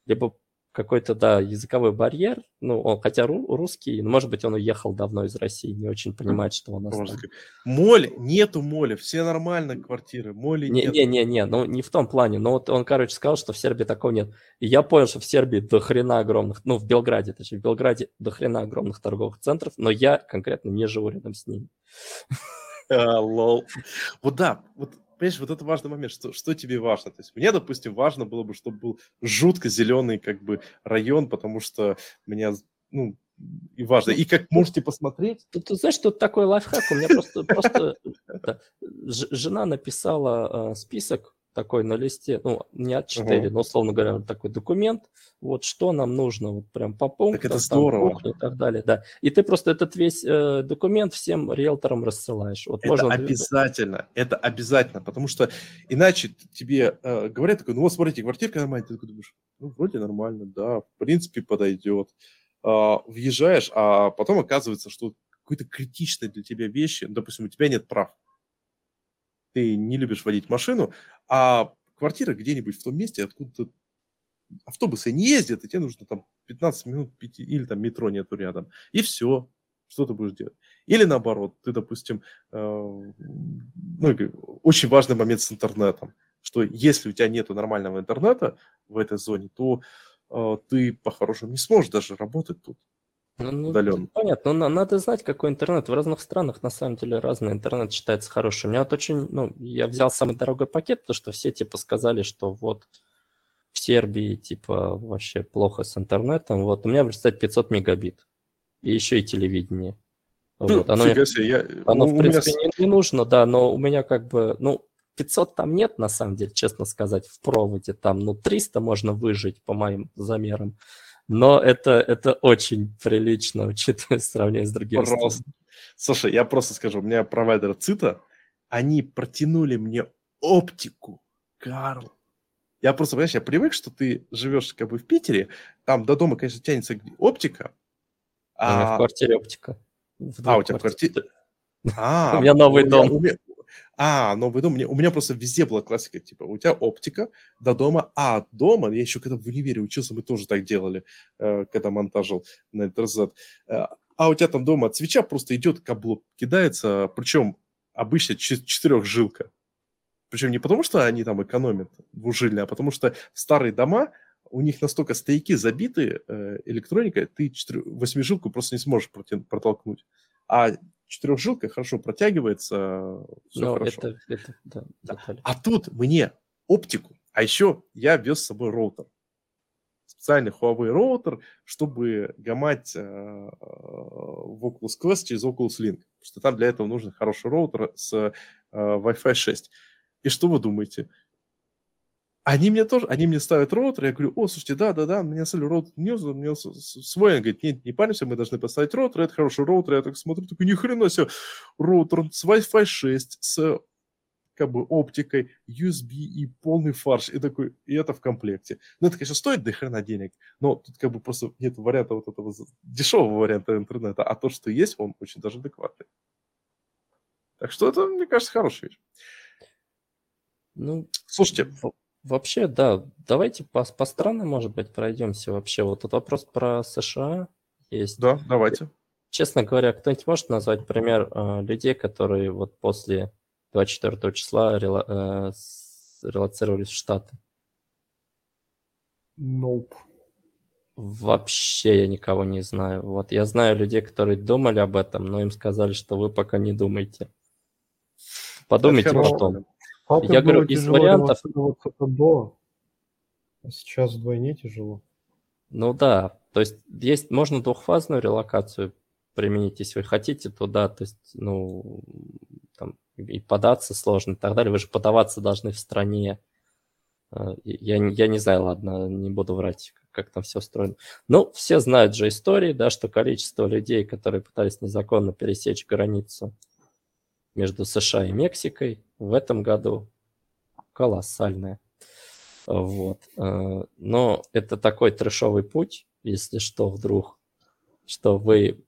либо какой-то, да, языковой барьер, ну, он хотя ру- русский, но, может быть, он уехал давно из России, не очень понимает, что у нас Можно там. Моль, нету моли, все нормально квартиры, моли нет. Не-не-не, ну не в том плане, но вот он, короче, сказал, что в Сербии такого нет. И я понял, что в Сербии до хрена огромных, ну, в Белграде, точнее, в Белграде до хрена огромных торговых центров, но я конкретно не живу рядом с ними. А, лол. Вот да, вот понимаешь, вот это важный момент, что, что тебе важно. То есть мне, допустим, важно было бы, чтобы был жутко зеленый как бы район, потому что меня, ну, и важно. И как можете посмотреть, Тут, тут, знаешь, тут такой лайфхак, у меня просто, просто жена написала э, список такой на листе, ну, не А4, Мгм. но, условно говоря, такой документ, вот что нам нужно, вот прям по пунктам, там, здорово. пункту и так далее, да. И ты просто этот весь э, документ всем риэлторам рассылаешь. Вот это можно... обязательно, это обязательно, потому что иначе тебе э, говорят такой, ну вот смотрите, квартирка нормальная, ты такой думаешь, ну вроде нормально, да, в принципе подойдет. А, въезжаешь, а потом оказывается, что какой-то критичной для тебя вещи, допустим, у тебя нет прав, ты не любишь водить машину, а квартира где-нибудь в том месте, откуда автобусы не ездят, и тебе нужно там 15 минут пяти, или там метро нету рядом, и все, что ты будешь делать? Или наоборот, ты, допустим, э, ну, очень важный момент с интернетом, что если у тебя нету нормального интернета в этой зоне, то э, ты по-хорошему не сможешь даже работать тут. Ну, ну, удаленно. понятно, но надо знать, какой интернет. В разных странах, на самом деле, разный интернет считается хорошим. У меня вот очень, ну, я взял самый дорогой пакет, потому что все, типа, сказали, что вот в Сербии, типа, вообще плохо с интернетом. Вот у меня, представьте, 500 мегабит. И еще и телевидение. Ну, Вот. Оно, фига себе, я- оно в меня принципе, с- не, не нужно, да, но у меня как бы, ну, 500 там нет, на самом деле, честно сказать, в проводе. Там, ну, 300 можно выжить по моим замерам. Но это, это очень прилично, учитывая сравнение с другими Просто. Слушай, я просто скажу, у меня провайдер ЦИТа, они протянули мне оптику, Карл. Я просто, понимаешь, я привык, что ты живешь как бы в Питере, там до дома, конечно, тянется оптика, У меня в а, квартире оптика. В а, у тебя в квартире... А, У меня новый дом. у меня- А, новый дом. У меня, просто везде была классика, типа, у тебя оптика до дома, а дома, я еще когда в универе учился, мы тоже так делали, э, когда монтажил на НТРЗ. Э, А у тебя там дома от свеча просто идет каблук, кидается, причем обычно чет- четырехжилка. Причем не потому, что они там экономят двужильные, а потому что старые дома, у них настолько стояки забиты э, электроникой, ты восьмижилку просто не сможешь протолкнуть. А четырехжилка хорошо протягивается, все Ну, хорошо. это, это, да, детали. А тут мне оптику, а еще я вез с собой роутер. Специальный Huawei роутер, чтобы гамать э, в Oculus Quest через Oculus Link. Потому что там для этого нужен хороший роутер с э, Wi-Fi 6. И что вы думаете? Они мне тоже, они мне ставят роутер, я говорю, о, слушайте, да-да-да, мне оставили роутер не у меня свой. Он говорит, нет, не паримся, мы должны поставить роутер, это хороший роутер. Я так смотрю, такой, ни хрена себе, роутер с Wi-Fi 6, с как бы оптикой, USB и полный фарш. И такой, и это в комплекте. Ну, это, конечно, стоит до хрена денег, но тут как бы просто нет варианта вот этого дешевого варианта интернета, а то, что есть, он очень даже адекватный. Так что это, мне кажется, хорошая вещь. Ну, Слушайте, вообще, да, давайте по, по странам, может быть, пройдемся вообще. Вот тут вопрос про США есть. да, давайте. Честно говоря, кто-нибудь может назвать пример э, людей, которые вот после 24 числа рела- э, релоцировались в Штаты? Nope. Вообще я никого не знаю. Вот я знаю людей, которые думали об этом, но им сказали, что вы пока не думайте. Подумайте потом. Папе Я говорю, из вариантов- до, а сейчас вдвойне тяжело. Ну да, то есть есть, можно двухфазную релокацию применить, если вы хотите туда, то есть, ну, там, и податься сложно и так далее. Вы же подаваться должны в стране. Э, Я, не- я не знаю, ладно, не буду врать, как там все устроено. Ну, все знают же истории, да, что количество людей, которые пытались незаконно пересечь границу между США и Мексикой в этом году колоссальное. Вот. э, Но это такой трешовый путь, если что, вдруг, что вы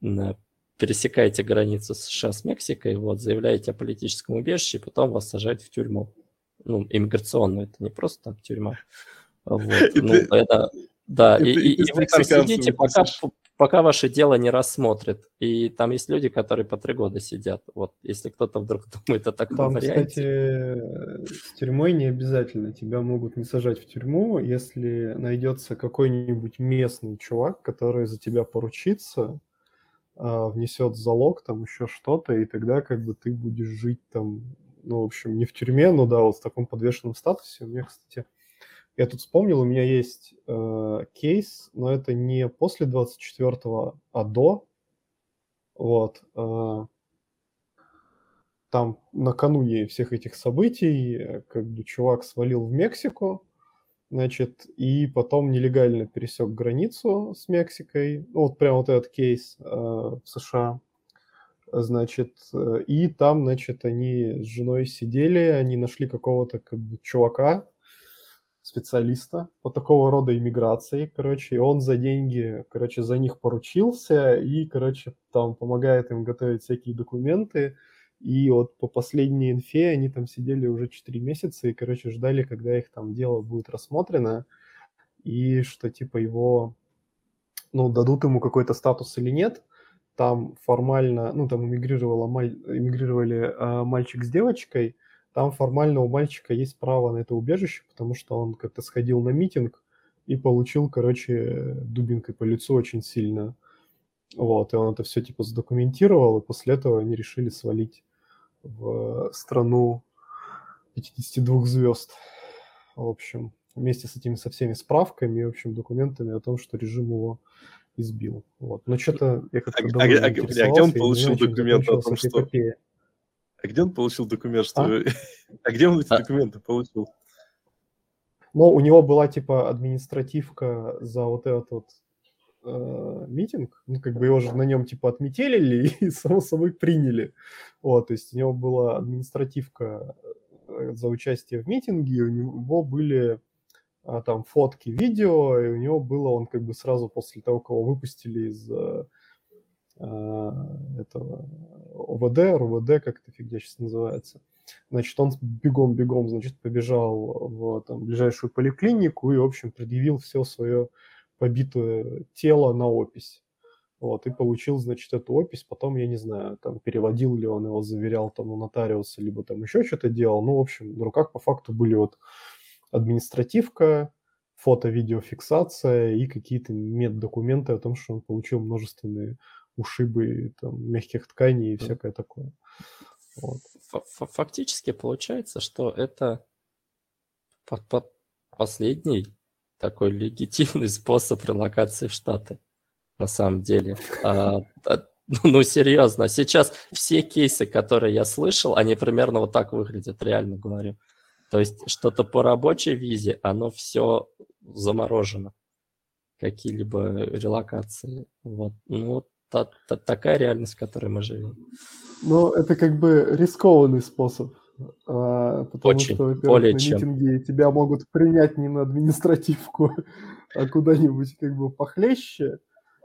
пересекаете границу США с Мексикой, вот, заявляете о политическом убежище, и потом вас сажают в тюрьму. Ну, иммиграционную, это не просто там тюрьма. Вот. Ну, это, да, и и, и- вы там сидите, пока. Пока ваше дело не рассмотрят. И там есть люди, которые по три года сидят. Вот, если кто-то вдруг думает о таком Там, варианте. кстати, с тюрьмой не обязательно. Тебя могут не сажать в тюрьму, если найдется какой-нибудь местный чувак, который за тебя поручится, а, внесет залог, там еще что-то, и тогда как бы ты будешь жить там, ну, в общем, не в тюрьме, но да, вот в таком подвешенном статусе. У меня, кстати, я тут вспомнил, у меня есть э, кейс, но это не после 24-го, а до. Вот. э, там накануне всех этих событий э, как бы чувак свалил в Мексику, значит, и потом нелегально пересек границу с Мексикой, ну, вот прям вот этот кейс э, в США, значит, э, и там, значит, они с женой сидели, они нашли какого-то как бы чувака, специалиста по такого рода иммиграции, короче, и он за деньги, короче, за них поручился и, короче, там помогает им готовить всякие документы, и вот по последней инфе они там сидели уже 4 месяца и, короче, ждали, когда их там дело будет рассмотрено, и что типа его, ну, дадут ему какой-то статус или нет. Там формально, ну, там эмигрировала, эмигрировали а, мальчик с девочкой, там формально у мальчика есть право на это убежище, потому что он как-то сходил на митинг и получил, короче, дубинкой по лицу очень сильно. Вот, и он это все типа задокументировал, и после этого они решили свалить в страну 52 звезд. В общем, вместе с этими со всеми справками и, в общем, документами о том, что режим его избил. Вот. Но что-то я как-то а, а, а, а где он получил документ о том, что... Эпопея. А где он получил документ, что... А, а где он эти а... документы получил? Ну, у него была, типа, административка за вот этот вот э, митинг. Ну, как бы его же на нем, типа, отметили и, само собой, приняли. Вот, то есть у него была административка э, за участие в митинге, у него были а, там фотки, видео, и у него было, он как бы сразу после того, кого выпустили из э, этого ОВД, РУВД, как эта фигня сейчас называется, значит, он бегом-бегом, значит, побежал в там, ближайшую поликлинику и, в общем, предъявил все свое побитое тело на опись. Вот, и получил, значит, эту опись, потом, я не знаю, там, переводил ли он его, заверял там у нотариуса, либо там еще что-то делал. Ну, в общем, на руках по факту были вот административка, фото-видеофиксация и какие-то меддокументы о том, что он получил множественные ушибы там, мягких тканей и всякое такое. Вот. Фактически получается, что это последний такой легитимный способ релокации в Штаты, на самом деле. А, а, ну, серьезно, сейчас все кейсы, которые я слышал, они примерно вот так выглядят, реально говорю. То есть что-то по рабочей визе, оно все заморожено. Какие-либо релокации. Вот. Ну, та, та, такая реальность, в которой мы живем. Ну, это как бы рискованный способ. А, потому Очень, что, более на чем. митинге тебя могут принять не на административку, а куда-нибудь как бы похлеще.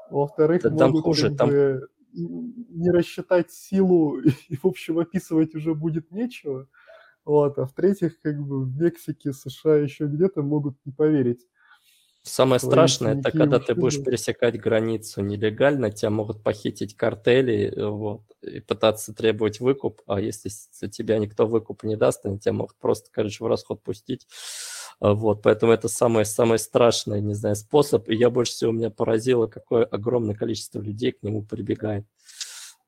Во-вторых, да, там могут хуже, как там... бы не рассчитать силу и, в общем, описывать уже будет нечего. Вот, а в-третьих, как бы в Мексике, США, еще где-то могут не поверить. Самое страшное, это когда ты будешь пересекать границу нелегально, тебя могут похитить картели вот, и пытаться требовать выкуп, а если за тебя никто выкуп не даст, они тебя могут просто, короче, в расход пустить. А, вот, поэтому это самый, самый страшный, не знаю, способ. И я больше всего меня поразило, какое огромное количество людей к нему прибегает.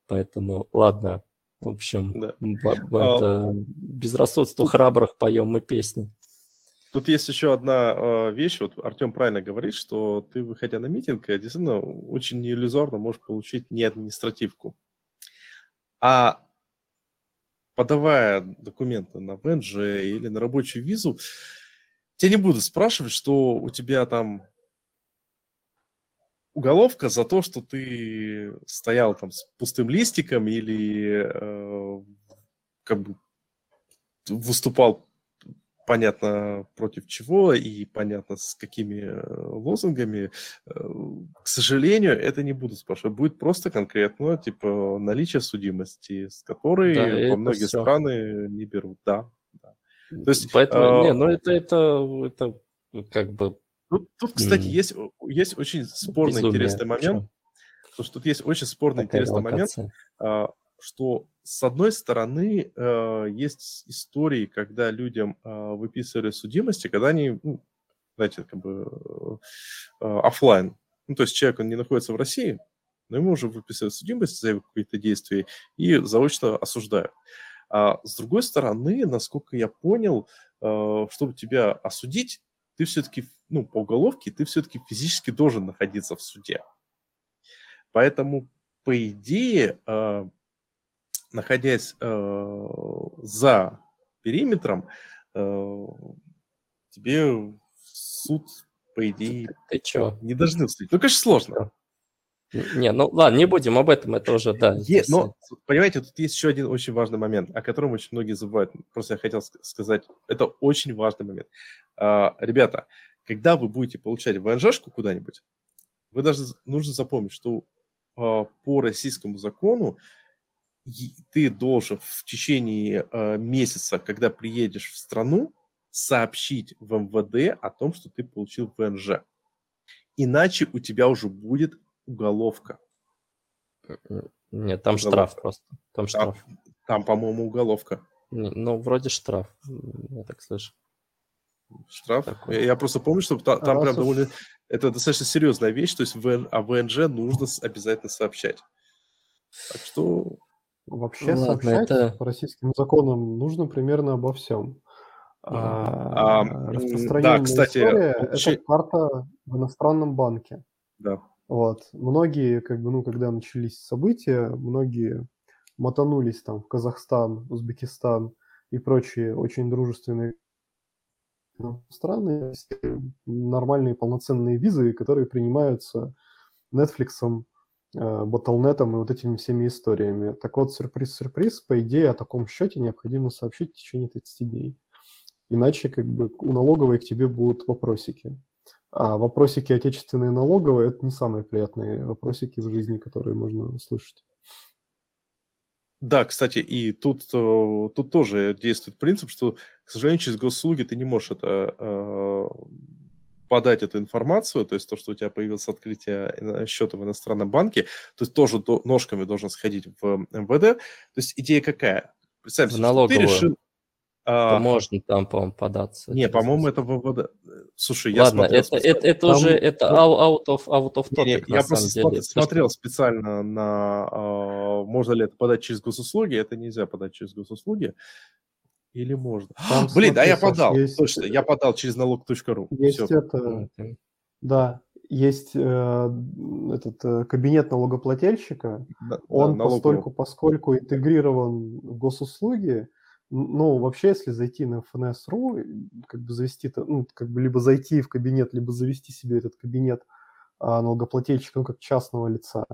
Поэтому, ладно, в общем, да. это а... безрассудству храбрых поем мы песни. Тут есть еще одна э, вещь. Вот Артем правильно говорит, что ты, выходя на митинг, действительно очень иллюзорно можешь получить не административку. А подавая документы на ВНЖ или на рабочую визу, тебя не будут спрашивать, что у тебя там уголовка за то, что ты стоял там с пустым листиком или э, как бы выступал понятно против чего и понятно с какими э, лозунгами. Э, к сожалению, это не буду спрашивать. Будет просто конкретно, типа, наличие судимости, с которой да, во многие все. страны не берут. Да. да. То есть, Поэтому, а... не, ну это, это, это как бы Тут, тут кстати, mm. есть, есть очень спорный Безумие. интересный момент. Потому что тут есть очень спорный Такая интересный локация. момент, что с одной стороны э, есть истории, когда людям э, выписывали судимости, когда они, ну, знаете, как бы э, офлайн. Ну, то есть человек, он не находится в России, но ему уже выписывают судимость за какие-то действия и заочно осуждают. А с другой стороны, насколько я понял, чтобы тебя осудить, ты все-таки, ну, по уголовке, ты все-таки физически должен находиться в суде. Поэтому, по идее, э, находясь э, за периметром, э, тебе суд, по идее, ты чё? не должны судить. Ну, конечно, сложно. Не, ну ладно, не будем об этом, это уже, да. Е, но, понимаете, тут есть еще один очень важный момент, о котором очень многие забывают. Просто я хотел сказать, это очень важный момент. А, ребята, когда вы будете получать ВНЖшку куда-нибудь, вы даже нужно запомнить, что а, по российскому закону ты должен в течение а, месяца, когда приедешь в страну, сообщить в МВД о том, что ты получил ВНЖ. Иначе у тебя уже будет уголовка. Нет, там уголовка. штраф просто. Там штраф. Там, там по-моему, уголовка. Ну, вроде штраф, я так слышу. Штраф? Такой. Я, я просто помню, что та, там прям довольно, Это достаточно серьезная вещь, то есть в, о ВНЖ нужно обязательно сообщать. Так что... Вообще ну, сообщать это... по российским законам нужно примерно обо всем. А, а, распространенная да, кстати, история это карта в иностранном банке. Да. Вот. Многие, как бы, ну, когда начались события, многие мотанулись там в Казахстан, Узбекистан и прочие очень дружественные страны, нормальные полноценные визы, которые принимаются Netflix, Battle.net и вот этими всеми историями. Так вот, сюрприз-сюрприз, по идее, о таком счете необходимо сообщить в течение 30 дней. Иначе как бы у налоговой к тебе будут вопросики. А вопросики отечественные налоговые – это не самые приятные вопросики в жизни, которые можно услышать. Да, кстати, и тут, э, тут тоже действует принцип, что, к сожалению, через госуслуги ты не можешь это э, подать эту информацию, то есть то, что у тебя появилось открытие счета в иностранном банке, то есть тоже ножками должен сходить в МВД. То есть идея какая? Представь, в налоговую. ты решил, а, можно там, по-моему, податься. Не, по-моему, это ВВД. Слушай, я Ладно, смотрел это, это, это уже это out of, out of topic, не, Я просто деле. смотрел специально на, uh, можно ли это подать через госуслуги. Это нельзя подать через госуслуги. Или можно? Там, Блин, смотри, а я подал. Есть... Точно, я подал через налог.ру. Есть Все. это, да, есть э, этот э, кабинет налогоплательщика. Да, Он да, постольку, поскольку интегрирован в госуслуги, ну, вообще, если зайти на FNS.ru, как бы завести, ну, как бы либо зайти в кабинет, либо завести себе этот кабинет а, налогоплательщика, ну, как частного лица,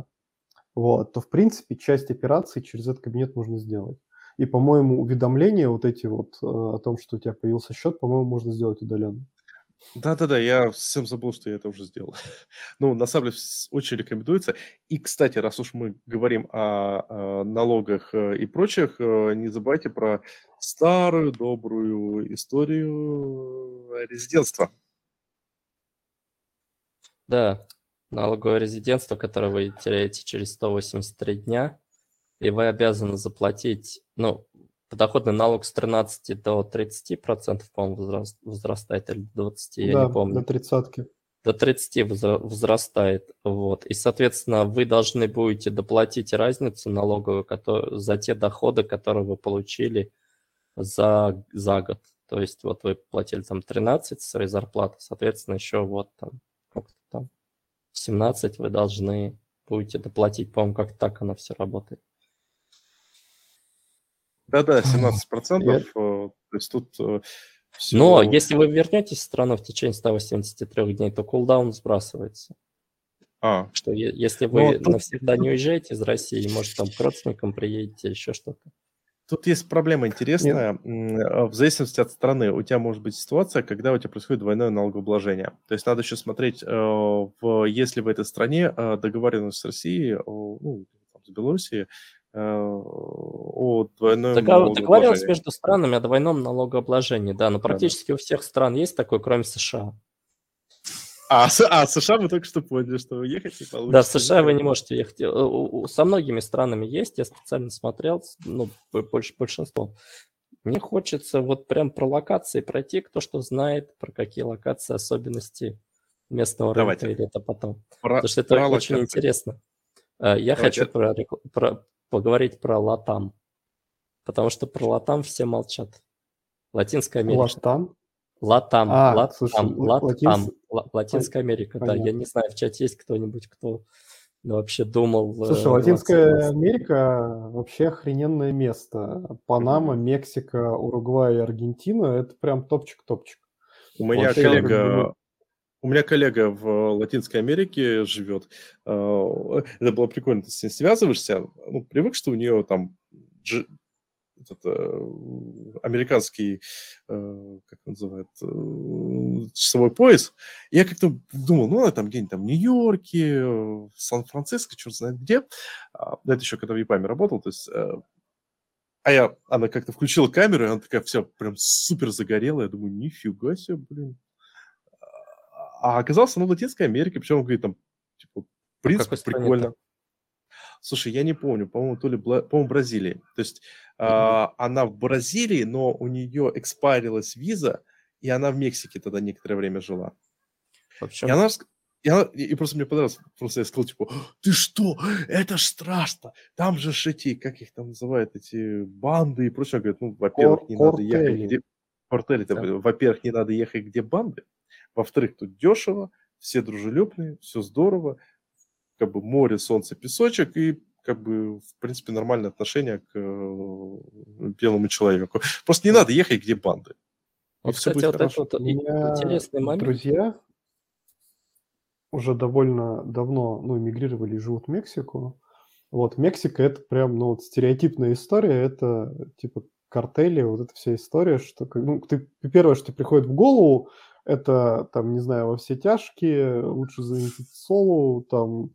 вот, то, в принципе, часть операций через этот кабинет можно сделать. И, по-моему, уведомления вот эти вот э, о том, что у тебя появился счет, по-моему, можно сделать удаленно. Да-да-да, я совсем забыл, что я это уже сделал. Ну, на самом деле, очень рекомендуется. И, кстати, раз уж мы говорим о, о налогах э, и прочих, э, не забывайте про старую добрую историю резидентства. Да, налоговое резидентство, которое вы теряете через 183 дня, и вы обязаны заплатить, ну, подоходный налог с 13 до 30 процентов, по-моему, возрастает, или до 20, я да, не помню. до тридцатки. До 30 возрастает, вот. И, соответственно, вы должны будете доплатить разницу налоговую который, за те доходы, которые вы получили за, за год. То есть вот вы платили там 13 своей зарплаты, соответственно, еще вот там, как там, 17 вы должны будете доплатить. По-моему, как так оно все работает. Да-да, 17%. Я... Э, то есть тут э, все... Но если вы вернетесь в страну в течение 183 дней, то кулдаун сбрасывается. А. Что если вы тут... навсегда не уезжаете из России, может, там к родственникам приедете, еще что-то. Тут есть проблема интересная. Нет. А, в зависимости от страны у тебя может быть ситуация, когда у тебя происходит двойное налогообложение. То есть надо еще смотреть, э, в, если в этой стране договоренность с Россией, ну, с Белоруссией, Э, о двойном Догов... Договоренность между странами о двойном налогообложении, да, но практически да, да. у всех стран есть такой, кроме США. А, а США мы только что поняли, что уехать не получится. Да, в США вы не можете ехать. Э, со многими странами есть, я специально смотрел, ну, больше большинство. Мне хочется вот прям про локации пройти, кто что знает, про какие локации, особенности местного Давайте. рынка, или это потом. Про, Потому что это очень локации. интересно. Э, я Давайте. хочу про, про, поговорить про Латам. Потому что про Латам все молчат. Латинская Америка. Латам? Латам, а, Латам, слушай, Латам, Латинс... Латинская Америка, Понятно. да. Я не знаю, в чате есть кто-нибудь, кто вообще думал... Э, слушай, Латинская Америка вообще охрененное место. Панама, Мексика, Уругвай и Аргентина – это прям топчик-топчик. У меня вообще, коллега у меня коллега в Латинской Америке живет. А, это было прикольно, ты с ней связываешься. Ну, привык, что у нее там этот, э, американский, э, как называют, э, часовой пояс. Я как-то думал, ну, она там где-нибудь там в Нью-Йорке, Сан-Франциско, черт знает где. А, это еще когда в ЕПАМе работал, то есть а я, она как-то включила камеру, и она такая вся прям супер загорелая. Я думаю, нифига себе, блин. А оказался, ну, в Латинской Америке, причем, говорит, там, типа, в принципе, прикольно. Слушай, я не помню, по-моему, то ли, по-моему, Бразилии. То есть mm-hmm. а, она в Бразилии, но у нее экспарилась виза, и она в Мексике тогда некоторое время жила. В общем... И она, я, и просто мне понравилось, просто я сказал, типа, ты что, это ж страшно, там же эти, как их там называют, эти банды и прочее, говорят, ну, во-первых, не надо ехать, где... Кортели, да. во-первых, не надо ехать, где банды, во-вторых, тут дешево, все дружелюбные, все здорово, как бы море, солнце, песочек, и как бы, в принципе, нормальное отношение к э, белому человеку. Просто не надо ехать, где банды. Вот, кстати, вот это вот интересный момент. Друзья уже довольно давно ну, эмигрировали и живут в Мексику. Вот, Мексика – это прям, ну, вот стереотипная история, это, типа, картели, вот эта вся история, что, ну, ты, первое, что приходит в голову, это, там, не знаю, во все тяжкие, лучше заметить соло, там,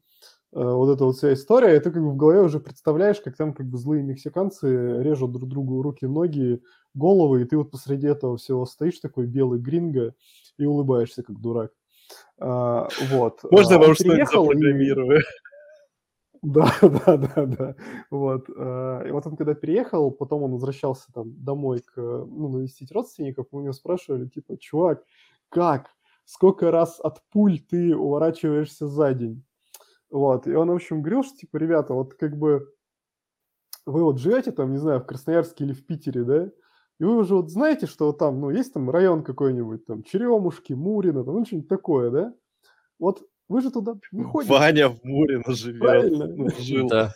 э, вот эта вот вся история, и ты как бы в голове уже представляешь, как там как бы злые мексиканцы режут друг другу руки, ноги, головы, и ты вот посреди этого всего стоишь такой белый гринго и улыбаешься как дурак. А, вот. Можно а, вам что-нибудь запрограммирую? Да, да, да, да. Вот. А, и вот он когда переехал, потом он возвращался там домой к, ну, навестить родственников, мы у него спрашивали, типа, чувак, как? Сколько раз от пуль ты уворачиваешься за день? Вот. И он, в общем, говорил, что, типа, ребята, вот как бы вы вот живете там, не знаю, в Красноярске или в Питере, да, и вы уже вот знаете, что там, ну, есть там район какой-нибудь, там, Черемушки, Мурино, там, ну, что-нибудь такое, да? Вот вы же туда не ходите. Ваня в Мурино живет. Правильно. Ну, жил. Да.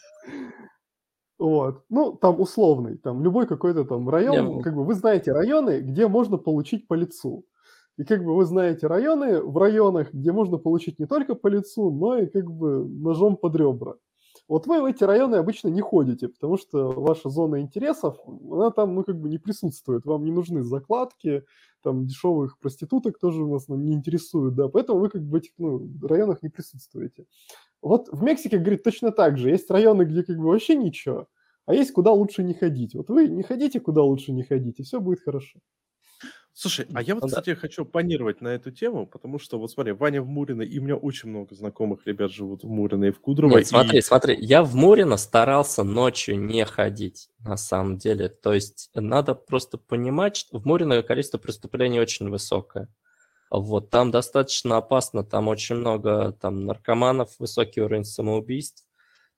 Вот. Ну, там условный, там любой какой-то там район, Я... как бы вы знаете районы, где можно получить по лицу. И как бы вы знаете районы в районах, где можно получить не только по лицу, но и как бы ножом под ребра. Вот вы в эти районы обычно не ходите, потому что ваша зона интересов, она там, ну, как бы не присутствует. Вам не нужны закладки, там, дешевых проституток тоже у нас ну, не интересуют, да, поэтому вы как бы в этих ну, районах не присутствуете. Вот в Мексике, говорит, точно так же. Есть районы, где как бы вообще ничего, а есть куда лучше не ходить. Вот вы не ходите, куда лучше не ходить, и все будет хорошо. Слушай, а я вот, Ну да. кстати, хочу панировать на эту тему, потому что, вот смотри, Ваня в Мурино, и у меня очень много знакомых ребят живут в Мурино и в Кудрово. Нет, смотри, и... смотри, я в Мурино старался ночью не ходить, на самом деле. То есть надо просто понимать, что в Мурино количество преступлений очень высокое. Вот, там достаточно опасно, там очень много там наркоманов, высокий уровень самоубийств.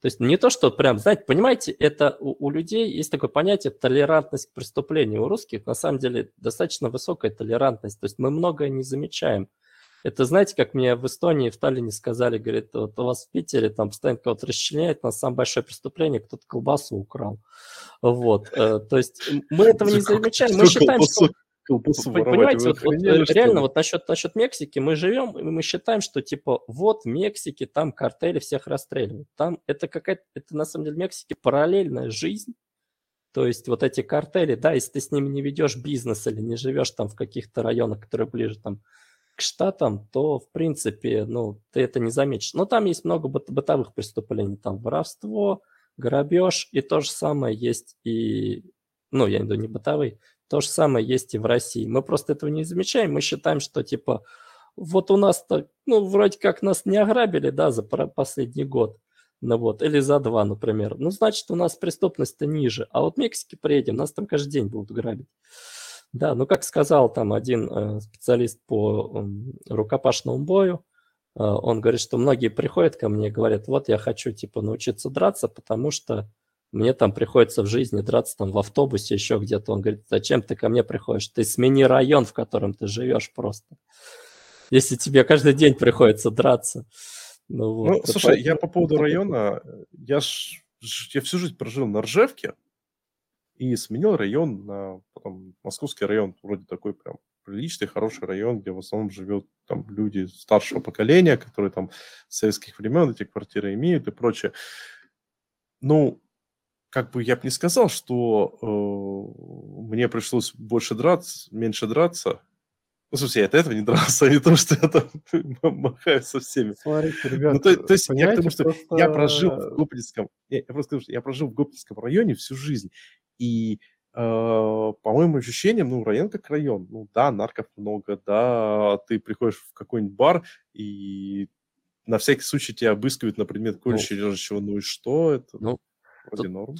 То есть не то, что прям, знаете, понимаете, это у, у людей есть такое понятие толерантность к преступлению. У русских на самом деле достаточно высокая толерантность. То есть мы многое не замечаем. Это, знаете, как мне в Эстонии, в Таллине сказали, говорит, вот у вас в Питере там постоянно кого-то расчленяют, на самое большое преступление, кто-то колбасу украл. Вот, э, то есть мы этого не замечаем, мы считаем, что Понимаете, вот, вот реально вот насчет, насчет Мексики мы живем, и мы считаем, что типа вот в Мексике там картели всех расстреливают. Там это какая-то, это на самом деле в Мексике параллельная жизнь. То есть вот эти картели, да, если ты с ними не ведешь бизнес или не живешь там в каких-то районах, которые ближе там к штатам, то, в принципе, ну, ты это не заметишь. Но там есть много бытовых преступлений, там воровство, грабеж, и то же самое есть и, ну, я имею в виду не бытовые, то же самое есть и в России. Мы просто этого не замечаем. Мы считаем, что типа вот у нас-то, ну, вроде как нас не ограбили, да, за последний год. Ну вот, или за два, например. Ну, значит, у нас преступность-то ниже. А вот в Мексике приедем, нас там каждый день будут грабить. Да, ну, как сказал там один э, специалист по э, рукопашному бою, э, он говорит, что многие приходят ко мне и говорят, вот я хочу, типа, научиться драться, потому что мне там приходится в жизни драться там в автобусе, еще где-то. Он говорит, зачем ты ко мне приходишь? Ты смени район, в котором ты живешь просто. Если тебе каждый день приходится драться. Ну, вот, ну слушай, поэтому... я по поводу района, я, ж, я всю жизнь прожил на Ржевке и сменил район на потом, московский район, вроде такой прям приличный, хороший район, где в основном живет там люди старшего поколения, которые там с советских времен эти квартиры имеют и прочее. Ну, как бы я бы не сказал, что э, мне пришлось больше драться, меньше драться. Ну, смысле, я от этого не дрался, а не то, что я там махаю со всеми. Смотрите, ребята, ну, то, то есть я к тому, что просто... я прожил в Гопницком, я, я просто скажу, что я прожил в Гопницком районе всю жизнь, и э, по моим ощущениям, ну, район как район. Ну, да, нарков много, да, ты приходишь в какой-нибудь бар, и на всякий случай тебя обыскивают на предмет колющего ну, режущего, ну и что это? Ну, Вроде норм.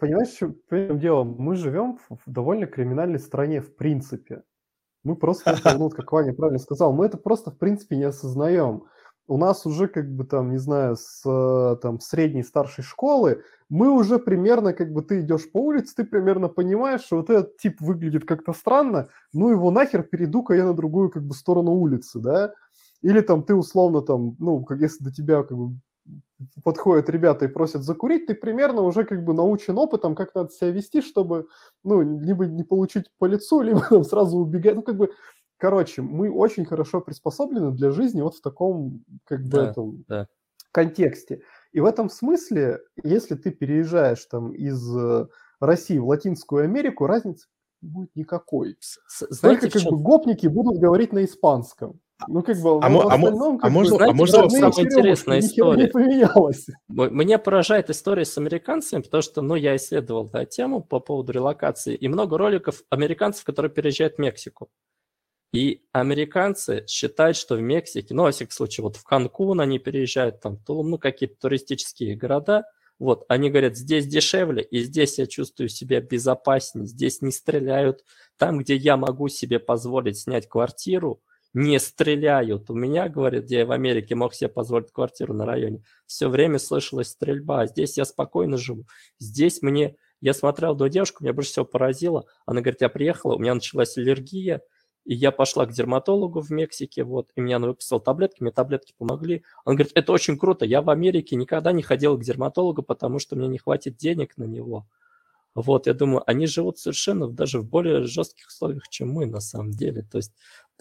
Понимаешь, в чем дело? Мы живем в довольно криминальной стране в принципе. Мы просто, ну, как Ваня правильно сказал, мы это просто в принципе не осознаем. у нас уже как бы там, не знаю, с там средней, старшей школы, мы уже примерно, как бы ты идешь по улице, ты примерно понимаешь, что вот этот тип выглядит как-то странно, ну его нахер перейду-ка я на другую как бы сторону улицы, да, или там ты условно там, ну, как если до тебя как бы подходят ребята и просят закурить, ты примерно уже как бы научен опытом, как надо себя вести, чтобы, ну, либо не получить по лицу, либо там сразу убегать. Ну, как бы Короче, мы очень хорошо приспособлены для жизни вот в таком, как бы, да, этом да. контексте. И в этом смысле, если ты переезжаешь там из э, России в Латинскую Америку, разницы будет никакой. Знаете, Только как чем... бы гопники будут говорить на испанском. Ну, как бы, а, в а, остальном, а, можно, знаете, а можно самая интересная история. Не поменялось. Меня поражает история с американцами, потому что, ну, я исследовал да, тему по поводу релокации, и много роликов американцев, которые переезжают в Мексику. И американцы считают, что в Мексике, ну, во всяком случае, вот в Канкун они переезжают, там, ну, какие-то туристические города, вот, они говорят, здесь дешевле, и здесь я чувствую себя безопаснее, здесь не стреляют. Там, где я могу себе позволить снять квартиру, не стреляют. У меня, говорят, где я в Америке мог себе позволить квартиру на районе, все время слышалась стрельба. Здесь я спокойно живу. Здесь мне... Я смотрел до девушку, меня больше всего поразило. Она говорит, я приехала, у меня началась аллергия, и я пошла к дерматологу в Мексике, вот, и мне она таблетки, мне таблетки помогли. Он говорит, это очень круто, я в Америке никогда не ходил к дерматологу, потому что мне не хватит денег на него. Вот, я думаю, они живут совершенно даже в более жестких условиях, чем мы на самом деле. То есть,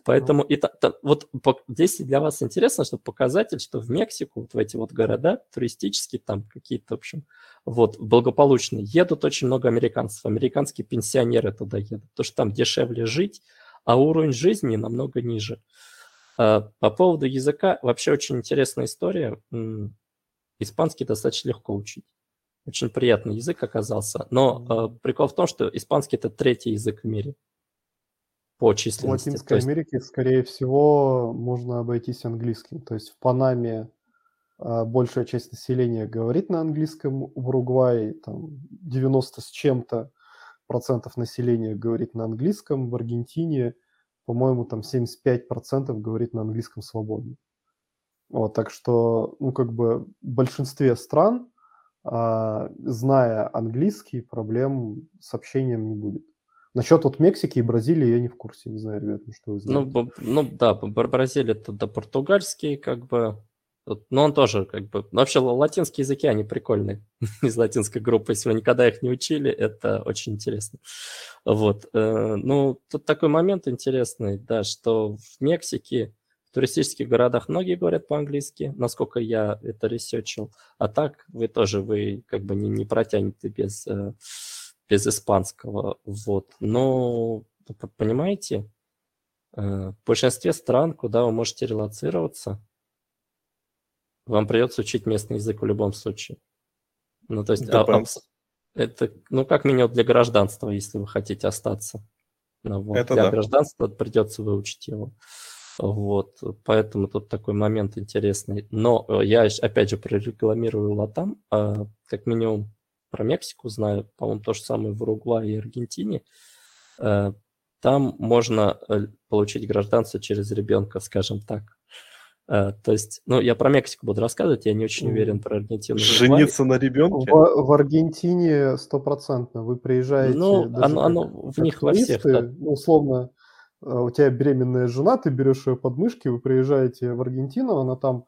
поэтому и та, та, вот здесь для вас интересно, что показатель, что в Мексику, вот в эти вот города туристические, там какие-то, в общем, вот, благополучные, едут очень много американцев. Американские пенсионеры туда едут, потому что там дешевле жить, а уровень жизни намного ниже. А, по поводу языка, вообще очень интересная история. Испанский достаточно легко учить. Очень приятный язык оказался. Но mm прикол в том, что испанский – это третий язык в мире по численности. В Латинской есть... Америке, скорее всего, можно обойтись английским. То есть в Панаме а, большая часть населения говорит на английском, в Уругвае там 90 с чем-то процентов населения говорит на английском, в Аргентине, по-моему, там 75 процентов говорит на английском свободно. Вот, так что, ну, как бы в большинстве стран, а, зная английский, проблем с общением не будет. Насчет вот Мексики и Бразилии я не в курсе, не знаю, ребята, что вы знаете. Ну, ну да, Бразилия это да, португальский, как бы, но он тоже как бы... Ну, вообще латинские языки, они прикольные из латинской группы. Если вы никогда их не учили, это очень интересно. Вот. Э, ну, тут такой момент интересный, да, что в Мексике, в туристических городах многие говорят по-английски, насколько я это ресечил. А так вы тоже, вы как бы не, не протянете без, э, без испанского. Вот. Но, понимаете, э, в большинстве стран, куда вы можете релацироваться, вам придется учить местный язык в любом случае. Ну, то есть, а, а, это, ну, как минимум для гражданства, если вы хотите остаться. Ну, вот. Это для да. гражданства придется выучить его. Вот, поэтому тут такой момент интересный. Но э, я, опять же, прорекламирую Латам, а, как минимум про Мексику знаю, по-моему, то же самое в Уругвае и Аргентине. А, там можно э, получить гражданство через ребенка, скажем так. Uh, то есть, ну, я про Мексику буду рассказывать, я не очень уверен про Аргентину. Жениться на ребенке? В, в Аргентине стопроцентно. Вы приезжаете... Ну, оно, оно в них во всех. Да. Ну, условно, э, у тебя беременная жена, ты берешь ее под мышки, вы приезжаете в Аргентину, она там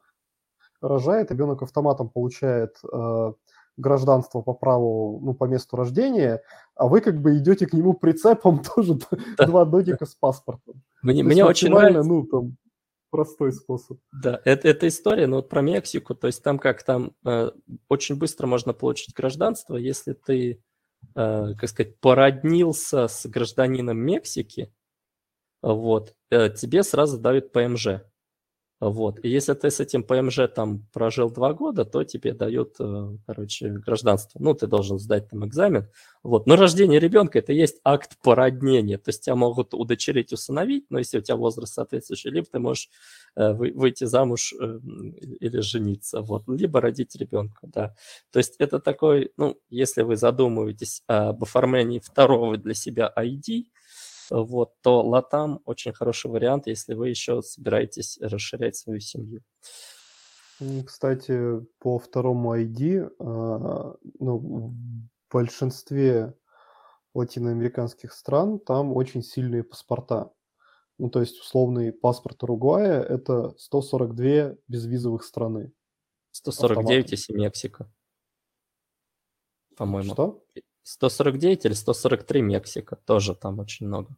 рожает, ребенок автоматом получает э, гражданство по праву, ну, по месту рождения, а вы как бы идете к нему прицепом тоже да. два додика с паспортом. Мне, мне очень нравится... Ну, там, простой способ. Да, это, это история, но вот про Мексику, то есть там как там э, очень быстро можно получить гражданство, если ты, э, как сказать, породнился с гражданином Мексики, вот, э, тебе сразу дают ПМЖ. Вот. И если ты с этим ПМЖ там прожил два года, то тебе дают, э, короче, гражданство. Ну, ты должен сдать там экзамен. Вот. Но рождение ребенка – это есть акт породнения. То есть тебя могут удочерить, усыновить, но если у тебя возраст соответствующий, либо ты можешь э, выйти замуж э, или жениться, вот. либо родить ребенка, да. То есть это такой, ну, если вы задумываетесь об оформлении второго для себя ID – вот, то Латам очень хороший вариант, если вы еще собираетесь расширять свою семью. Кстати, по второму ID, а, ну, в большинстве латиноамериканских стран там очень сильные паспорта. Ну, то есть условный паспорт Уругвая – это 142 безвизовых страны. 149, автоматом. если Мексика. По-моему. Что? 149 или 143 Мексика. Тоже там очень много.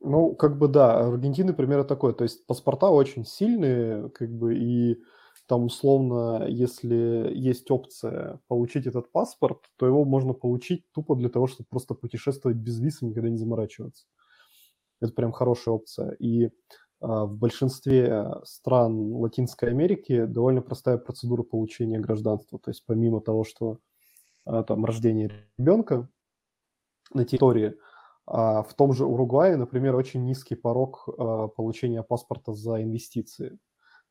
Ну, как бы да, Аргентины примерно такой. То есть паспорта очень сильные, как бы, и там условно, если есть опция получить этот паспорт, то его можно получить тупо для того, чтобы просто путешествовать без виз и никогда не заморачиваться. Это прям хорошая опция. И а, в большинстве стран Латинской Америки довольно простая процедура получения гражданства. То есть помимо того, что а, там рождение ребенка на территории, а, в том же Уругвае, например, очень низкий порог а, получения паспорта за инвестиции.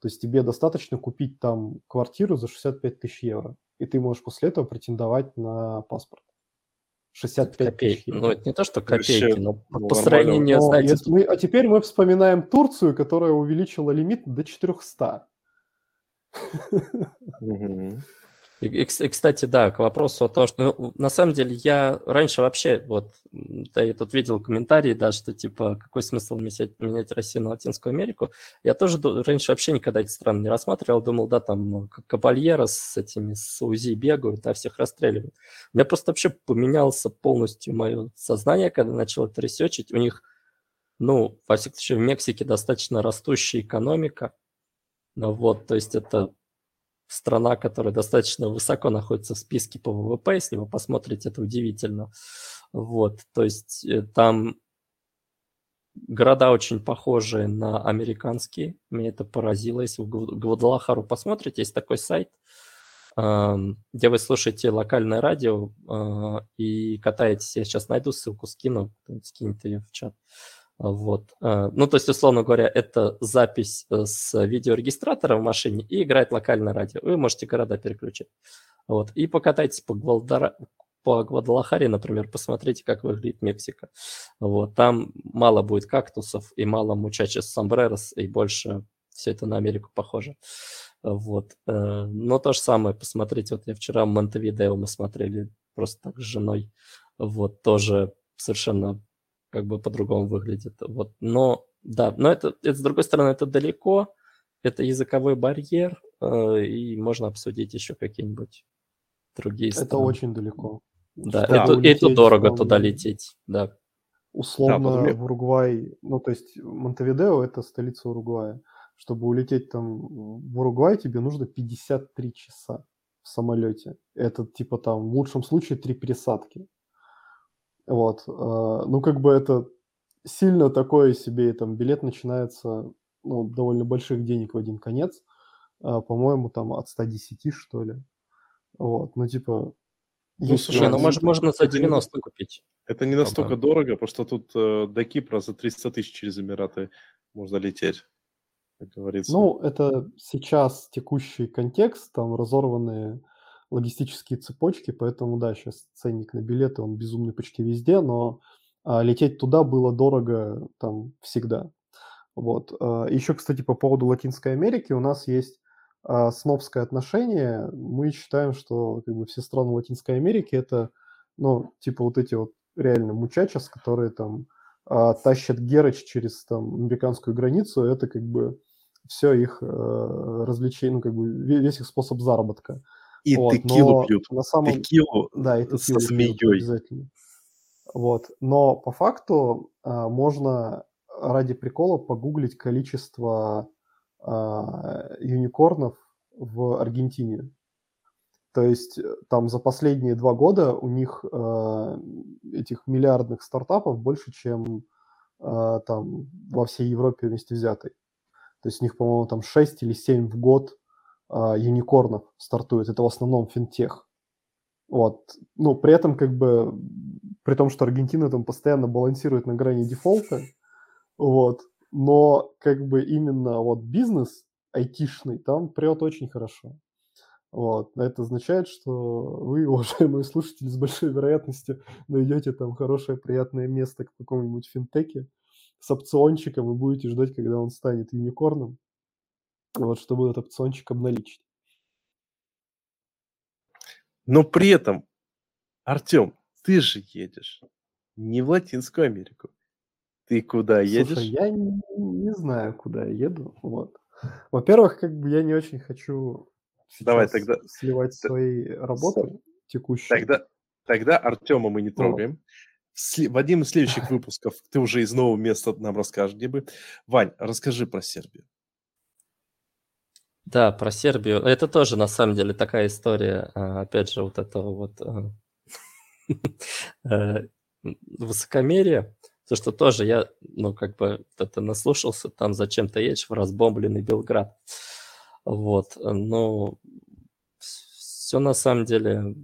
То есть тебе достаточно купить там квартиру за 65 тысяч евро, и ты можешь после этого претендовать на паспорт. 65 копейки. Ну, это не то, что копейки, Вообще, но по, по сравнению, но знаете... Мы, а теперь мы вспоминаем Турцию, которая увеличила лимит до 400. И, и, кстати, да, к вопросу о том, что ну, на самом деле я раньше вообще, вот, да, я тут видел комментарии, да, что типа, какой смысл менять, менять Россию на Латинскую Америку. Я тоже раньше вообще никогда эти страны не рассматривал, думал, да, там ну, Кабальера с этими, с УЗИ бегают, да, всех расстреливают. У меня просто вообще поменялся полностью мое сознание, когда начал это ресечить. У них, ну, во всяком случае, в Мексике достаточно растущая экономика, ну вот, то есть это страна, которая достаточно высоко находится в списке по ВВП, если вы посмотрите, это удивительно. Вот, то есть э, там города очень похожие на американские. Меня это поразило. Если вы Гвадалахару посмотрите, есть такой сайт, где вы слушаете локальное радио а, и катаетесь. Я сейчас найду ссылку, скину, скинет ее в чат. Вот. Э, ну, то есть, условно говоря, это запись э, с видеорегистратора в машине и играет локальное радио. Вы можете города переключить. Вот. И покатайтесь по, Гвалдара... по Гвадалахаре, например, посмотрите, как выглядит Мексика. Вот. Там мало будет кактусов и мало мучачес сомбрерос, и больше все это на Америку похоже. Вот. Э, но то же самое, посмотрите, вот я вчера Монтевидео мы смотрели просто так с женой. Вот, тоже совершенно как бы по-другому выглядит. Вот. Но да, но это, это, с другой стороны, это далеко, это языковой барьер, э, и можно обсудить еще какие-нибудь другие страны. Это очень далеко. Да, да это, улететь, это дорого туда лететь, да. Условно да, в Уругвай, ну то есть Монтевидео это столица Уругвая. Чтобы улететь там в Уругвай, тебе нужно 53 часа в самолете. Это типа там в лучшем случае три пересадки. Вот. А, ну, как бы это сильно такое себе, там, билет начинается, ну, довольно больших денег в один конец, а, по-моему, там, от 110, что ли. Вот, ну, типа... Ну, слушай, ну, можно, можно за 90 не, купить. Это не настолько ага. дорого, потому что тут э, до Кипра за 300 тысяч через Эмираты можно лететь, как говорится. Ну, это сейчас текущий контекст, там разорванные логистические цепочки, поэтому, да, сейчас ценник на билеты, он безумный почти везде, но а, лететь туда было дорого там всегда. Вот. А, еще, кстати, по поводу Латинской Америки у нас есть а, снобское отношение. Мы считаем, что как бы, все страны Латинской Америки это, ну, типа вот эти вот реально мучачес, которые там а, тащат Герыч через там американскую границу, это как бы все их а, развлечение, ну, как бы весь их способ заработка. И вот, текилу пьют. На самом... Текилу да, и текилу со змеей. Обязательно. Вот. Но по факту а, можно ради прикола погуглить количество а, юникорнов в Аргентине. То есть э, там за последние два года у них э, этих миллиардных стартапов больше, чем э, там во всей Европе вместе взятой. То есть у них, по-моему, там 6 или 7 в год юникорнов стартует. Это в основном финтех. Вот. Ну, при этом, как бы, при том, что Аргентина там постоянно балансирует на грани дефолта, вот, но как бы именно вот бизнес айтишный там прет очень хорошо. Вот. Это означает, что вы, уважаемые слушатели, с большой вероятностью найдете там хорошее, приятное место к какому-нибудь финтеке с опциончиком и будете ждать, когда он станет юникорном вот, чтобы этот опциончик обналичить. Но при этом, Артем, ты же едешь не в Латинскую Америку. Ты куда едешь? Слушай, я не, не знаю, куда я еду. Вот. Во-первых, как бы я не очень хочу Давай тогда сливать свои работы текущие. Тогда, тогда Артема мы не трогаем. В, в один из следующих выпусков ты уже из нового места нам расскажешь, где бы. Вань, расскажи про Сербию. Да, про Сербию. Это тоже, на самом деле, такая история, а, опять же, вот этого вот а, э, высокомерия. То, что тоже я, ну, как бы, это наслушался, там зачем-то едешь в разбомбленный Белград. Вот, ну, все на самом деле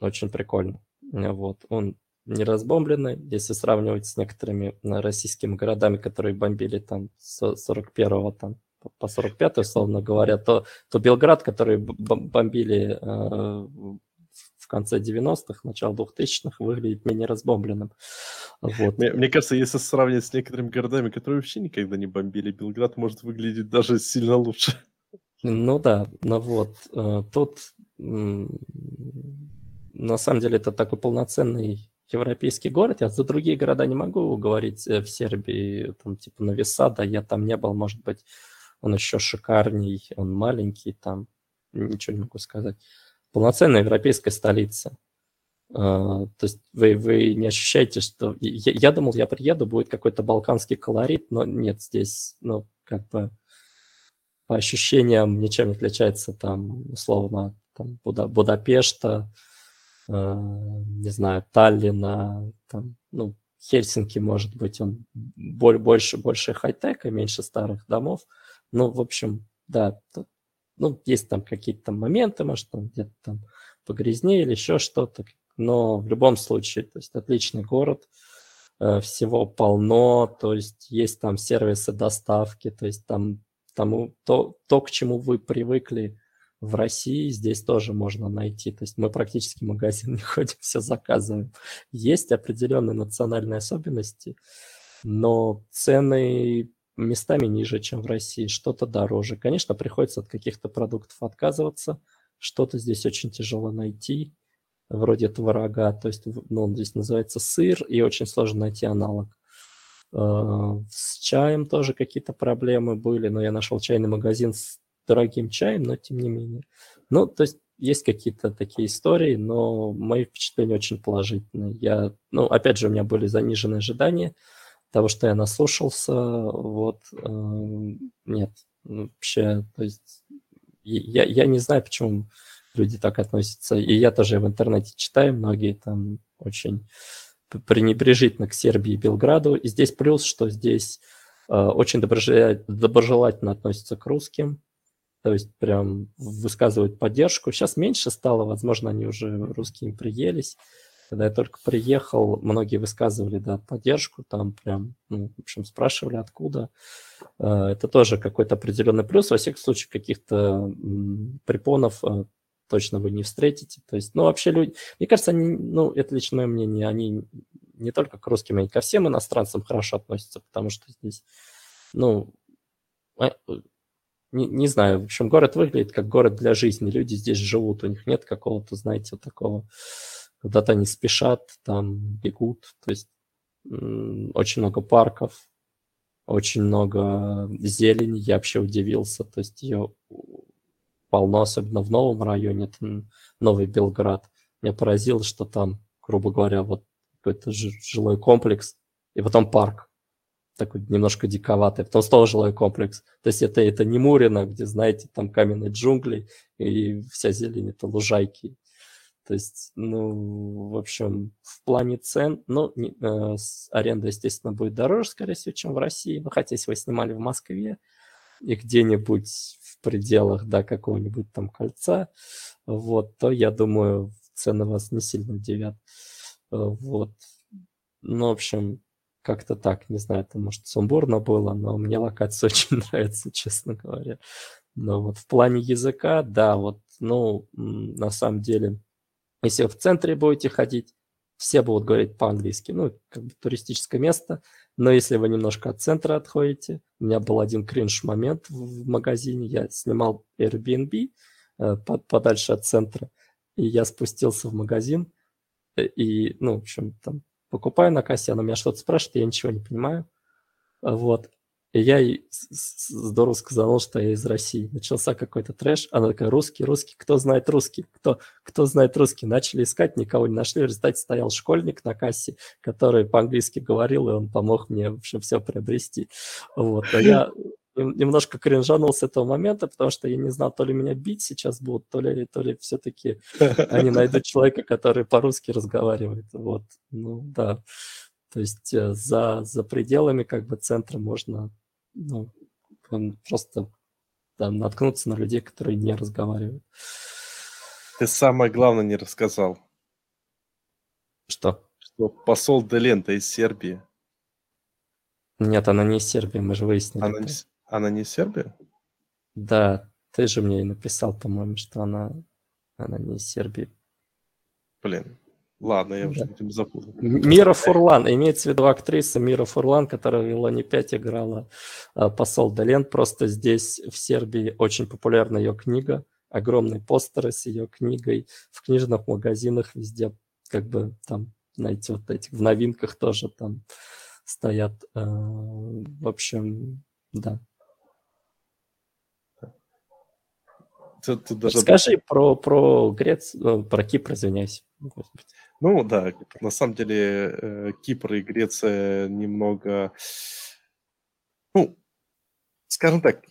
очень прикольно. Вот, он не разбомбленный, если сравнивать с некоторыми российскими городами, которые бомбили там с 41-го там по 45 условно говоря, то, то Белград, который бомбили э, в конце 90-х, начало 2000-х, выглядит менее разбомбленным. Вот. Мне, мне кажется, если сравнивать с некоторыми городами, которые вообще никогда не бомбили, Белград может выглядеть даже сильно лучше. Ну да, ну вот. Э, тут на самом деле это такой полноценный европейский город. Я за другие города не могу говорить э, в Сербии, там типа Новисада, я там не был, может быть, он еще шикарней, он маленький, там ничего не могу сказать. Полноценная европейская столица. Uh, то есть вы, вы не ощущаете, что... Я, я думал, я приеду, будет какой-то балканский колорит, но нет, здесь, ну, как бы по ощущениям ничем не отличается там, условно, там, Буда, Будапешта, uh, не знаю, Таллина, там, ну, Хельсинки, может быть, он больше, больше хай-тека, меньше старых домов. Uh, ну, в общем, да, ну, есть там какие-то моменты, может, там где-то там погрязнее или еще что-то, но в любом случае, то есть отличный город, э, всего полно, то есть есть там сервисы доставки, то есть там тому, то, то, к чему вы привыкли в России, здесь тоже можно найти. То есть мы практически в магазин не ходим, все заказываем. Есть определенные национальные особенности, но цены местами ниже, чем в России, что-то дороже. Конечно, приходится от каких-то продуктов отказываться, что-то здесь очень тяжело найти, вроде творога, то есть ну, он здесь называется сыр, и очень сложно найти аналог. А, с чаем тоже какие-то проблемы были, но я нашел чайный магазин с дорогим чаем, но тем не менее. Ну, то есть есть какие-то такие истории, но мои впечатления очень положительные. Я, ну, опять же, у меня были заниженные ожидания, того, что я наслушался, вот, э, нет, ну, вообще, то есть, я, я не знаю, почему люди так относятся, и я тоже в интернете читаю, многие там очень пренебрежительно к Сербии и Белграду, и здесь плюс, что здесь э, очень доброжелательно относятся к русским, то есть прям высказывают поддержку. Сейчас меньше стало, возможно, они уже русские приелись, когда я только приехал, многие высказывали, да, поддержку, там прям, ну, в общем, спрашивали, откуда. Э, это тоже какой-то определенный плюс. Во всяком случае, каких-то препонов э, точно вы не встретите. То есть, ну, вообще люди, мне кажется, они, ну, это лично мое мнение, они не только к русским, они ко всем иностранцам хорошо относятся, потому что здесь, ну, а, не, не знаю, в общем, город выглядит как город для жизни, люди здесь живут, у них нет какого-то, знаете, вот такого куда-то они спешат, там бегут, то есть очень много парков, очень много зелени, я вообще удивился, то есть ее полно, особенно в новом районе, это Новый Белград. Меня поразило, что там, грубо говоря, вот какой-то жилой комплекс, и потом парк, такой немножко диковатый, потом снова жилой комплекс. То есть это, это не Мурино, где, знаете, там каменные джунгли, и вся зелень это лужайки. То есть, ну, в общем, в плане цен, ну, не, э, аренда, естественно, будет дороже, скорее всего, чем в России. Ну, хотя, если вы снимали в Москве и где-нибудь в пределах, да, какого-нибудь там кольца, вот, то, я думаю, цены вас не сильно удивят. Э, вот. Ну, в общем, как-то так, не знаю, это, может, сумбурно было, но мне локация очень нравится, честно говоря. Но вот в плане языка, да, вот, ну, на самом деле, если вы в центре будете ходить, все будут говорить по-английски. Ну, как бы туристическое место. Но если вы немножко от центра отходите, у меня был один кринж-момент в магазине. Я снимал Airbnb э, подальше от центра. И я спустился в магазин, э, и, ну, в общем, там, покупаю на кассе, она меня что-то спрашивает, я ничего не понимаю. Вот. И я ей здорово сказал, что я из России. Начался какой-то трэш. Она такая, русский, русский, кто знает русский? Кто, кто знает русский? Начали искать, никого не нашли. В результате стоял школьник на кассе, который по-английски говорил, и он помог мне, в общем, все приобрести. Вот. А я немножко кринжанул с этого момента, потому что я не знал, то ли меня бить сейчас будут, то ли, то ли все-таки они найдут человека, который по-русски разговаривает. Вот. Ну, да. То есть э, за, за пределами как бы центра можно ну, просто там, наткнуться на людей, которые не разговаривают. Ты самое главное не рассказал. Что? Что посол Делента из Сербии. Нет, она не из Сербии, мы же выяснили. Она, не, она не из Сербии? Да, ты же мне и написал, по-моему, что она, она не из Сербии. Блин, Ладно, я уже этим запутал. Мира Фурлан, имеется в виду актриса Мира Фурлан, которая в Илоне 5 играла а, посол Долен. Просто здесь, в Сербии, очень популярна ее книга. Огромные постеры с ее книгой. В книжных магазинах везде, как бы там, знаете, вот этих в новинках тоже там стоят. А, в общем, да. Тут, тут даже... Скажи про, про Грецию, про Кипр, извиняюсь. Господи. Ну да, на самом деле э, Кипр и Греция немного, ну, скажем так,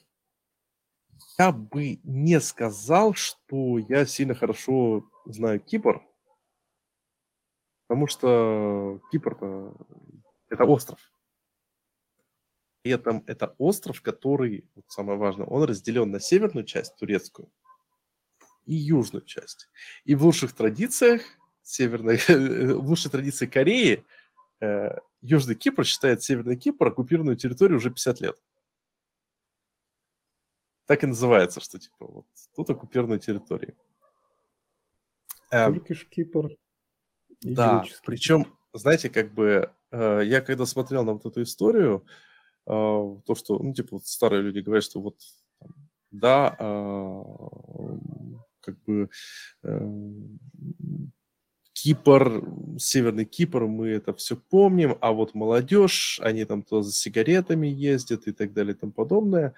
я бы не сказал, что я сильно хорошо знаю Кипр, потому что Кипр это, остров. При этом это остров, который, вот самое важное, он разделен на северную часть турецкую и южную часть. И в лучших традициях северной, в лучшей традиции Кореи, э, Южный Кипр считает Северный Кипр оккупированную территорию уже 50 лет. Так и называется, что типа вот тут оккупированная территория. Туркиш Кипр. Да, причем, знаете, как бы э, я когда смотрел на вот эту историю, э, то, что, ну, типа, вот старые люди говорят, что вот, да, э, как бы Кипр, Северный Кипр, мы это все помним, а вот молодежь, они там то за сигаретами ездят и так далее и тому подобное.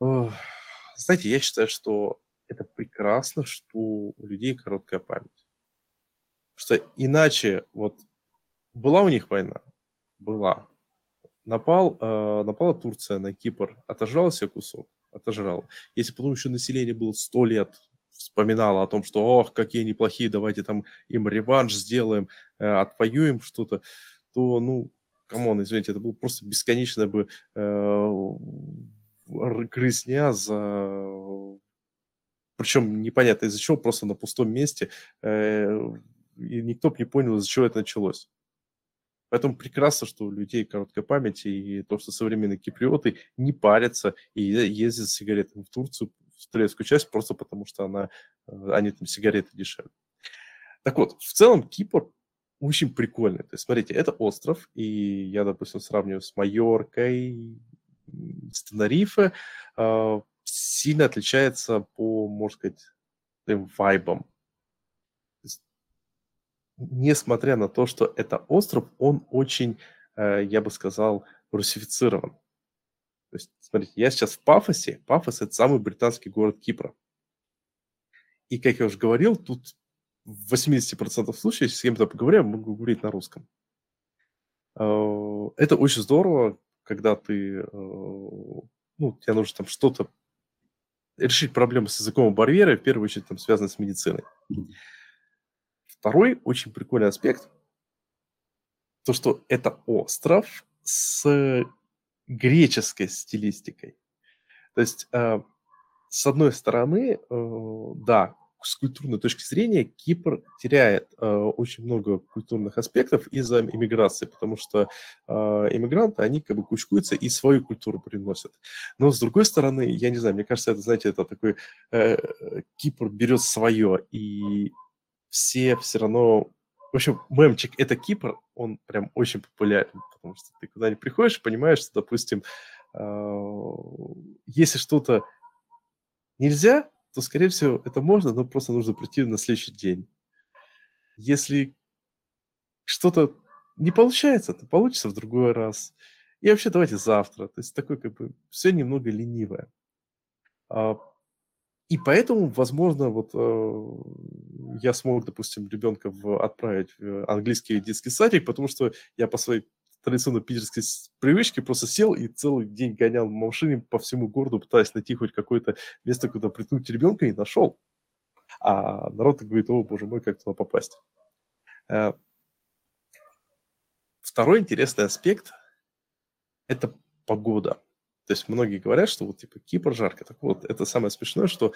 Знаете, я считаю, что это прекрасно, что у людей короткая память. Что иначе, вот, была у них война? Была. Напал, э, напала Турция на Кипр, отожрала себе кусок? Отожрала. Если потом еще население было 100 лет, вспоминала о том, что, ох, какие неплохие, давайте там им реванш сделаем, э, отвоюем что-то, то, ну, come on, извините, это было просто бесконечная бы э, грызня за... Причем непонятно из-за чего, просто на пустом месте, э, и никто бы не понял, из-за чего это началось. Поэтому прекрасно, что у людей короткая память, и то, что современные киприоты не парятся и ездят с сигаретами в Турцию, в турецкую часть, просто потому что она, э, они там сигареты дешевле. Так вот, в целом Кипр очень прикольный. То есть, смотрите, это остров, и я, допустим, сравниваю с Майоркой, с Тенерифе, э, сильно отличается по, можно сказать, своим вайбам. Несмотря на то, что это остров, он очень, э, я бы сказал, русифицирован. То есть, смотрите, я сейчас в Пафосе. Пафос – это самый британский город Кипра. И, как я уже говорил, тут в 80% случаев, если с кем-то поговорю, я могу говорить на русском. Э, это очень здорово, когда ты, э, ну, тебе нужно там что-то решить проблему с языковым барьером, в первую очередь там связано с медициной. Второй очень прикольный аспект, то, что это остров с греческой стилистикой. То есть, э, с одной стороны, э, да, с культурной точки зрения Кипр теряет э, очень много культурных аспектов из-за иммиграции, потому что иммигранты, они как бы кучкуются и свою культуру приносят. Но с другой стороны, я не знаю, мне кажется, это, знаете, это такой Кипр берет свое, и все все равно в общем, мемчик «Это Кипр», он прям очень популярен, потому что ты куда-нибудь приходишь и понимаешь, что, допустим, а, если что-то нельзя, то, скорее всего, это можно, но просто нужно прийти на следующий день. Если что-то не получается, то получится в другой раз. И вообще давайте завтра. То есть такое как бы все немного ленивое. И поэтому, возможно, вот э, я смог, допустим, ребенка в, отправить в английский детский садик, потому что я по своей традиционной питерской привычке просто сел и целый день гонял в машине по всему городу, пытаясь найти хоть какое-то место, куда приткнуть ребенка, и нашел. А народ говорит, о, боже мой, как туда попасть. Э, второй интересный аспект – это погода. То есть многие говорят, что вот типа Кипр жарко. Так вот, это самое смешное, что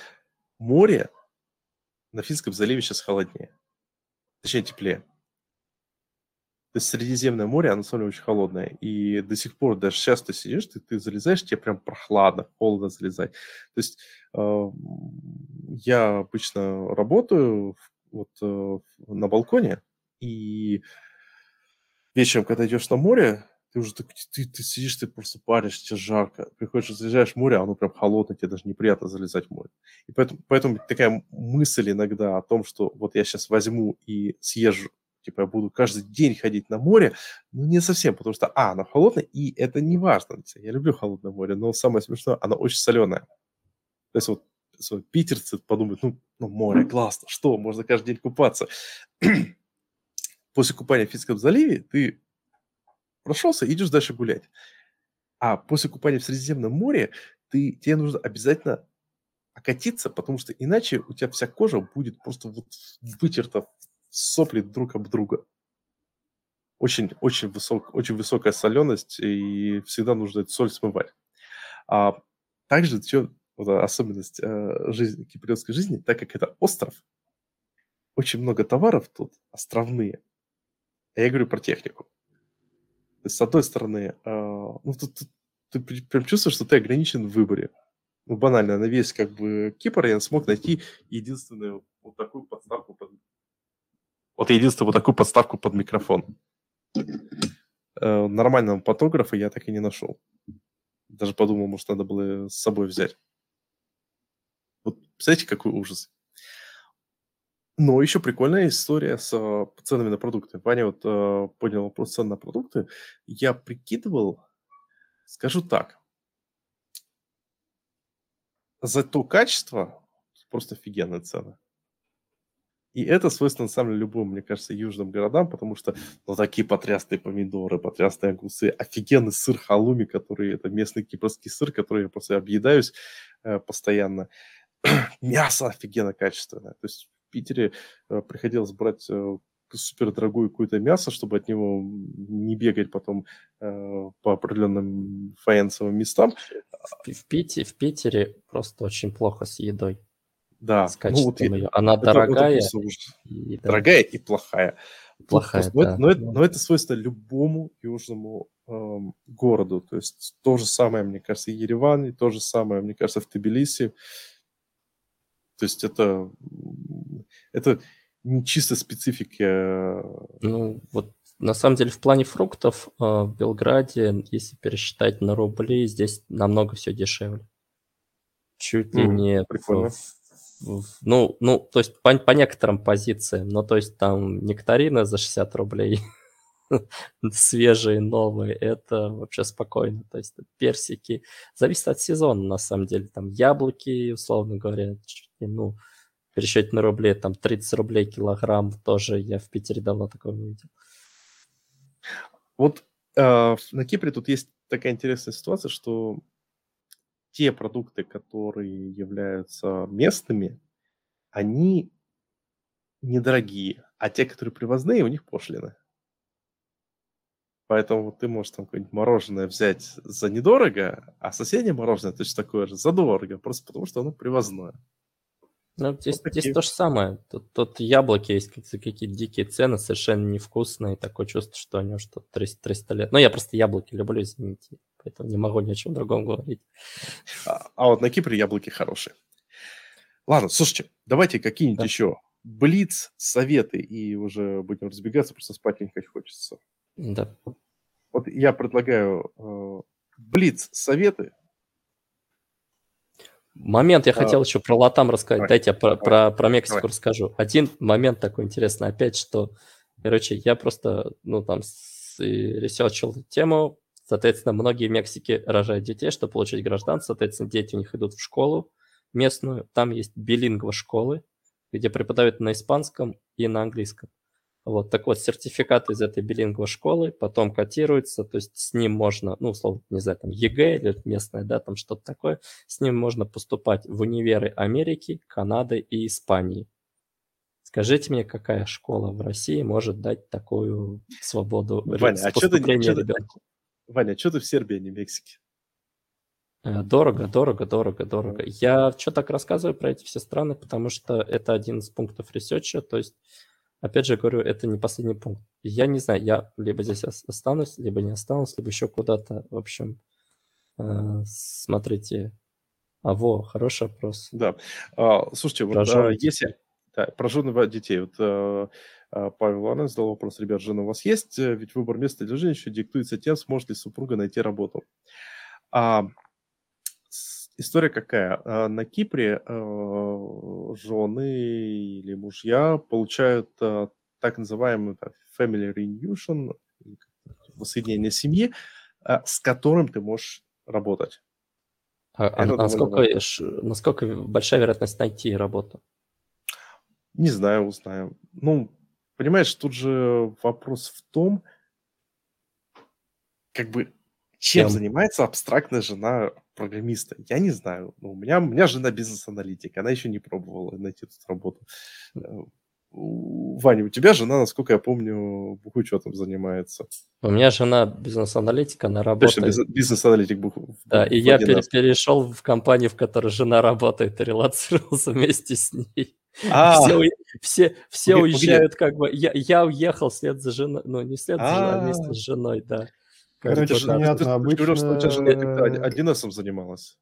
море на Финском заливе сейчас холоднее. Точнее, теплее. То есть Средиземное море, оно самое очень холодное. И до сих пор, даже сейчас ты сидишь, ты, ты залезаешь, тебе прям прохладно, холодно залезать. То есть э, я обычно работаю вот э, на балконе, и вечером, когда идешь на море, ты уже так, ты, ты сидишь, ты просто паришь, тебе жарко. Приходишь, залезаешь в море, а оно прям холодное, тебе даже неприятно залезать в море. И поэтому, поэтому такая мысль иногда о том, что вот я сейчас возьму и съезжу, типа я буду каждый день ходить на море, ну не совсем, потому что, а, оно холодное, и это не важно. Я люблю холодное море, но самое смешное, оно очень соленое. То есть вот питерцы подумают, ну, ну море, классно, что, можно каждый день купаться. После купания в Финском заливе ты прошелся, идешь дальше гулять. А после купания в Средиземном море ты, тебе нужно обязательно окатиться, потому что иначе у тебя вся кожа будет просто вот вытерта сопли друг об друга. Очень, очень, высок, очень высокая соленость, и всегда нужно эту соль смывать. А также еще вот особенность э, жизни, киприотской жизни, так как это остров, очень много товаров тут островные. Я говорю про технику. С одной стороны, э, ну, тут, тут ты прям чувствуешь, что ты ограничен в выборе. Ну, банально, на весь как бы Кипр я смог найти единственную вот такую подставку под... Вот единственную вот такую подставку под микрофон. Э, нормального фотографа я так и не нашел. Даже подумал, может, надо было с собой взять. Вот, представляете, какой ужас. Но еще прикольная история с э, ценами на продукты. Ваня вот э, поднял вопрос цен на продукты. Я прикидывал, скажу так, за то качество просто офигенная цена. И это свойственно, на самом деле, любым, мне кажется, южным городам, потому что ну, такие потрясные помидоры, потрясные огурцы, офигенный сыр халуми, который, это местный кипрский сыр, который я просто объедаюсь э, постоянно. Мясо офигенно качественное. То есть Питере э, приходилось брать э, супер дорогое какое-то мясо, чтобы от него не бегать потом э, по определенным фаянсовым местам. В, в, Питере, в Питере просто очень плохо с едой. Да. С качеством ну, вот ее. Она это, дорогая. Это и, да. Дорогая и плохая. Плохая, но, да. но, это, но это свойственно любому южному эм, городу. То есть то же самое, мне кажется, и Ереван, и то же самое, мне кажется, в Тбилиси. То есть это, это не чисто специфики. Э, ну, вот на самом деле в плане фруктов э, в Белграде, если пересчитать на рубли, здесь намного все дешевле. Чуть ли mm, не... Прикольно. В, в, ну, ну, то есть по, по некоторым позициям, ну, то есть там нектарины за 60 рублей, свежие, новые, это вообще спокойно. То есть персики, зависит от сезона, на самом деле. Там яблоки, условно говоря, ну, пересчете на рубли, там 30 рублей килограмм тоже я в Питере давно такого не видел. Вот э, на Кипре тут есть такая интересная ситуация, что те продукты, которые являются местными, они недорогие, а те, которые привозные, у них пошлины. Поэтому ты можешь там какое-нибудь мороженое взять за недорого, а соседнее мороженое точно такое же за дорого, просто потому что оно привозное. Ну, здесь, вот здесь то же самое. Тут, тут яблоки есть какие-то дикие цены, совершенно невкусные. Такое чувство, что они уже 300, 300 лет. Ну, я просто яблоки люблю, извините. Поэтому не могу ни о чем другом говорить. А, а вот на Кипре яблоки хорошие. Ладно, слушайте, давайте какие-нибудь да. еще блиц, советы, и уже будем разбегаться, просто спать не хочется. Да. Вот я предлагаю э, блиц советы. Момент я хотел еще про Латам рассказать. Давай, Дайте я про, про, про Мексику давай. расскажу. Один момент такой интересный опять, что, короче, я просто, ну, там, ресерчил тему. Соответственно, многие в Мексике рожают детей, чтобы получить гражданство. Соответственно, дети у них идут в школу местную. Там есть билингво школы, где преподают на испанском и на английском. Вот, так вот, сертификат из этой билингво школы потом котируется, то есть с ним можно, ну, условно, не знаю, там ЕГЭ или местное, да, там что-то такое, с ним можно поступать в универы Америки, Канады и Испании. Скажите мне, какая школа в России может дать такую свободу Ваня, а чё ты чё ты-? Ваня, что ты в Сербии, а не в Мексике? Э, Дорого, дорого, дорого, дорого. Я что так рассказываю про эти все страны, потому что это один из пунктов ресерча, то есть, опять же говорю, это не последний пункт. Я не знаю, я либо здесь ос- останусь, либо не останусь, либо еще куда-то, в общем, э, смотрите. А, во, хороший вопрос. Да. А, слушайте, вот а, если... Да, про жены детей. Вот э, а, Павел Иванович задал вопрос, ребят, жены у вас есть? Э, Ведь выбор места для жизни еще диктуется тем, сможет ли супруга найти работу. А, история какая? А, На Кипре э, жены или мужья получают э, так называемый family reunion, воссоединение семьи, с которым ты можешь работать. А, а насколько, насколько большая вероятность найти работу? Не знаю, узнаем. Ну, понимаешь, тут же вопрос в том, как бы, чем Кем? занимается абстрактная жена программиста. Я не знаю. Ну, у меня, у меня жена бизнес-аналитик, она еще не пробовала найти тут работу. Э, Ваня, у тебя жена, насколько я помню, бухучетом занимается. У меня жена бизнес-аналитика, она Точно, работает. биз- бизнес-аналитик буху- Да, и я 1С. пере- перешел в компанию, в которой жена работает, и релацировался вместе с ней. А, Все, все, все уезжают, как бы. Я, я уехал вслед за женой, ну, не вслед за женой, а вместе А. с женой, да. Короче, да. же- понятно, ты- ты говорил, что у тебя жена обычно- как-то 1С занималась.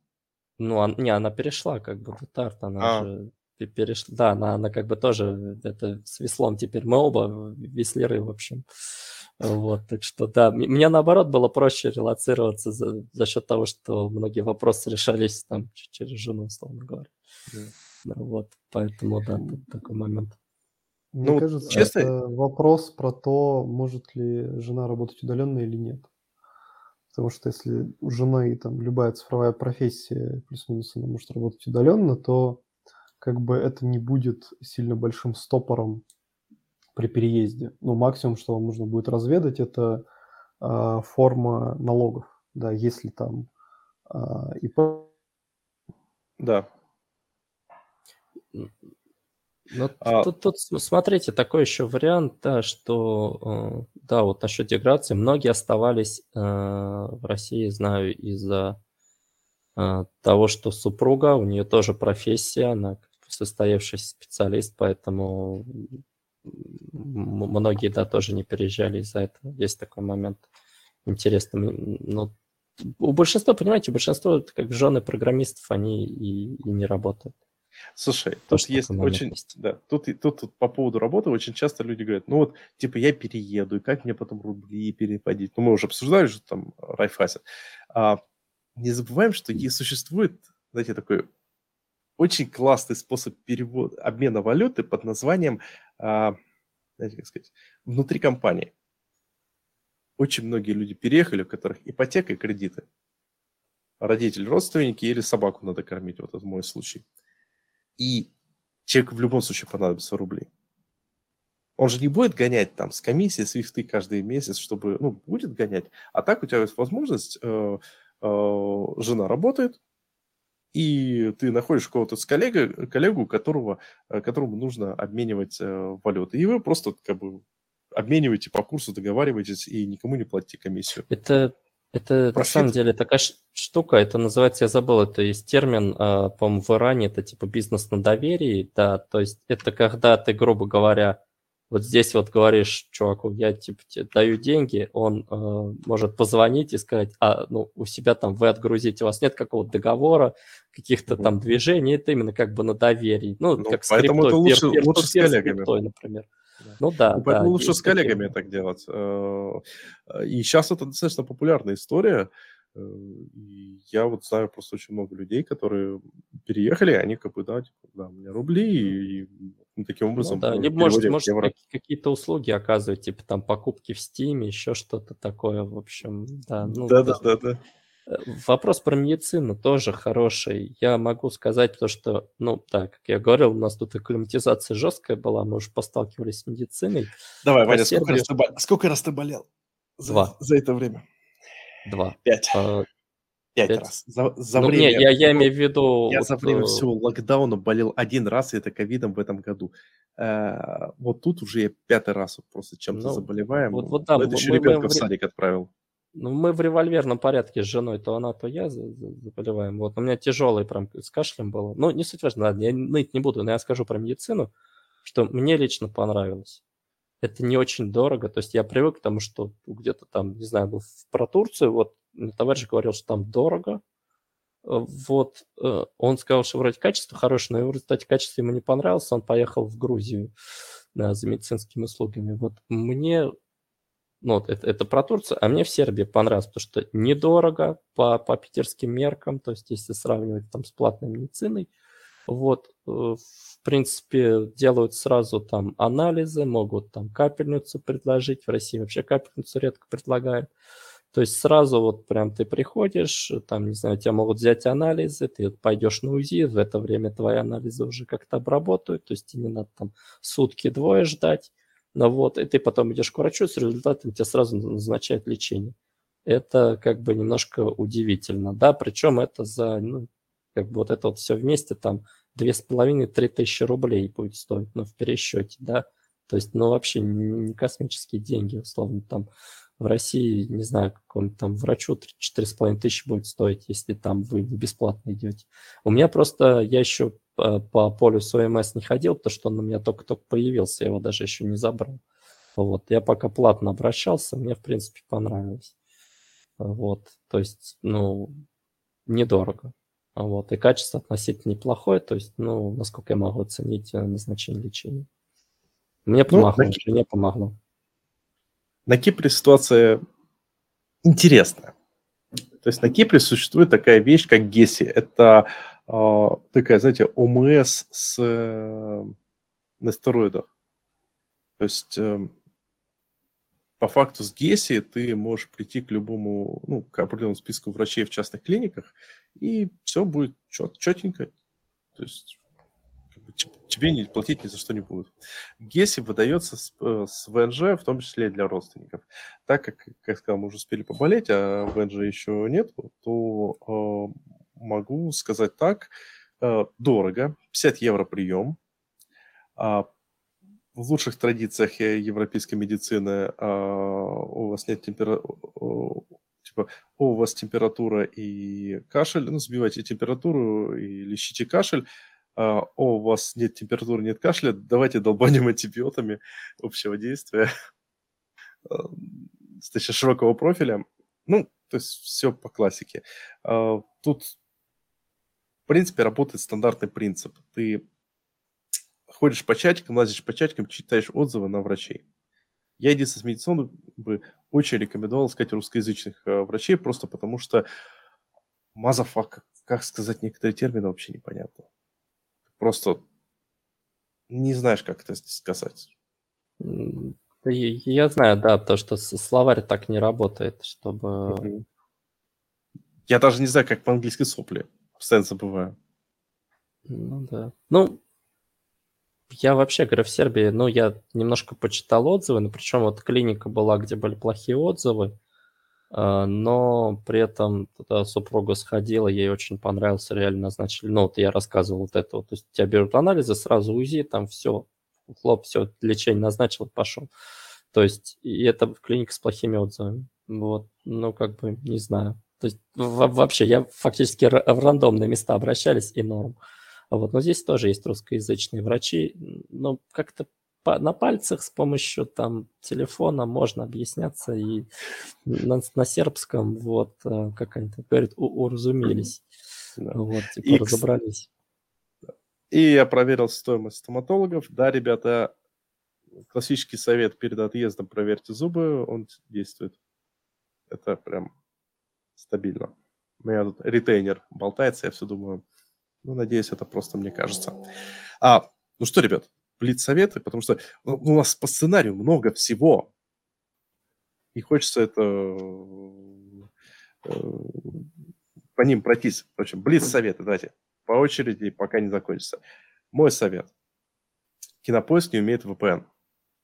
Ну, он- не, она перешла, как бы, в Тарт, она А. же пе- перешла. Да, она, она как бы тоже, это с веслом теперь мы оба веслеры, в общем. Вот, так что, да, мне наоборот было проще релацироваться за, за счет того, что многие вопросы решались там через жену, условно говоря. Да. Да, вот, поэтому, да, тут такой момент. Мне Ну, кажется, честно- это вопрос про то, может ли жена работать удаленно или нет. Потому что если у жены там любая цифровая профессия, плюс-минус она может работать удаленно, то как бы это не будет сильно большим стопором при переезде. Ну, максимум, что вам нужно будет разведать, это а, форма налогов. Да, если там а, ИП Да. Ну, А- тут, тут см- смотрите, такой еще вариант, да, что, э, да, вот насчет деградации, многие оставались э, в России, знаю, из-за э, того, что супруга, у нее тоже профессия, она состоявшийся специалист, поэтому многие, да, тоже не переезжали из-за этого. Есть такой момент интересный. М, Ну, у большинства, понимаете, у большинства, как жены программистов, они и, и не работают. Слушай, тут Тоже есть очень, есть. да, тут, тут, тут по поводу работы очень часто люди говорят, ну вот, типа, я перееду, и как мне потом рубли переводить? Ну, мы уже обсуждали же там Райфасен. А, не забываем, что и существует, знаете, такой очень классный способ перевода, обмена валюты под названием, а, знаете, как сказать, внутри компании. Очень многие люди переехали, у которых ипотека и кредиты. Родители, родственники или собаку надо кормить, вот это мой случай. И человеку в любом случае понадобятся рубли. Он же не будет гонять там с комиссии, свифты каждый месяц, чтобы, ну, будет гонять. А так у тебя есть возможность, э, э, жена работает, и ты находишь кого-то с коллегой, коллегу, которого, э, которому нужно обменивать э, валюты. И вы просто как бы обмениваете по курсу, договариваетесь и никому не платите комиссию. Это, это на Профит. самом деле такая штука, это называется, я забыл, это есть термин, а, по-моему, в Иране, это типа бизнес на доверии, да, то есть это когда ты, грубо говоря, вот здесь вот говоришь чуваку, я типа тебе даю деньги, он э, может позвонить и сказать, а ну у себя там вы отгрузите, у вас нет какого-то договора, каких-то Мгм. там движений, это именно как бы на доверии, ну, Ну, как с поэтому это лучше- peer- лучше с peer-to-peer коллегами. криптой, например. Ну да, Ну, поэтому да, лучше с коллегами такие. так делать. Э, И сейчас это достаточно популярная история. Э, и я вот знаю просто очень много людей, которые переехали, они как бы, да, типа, да, у меня рубли, и, и таким ну образом... Ну, да, либо, может, может какие-то услуги оказывать, типа там покупки в Steam, еще что-то такое, в общем, да. Ну, да, да, да, да. Вопрос про медицину тоже хороший. Я могу сказать то, что, ну, так, как я говорил, у нас тут акклиматизация жесткая была, мы уже посталкивались с медициной. Давай, Ваня, сколько раз, ты, сколько раз ты болел за, Два. за это время? Два. Пять. А, пять, пять раз. За, за ну, время... Не, я, я имею в виду... Я вот, за время э, всего локдауна болел один раз, и это ковидом в этом году. Э, вот тут уже я пятый раз вот просто чем-то ну, заболеваем. Вот, вот, да, это еще мы, ребенка мы, в садик отправил. Ну, мы в револьверном порядке с женой, то она, то я заболеваем. Вот, у меня тяжелый прям с кашлем было. Ну, не суть важно, я ныть не буду, но я скажу про медицину, что мне лично понравилось. Это не очень дорого, то есть я привык к тому, что где-то там, не знаю, был про Турцию, вот товарищ говорил, что там дорого, э, вот, э, он сказал, что вроде качество хорошее, но в результате качество ему не понравилось, он поехал в Грузию за медицинскими услугами. Вот мне ну, вот это, это про Турцию, а мне в Сербии понравилось, потому что недорого по, по питерским меркам, то есть если сравнивать там с платной медициной, вот, э, в принципе, делают сразу там анализы, могут там капельницу предложить, в России вообще капельницу редко предлагают, то есть сразу вот прям ты приходишь, там, не знаю, тебя могут взять анализы, ты пойдешь на УЗИ, в это время твои анализы уже как-то обработают, то есть тебе не надо там сутки-двое ждать, ну вот, и ты потом идешь к врачу, с результатом тебе сразу назначают лечение. Это как бы немножко удивительно, да, причем это за, ну, как бы вот это вот все вместе там две с половиной, три тысячи рублей будет стоить, ну, в пересчете, да, то есть, ну, вообще не космические деньги, условно, там в России, не знаю, какому-то там врачу четыре с половиной тысячи будет стоить, если там вы бесплатно идете. У меня просто, я еще по, по полюсу ОМС не ходил, потому что он у меня только-только появился, я его даже еще не забрал. Вот, я пока платно обращался, мне, в принципе, понравилось. Вот, то есть, ну, недорого. Вот, и качество относительно неплохое, то есть, ну, насколько я могу оценить э, назначение лечения. Мне ну, помогло, ну, мне помогло. На Кипре ситуация интересная. То есть на Кипре существует такая вещь, как ГЕСИ. Это э, такая, знаете, ОМС с, э, на стероидах. То есть э, по факту с ГЕСИ ты можешь прийти к любому, ну, к определенному списку врачей в частных клиниках, и все будет чет, четенько. То есть тебе не платить ни за что не будут. ГЕСИ выдается с, э, с ВНЖ, в том числе и для родственников. Так как, как сказал, мы уже успели поболеть, а ВНЖ еще нет, то э, могу сказать так, э, дорого, 50 евро прием. Э, в лучших традициях европейской медицины э, у вас нет температуры, типа, у вас температура и кашель, ну, сбивайте температуру и лечите кашель, а, о, у вас нет температуры, нет кашля, давайте долбанем антибиотами общего действия, точнее, широкого профиля. Ну, то есть все по классике. А, тут, в принципе, работает стандартный принцип. Ты ходишь по чатикам, лазишь по чатикам, читаешь отзывы на врачей. Я единственный с медициной бы очень рекомендовал искать русскоязычных э, врачей, просто потому что мазафак, как сказать некоторые термины, вообще непонятно просто не знаешь, как это сказать. Я знаю, да, то, что словарь так не работает, чтобы... Я даже не знаю, как по-английски сопли. Постоянно забываю. Ну да. Ну, я вообще говорю, в Сербии, ну, я немножко почитал отзывы, но причем вот клиника была, где были плохие отзывы, а, но при этом туда супруга сходила, ей очень понравился, реально назначили, ну, вот я рассказывал вот это то есть тебя берут анализы, сразу УЗИ, там все, хлоп, все, лечение назначил, пошел. То есть, и это в клинике с плохими отзывами. Вот, ну, как бы, не знаю. То есть, вообще, я фактически в рандомные места обращались, и норм. Вот, но здесь тоже есть русскоязычные врачи, но как-то на пальцах с помощью там телефона можно объясняться и на, на сербском, вот, э, как они там говорят, уразумелись. Да. Вот, типа и, разобрались. И я проверил стоимость стоматологов. Да, ребята, классический совет перед отъездом проверьте зубы, он действует. Это прям стабильно. У меня тут ретейнер болтается, я все думаю, ну, надеюсь, это просто мне кажется. А, ну что, ребят, блиц советы, потому что ну, у нас по сценарию много всего. И хочется это э, по ним пройтись. В общем, блиц советы, давайте по очереди, пока не закончится. Мой совет. Кинопоиск не умеет VPN.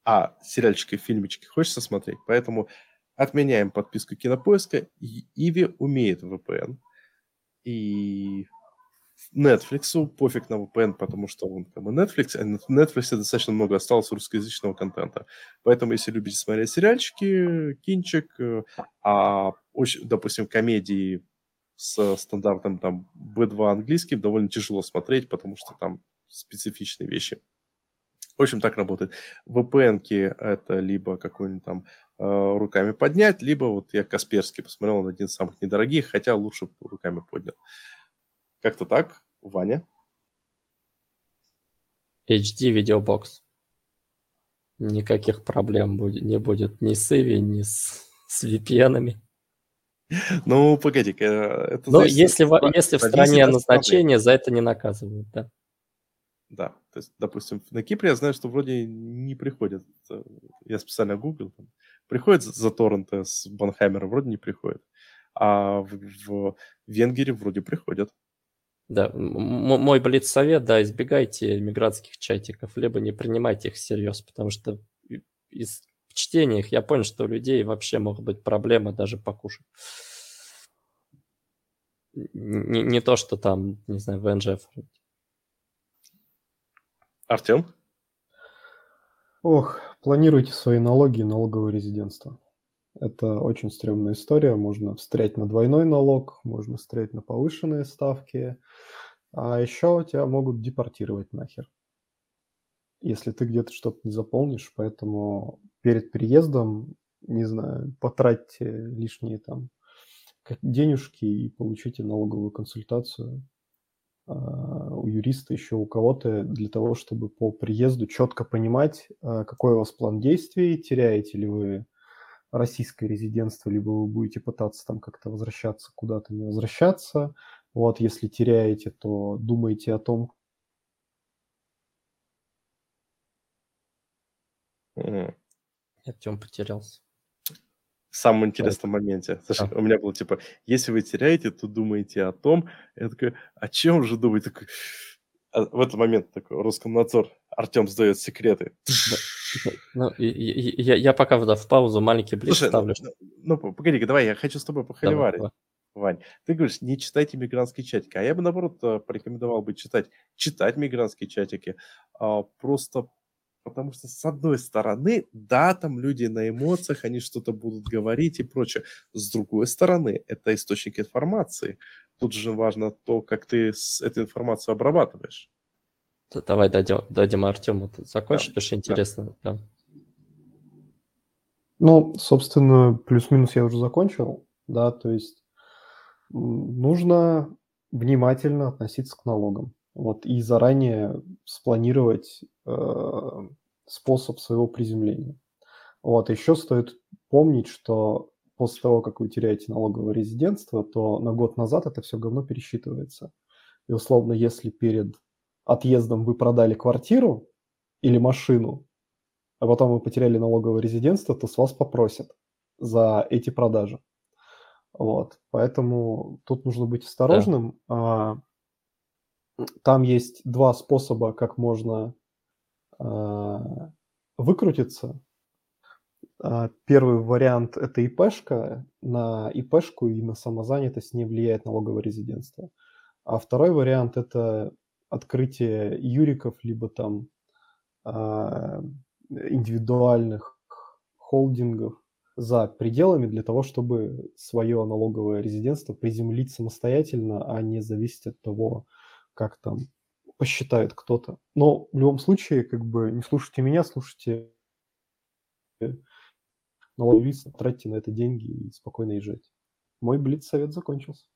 А сериальчики, фильмички хочется смотреть, поэтому отменяем подписку Кинопоиска. Иви умеет VPN. И Netflix пофиг на VPN, потому что он как бы Netflix, а в Netflix достаточно много осталось русскоязычного контента. Поэтому, если любите смотреть сериальчики, кинчик, э, а, допустим, комедии с стандартом там B2 английским довольно тяжело смотреть, потому что там специфичные вещи. В общем, так работает. vpn это либо какой-нибудь там руками поднять, либо вот я Касперский посмотрел, он один из самых недорогих, хотя лучше руками поднял. Как-то так, Ваня? HD видеобокс. Никаких проблем будет, не будет ни с Иви, ни с, с VPN-ами. Ну, погоди-ка. Это ну, если, в, если в стране назначения, за это не наказывают, да. Да, то есть, допустим, на Кипре я знаю, что вроде не приходят. Э, я специально гуглил. Там, приходят за торренты с Банхаймера, вроде не приходят. А в, в Венгерии вроде приходят. Да, мой блиц совет, да, избегайте мигрантских чатиков, либо не принимайте их всерьез, потому что из чтения их я понял, что у людей вообще могут быть проблемы даже покушать. Не, не то, что там, не знаю, в НЖФ. Артем? Ох, планируйте свои налоги и налоговое резидентство. Это очень стрёмная история. Можно встрять на двойной налог, можно встрять на повышенные ставки. А еще тебя могут депортировать нахер, если ты где-то что-то не заполнишь. Поэтому перед переездом, не знаю, потратьте лишние там денежки и получите налоговую консультацию у юриста, еще у кого-то, для того, чтобы по приезду четко понимать, а, какой у вас план действий, теряете ли вы российское резидентство, либо вы будете пытаться там как-то возвращаться куда-то, не возвращаться. Вот, если теряете, то думайте о том, Артем потерялся. В самом интересном моменте. Слушай, а. у меня было типа, если вы теряете, то думаете о том. Я такой, о чем же думать? Такой, а в этот момент такой Роскомнадзор, Артем сдает секреты. Ну, я, я пока в, в паузу маленький блиц Слушай, ставлю. Ну, ну, погоди давай, я хочу с тобой похоливарить. Давай, Вань, ты говоришь, не читайте мигрантские чатики, а я бы, наоборот, э, порекомендовал бы читать, читать мигрантские чатики, а, просто потому что, с одной стороны, да, там люди на эмоциях, они что-то будут говорить и прочее. С другой стороны, это источник информации. Тут же важно то, как ты эту информацию обрабатываешь. Давай дадим, дадим Артему закончить, да, потому что интересно. Да. Ну, собственно, плюс-минус я уже закончил, да, то есть нужно внимательно относиться к налогам. Вот, и заранее спланировать э, способ своего приземления. Вот, еще стоит помнить, что после того, как вы теряете налоговое резидентство, то на год назад это все говно пересчитывается. И условно, если перед отъездом вы продали квартиру или машину, а потом вы потеряли налоговое резидентство, то с вас попросят за эти продажи. Вот, поэтому тут нужно быть осторожным. Да. Там есть два способа, как можно э, выкрутиться. А, первый вариант – это ИПшка. На ИПшку и на самозанятость не влияет налоговое резидентство. А второй вариант – это открытие юриков, либо там э, индивидуальных холдингов за пределами для того, чтобы свое налоговое резидентство приземлить самостоятельно, а не зависеть от того, как там посчитает кто-то. Но в любом случае, как бы не слушайте меня, слушайте налоговиц, тратьте на это деньги и спокойно езжайте. Мой блиц-совет закончился.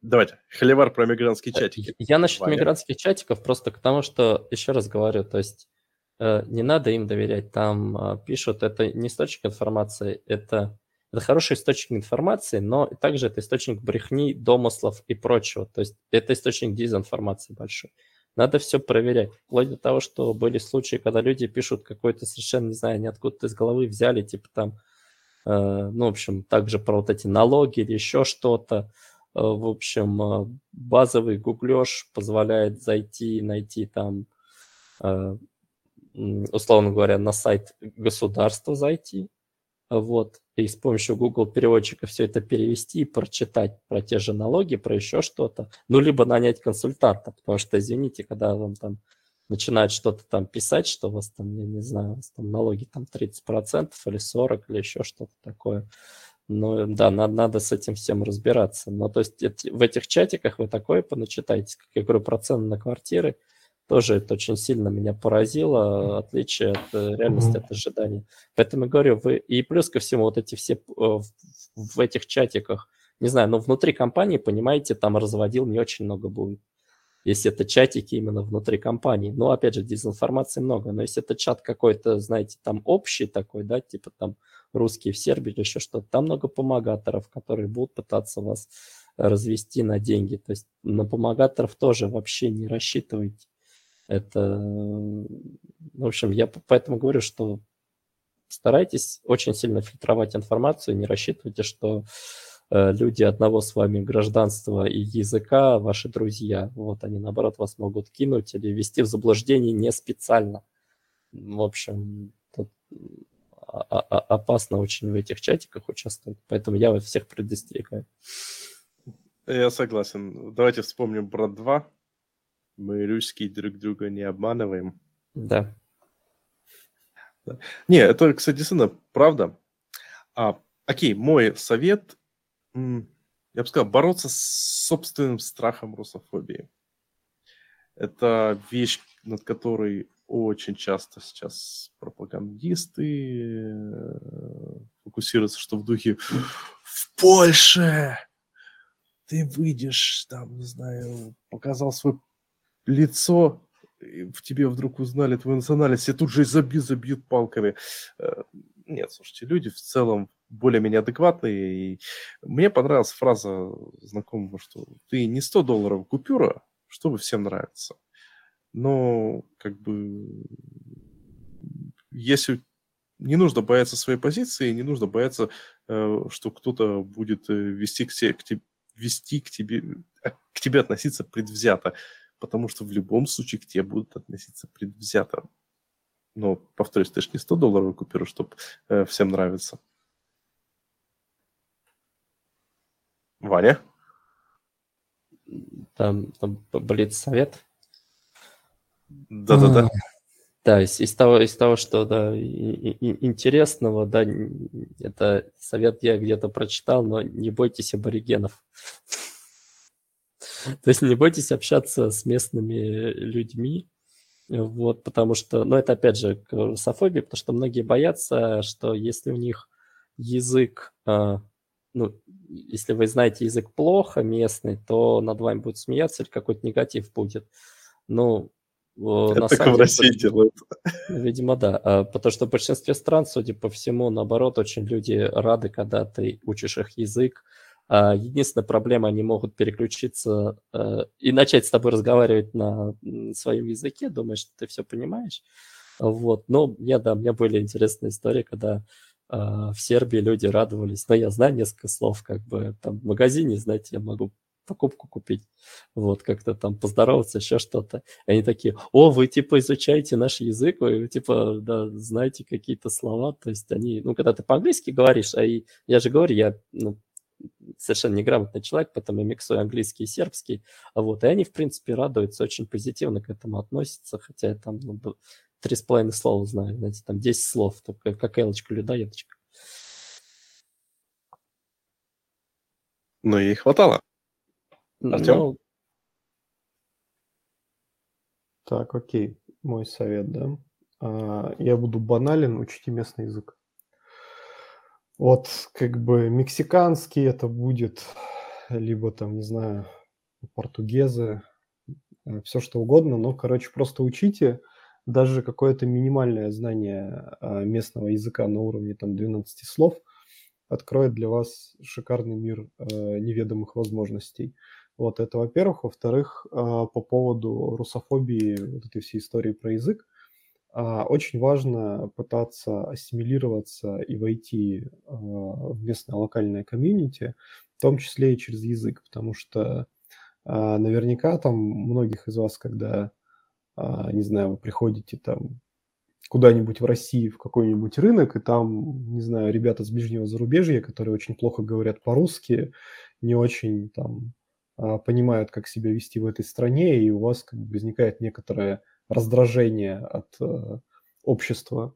Давайте, холивар про мигрантские э, чатики. Я насчет Ваня. мигрантских чатиков просто к тому, что, еще раз говорю, то есть э, не надо им доверять. Там э, пишут, это не источник информации, это, это хороший источник информации, но также это источник брехни, домыслов и прочего. То есть это источник дезинформации большой. Надо все проверять. Вплоть до того, что были случаи, когда люди пишут какой-то совершенно, не знаю, не откуда-то из головы взяли, типа там, э, ну, в общем, также про вот эти налоги или еще что-то. Э, в общем, э, базовый гуглеж позволяет зайти, найти там, э, условно говоря, на сайт государства зайти, вот, и с помощью Google переводчика все это перевести и прочитать про те же налоги, про еще что-то, ну, либо нанять консультанта, потому что, извините, когда вам там начинают что-то там писать, что у вас там, я не знаю, у вас там налоги там 30% или 40% или еще что-то такое, ну, да, надо, надо с этим всем разбираться. Но то есть в этих чатиках вы такое поначитаете, как я говорю, про цены на квартиры, тоже это очень сильно меня поразило, отличие от э, реальности, от ожиданий. Поэтому я говорю, вы и плюс ко всему вот эти все э, в этих чатиках, не знаю, но внутри компании, понимаете, там разводил не очень много будет. Если это чатики именно внутри компании. Ну, опять же, дезинформации много. Но если это чат какой-то, знаете, там общий такой, да, типа там русские в Сербии или еще что-то, там много помогаторов, которые будут пытаться вас развести на деньги. То есть на помогаторов тоже вообще не рассчитывайте. Это, в общем, я поэтому говорю, что старайтесь очень сильно фильтровать информацию, не рассчитывайте, что э, люди одного с вами гражданства и языка, ваши друзья, вот они, наоборот, вас могут кинуть или ввести в заблуждение не специально. В общем, тут опасно очень в этих чатиках участвовать, поэтому я вас всех предостерегаю. Я согласен. Давайте вспомним про два. Мы русские друг друга не обманываем. Да. Не, это, кстати, действительно правда. А, окей, мой совет, я бы сказал, бороться с собственным страхом русофобии. Это вещь, над которой очень часто сейчас пропагандисты э, фокусируются, что в духе в Польше ты выйдешь, там, не знаю, показал свое лицо, в тебе вдруг узнали твою национальность, и тут же забьют, забьют палками. Э, нет, слушайте, люди в целом более-менее адекватные. И мне понравилась фраза знакомого, что ты не 100 долларов купюра, чтобы всем нравится но как бы если не нужно бояться своей позиции, не нужно бояться, э, что кто-то будет э, вести к, тебе, к тебе, вести к тебе, к тебе относиться предвзято, потому что в любом случае к тебе будут относиться предвзято. Но, повторюсь, ты же не 100 долларов купюра, чтобы всем нравится. Ваня? Там, там блиц совет. Да-да-да. Да, из, из, того, из того, что да, и, и, интересного, да, это совет я где-то прочитал, но не бойтесь аборигенов. То есть не бойтесь общаться с местными людьми, вот, потому что, ну, это опять же к русофобии, потому что многие боятся, что если у них язык, а, ну, если вы знаете язык плохо местный, то над вами будут смеяться или какой-то негатив будет. Ну, это на только в России деле, делают. Видимо, да. А, потому что в большинстве стран, судя по всему, наоборот, очень люди рады, когда ты учишь их язык. А, единственная проблема, они могут переключиться э, и начать с тобой разговаривать на своем языке, думаешь, что ты все понимаешь. Вот. Но я, да, у меня были интересные истории, когда а, в Сербии люди радовались. Но я знаю несколько слов, как бы там в магазине, знаете, я могу покупку купить, вот, как-то там поздороваться, еще что-то. Они такие, о, вы, типа, изучаете наш язык, вы, типа, да, знаете какие-то слова, то есть они, ну, когда ты по-английски говоришь, а и, я же говорю, я, ну, совершенно неграмотный человек, поэтому я миксую английский и сербский, а вот, и они, в принципе, радуются, очень позитивно к этому относятся, хотя я там, ну, три с половиной слова знаю, знаете, там 10 слов, только как элочка, людоедочка. Ну, ей хватало. Артем? Ну... Так, окей, мой совет, да. А, я буду банален, учите местный язык. Вот как бы мексиканский это будет, либо там, не знаю, португезы, э, все что угодно, но, короче, просто учите. даже какое-то минимальное знание а, местного языка на уровне там 12 слов откроет для вас шикарный мир а, неведомых возможностей. Вот это, во-первых. Во-вторых, а, по поводу русофобии, вот этой всей истории про язык, очень важно пытаться ассимилироваться и войти в местное локальное комьюнити, в том числе и через язык, потому что наверняка там многих из вас, когда а, не знаю, вы приходите там куда-нибудь в России, в какой-нибудь рынок, и там, не знаю, ребята с ближнего зарубежья, которые очень плохо говорят по-русски, не очень там а, понимают, как себя вести в этой стране, и у вас как бы возникает некоторое раздражение от э, общества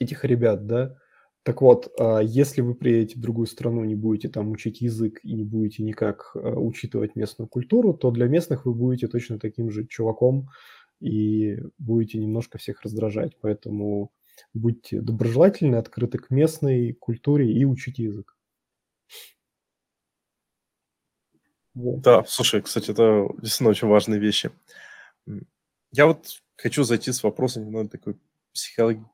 этих ребят, да. Так вот, а, если вы приедете в другую страну, не будете там учить язык и не будете никак учитывать местную культуру, то для местных вы будете точно таким же чуваком, и будете немножко всех раздражать. Поэтому будьте доброжелательны, открыты к местной культуре и учите язык. Вот. Да, слушай, кстати, это действительно очень важные вещи. Я вот хочу зайти с вопросом немного такой психологии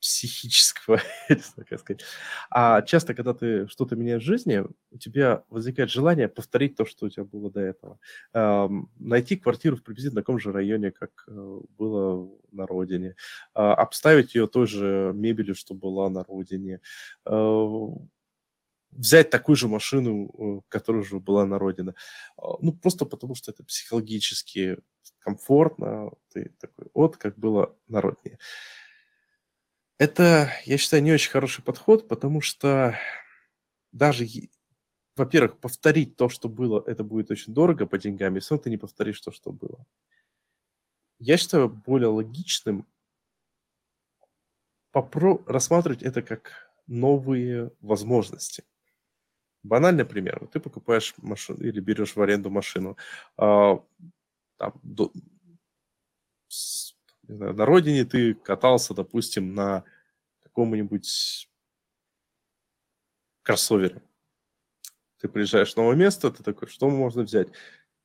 психического, как сказать. А часто, когда ты что-то меняешь в жизни, у тебя возникает желание повторить то, что у тебя было до этого. Эм, найти квартиру в приблизительно таком же районе, как э, было на родине. Э, обставить ее той же мебелью, что была на родине. Э, взять такую же машину, которая уже была на родине. Ну, просто потому что это психологически комфортно. Ты такой, вот как было на родине. Это, я считаю, не очень хороший подход, потому что даже, во-первых, повторить то, что было, это будет очень дорого по деньгам, если ты не повторишь то, что было. Я считаю более логичным попро- рассматривать это как новые возможности. Банальный пример. Ты покупаешь машину или берешь в аренду машину. А, там, до, знаю, на родине ты катался, допустим, на каком-нибудь кроссовере. Ты приезжаешь в новое место, ты такой, что можно взять?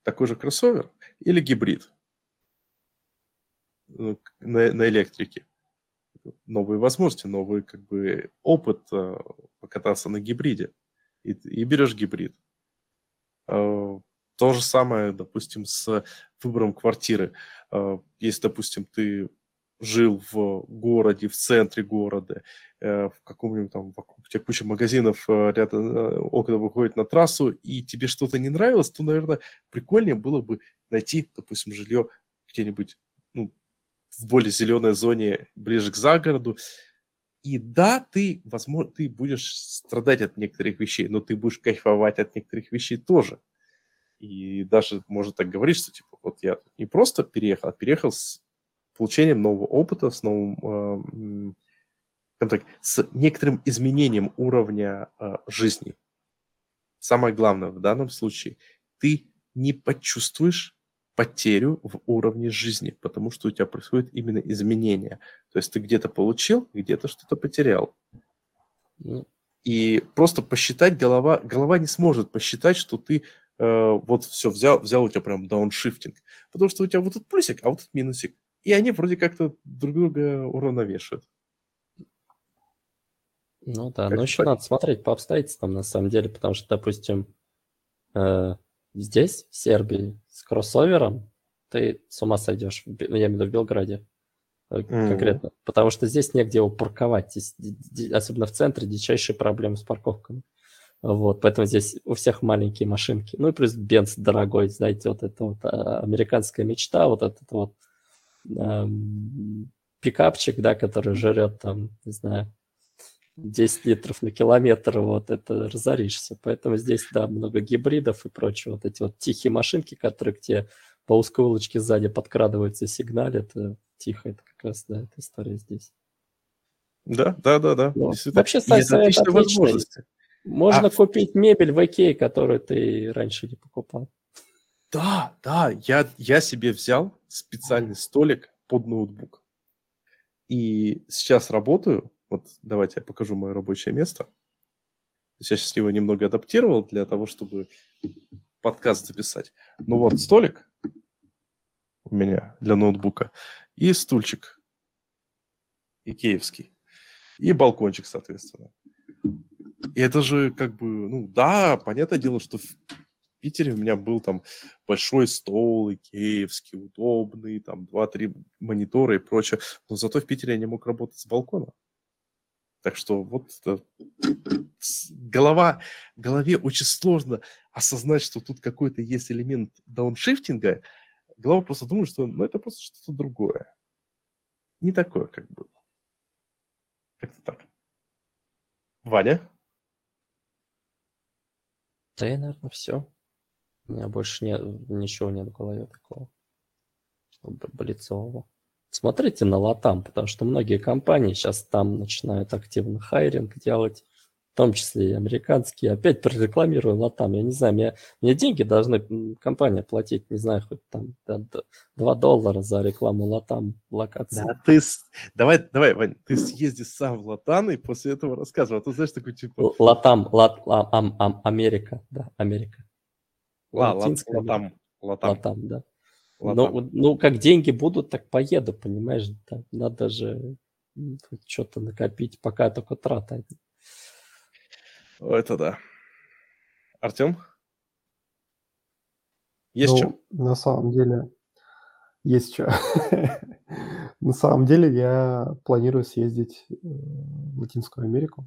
Такой же кроссовер или гибрид ну, на, на электрике? Новые возможности, новый как бы опыт э, покататься на гибриде. И, и берешь гибрид. Э, то же самое, допустим, с выбором квартиры. А, если, допустим, ты жил в городе, в центре города, э, в каком-нибудь там, вокруг тебя куча магазинов э, рядом, э, окна выходят на трассу, и тебе что-то не нравилось, то, наверное, прикольнее было бы найти, допустим, жилье где-нибудь ну, в более зеленой зоне, ближе к загороду. И да, ты, возможно, ты будешь страдать от некоторых вещей, но ты будешь кайфовать от некоторых вещей тоже. И даже можно так говорить, что типа вот я не просто переехал, а переехал с получением нового опыта, с новым, э, так, с некоторым изменением уровня э, жизни. Самое главное в данном случае, ты не почувствуешь потерю в уровне жизни, потому что у тебя происходит именно изменение. То есть ты где-то получил, где-то что-то потерял. Ну. И просто посчитать голова, голова не сможет посчитать, что ты Э, вот все, взял, взял у тебя прям дауншифтинг. Потому что у тебя вот тут плюсик, а вот тут минусик. И они вроде как-то друг друга уравновешивают. Ну да, как но еще так? надо смотреть по обстоятельствам на самом деле, потому что, допустим, э, здесь, в Сербии, с кроссовером ты с ума сойдешь, я имею в виду в Белграде mm. конкретно, потому что здесь негде его парковать, здесь, особенно в центре, дичайшие проблемы с парковками. Вот, поэтому здесь у всех маленькие машинки. Ну и плюс Бенц дорогой, знаете, вот это вот а, американская мечта, вот этот вот эм, пикапчик, да, который жрет там, не знаю, 10 литров на километр, вот это разоришься. Поэтому здесь, да, много гибридов и прочего. Вот эти вот тихие машинки, которые к тебе по узкой улочке сзади подкрадываются, сигналят. Это тихо, это как раз, да, эта история здесь. Да, да, да, да. Ну, вообще, сайт отличный. Можно а... купить мебель в Икее, которую ты раньше не покупал. Да, да, я, я себе взял специальный столик под ноутбук. И сейчас работаю. Вот давайте я покажу мое рабочее место. Я сейчас его немного адаптировал для того, чтобы подкаст записать. Ну вот столик у меня для ноутбука. и стульчик икеевский, и балкончик, соответственно. И это же как бы, ну да, понятное дело, что в Питере у меня был там большой стол икеевский, удобный, там 2-3 монитора и прочее, но зато в Питере я не мог работать с балкона. Так что вот это, голова, голове очень сложно осознать, что тут какой-то есть элемент дауншифтинга. Голова просто думает, что ну, это просто что-то другое. Не такое, как было. Как-то так. Ваня? Да и, наверное, все. У меня больше нет, ничего нет в голове такого блицового. Смотрите на Латам, потому что многие компании сейчас там начинают активно хайринг делать, в том числе и американские. Опять прорекламирую Латам. Я не знаю, мне, мне деньги должны компания платить, не знаю, хоть там 2 доллара за рекламу Латам локации. Да, ты, давай, давай, Вань, ты съезди сам в Латан и после этого рассказывай. А то знаешь, такой типа... Латам, Лат, ам, ам, Америка, да, Америка. Ла, Латинская, Латам, Латам. Латам, да. Ну, ну, как деньги будут, так поеду, понимаешь? Да, надо же что-то накопить, пока только трата. Это да. Артем? Есть ну, что? На самом деле, есть что. на самом деле, я планирую съездить э, в Латинскую Америку.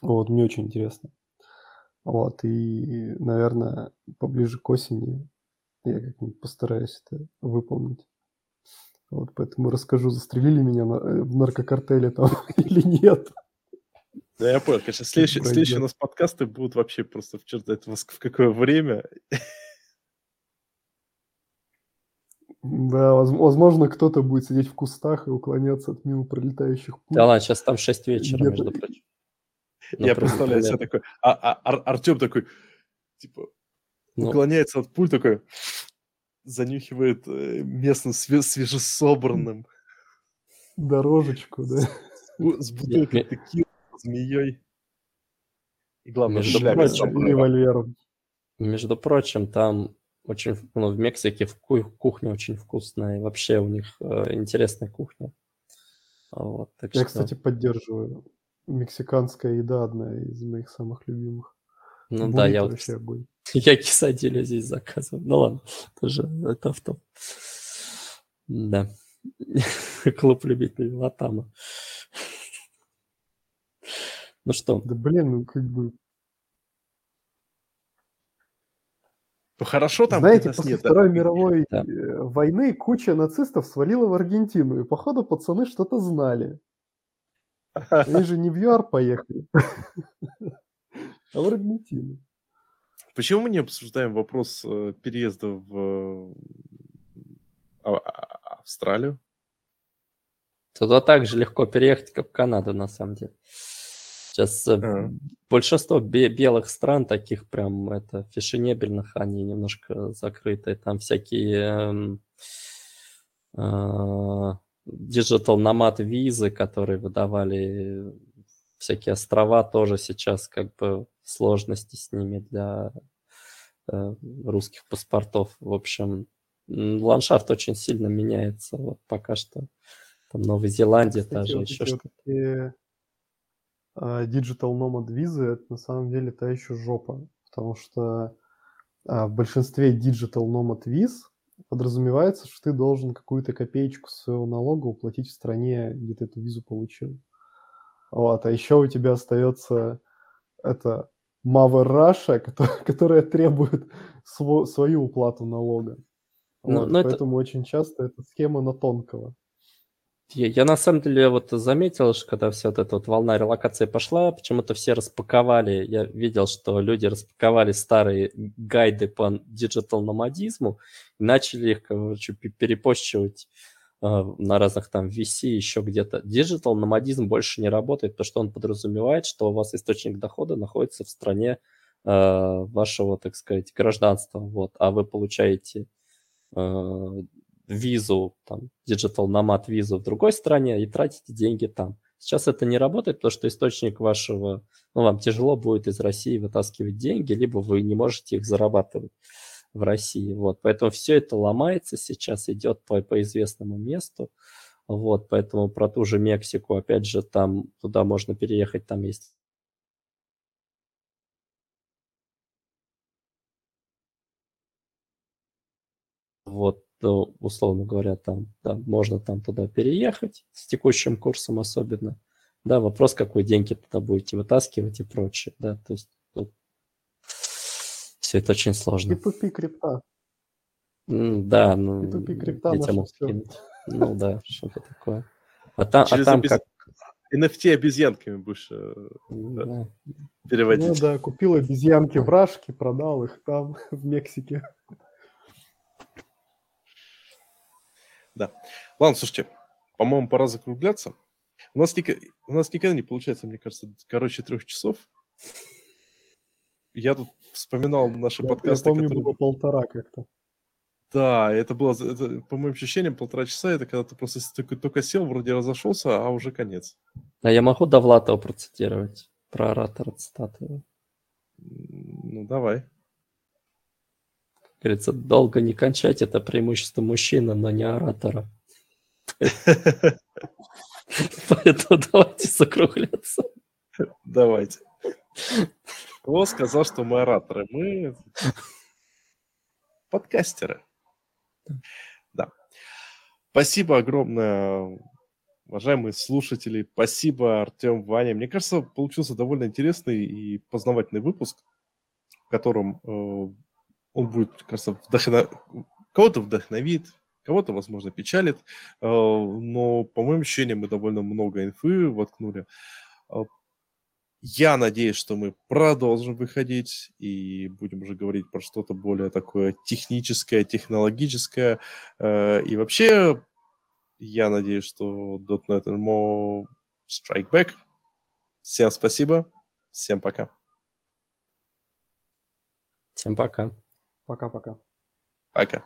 Вот, мне очень интересно. Вот, и, наверное, поближе к осени я как-нибудь постараюсь это выполнить. Вот, поэтому расскажу, застрелили меня на, э, в наркокартеле там или нет. Да, я понял. Конечно, следующие, следующие у нас подкасты будут вообще просто в черт знает в какое время. Да, возможно, кто-то будет сидеть в кустах и уклоняться от мимо пролетающих пуль. Да ладно, сейчас там 6 вечера, между прочим. Я представляю себе такой, а, а, Артем такой, типа, ну. уклоняется от пуль, такой, занюхивает э, местным свежесобранным. Дорожечку, да. С бутылкой текила, змеей. И главное, между прочим, револьвером. Между прочим, там очень, ну, в Мексике в кухня очень вкусная, и вообще у них э, интересная кухня. Вот, так Я, что... кстати, поддерживаю мексиканская еда одна из моих самых любимых. Ну Будет да, я вот... Огонь. Я кисадилю здесь заказывал. Ну ладно, тоже это в том. Да. Клуб любителей Латама. Ну что? Да блин, ну как бы... Ну хорошо там Знаете, после нет, Второй да? мировой да. Э, войны куча нацистов свалила в Аргентину, и походу пацаны что-то знали. Они же не в ЮАР поехали, а в Аргентину. Почему мы не обсуждаем вопрос э, переезда в а, а, Австралию? Туда так же легко переехать, как в Канаду, на самом деле. Сейчас а. большинство белых стран, таких прям это фешенебельных, они немножко закрыты. Там всякие э, Digital Nomad визы, которые выдавали всякие острова, тоже сейчас как бы сложности с ними для э, русских паспортов. В общем, ландшафт очень сильно меняется. Вот пока что там Новая Зеландия Кстати, даже вот еще что-то. А, Digital Nomad визы это на самом деле та еще жопа, потому что а, в большинстве Digital Nomad виз подразумевается, что ты должен какую-то копеечку своего налога уплатить в стране, где ты эту визу получил. Вот, а еще у тебя остается это Mother Russia, которая, требует сво, свою уплату налога. Ну, вот, поэтому это... очень часто эта схема на тонкого. Я, я на самом деле вот заметил, что когда вся вот эта вот волна релокации пошла, почему-то все распаковали, я видел, что люди распаковали старые гайды по диджитал-номадизму и начали их, короче, перепощивать на разных там VC, еще где-то. Диджитал-номадизм больше не работает, потому что он подразумевает, что у вас источник дохода находится в стране э, вашего, так сказать, гражданства, вот, а вы получаете э, визу, там, Digital Nomad визу в другой стране и тратите деньги там. Сейчас это не работает, потому что источник вашего, ну, вам тяжело будет из России вытаскивать деньги, либо вы не можете их зарабатывать. В России. Вот, поэтому все это ломается сейчас, идет по, по известному месту. Вот, поэтому про ту же Мексику, опять же, там туда можно переехать, там есть вот, ну, условно говоря, там, да, можно там туда переехать с текущим курсом особенно. Да, вопрос, какой деньги туда будете вытаскивать и прочее, да, то есть тут все это очень сложно. И тупи крипта. Да, ну, И тупи крипта я тебя могу скинуть. Ну да, что-то такое. А там, а Через там обез- как... NFT обезьянками будешь э, да, да. Ну переводить. да, купил обезьянки в Рашке, продал их там, в Мексике. Ладно, слушайте, по-моему, пора закругляться. У нас, ника- у нас никогда не получается, мне кажется, короче трех часов. Я тут вспоминал наши Я, я подкасты, помню, которые... было полтора как-то. Да, это было, это, по моим ощущениям, полтора часа. Это когда ты просто только, только сел, вроде разошелся, а уже конец. А я могу Довлатова процитировать? Про оратора цитаты. М, Ну, давай. Говорится, долго не кончать – это преимущество мужчины, но не оратора. Поэтому давайте закругляться. Давайте. Кто сказал, что мы ораторы? Мы подкастеры. Да. Спасибо огромное, уважаемые слушатели. Спасибо, Артем, Ваня. Мне кажется, получился довольно интересный и познавательный выпуск, в котором э, он будет, кажется, вдохно- кого-то вдохновит, кого-то, возможно, печалит. Э, но, по моим ощущениям, мы довольно много инфы воткнули. Я надеюсь, что мы продолжим выходить и будем уже говорить про что-то более такое техническое, технологическое. Э, И вообще, я надеюсь, что .NET MMO Strike Back. Всем спасибо. Всем пока. Всем пока. Пока-пока. Пока.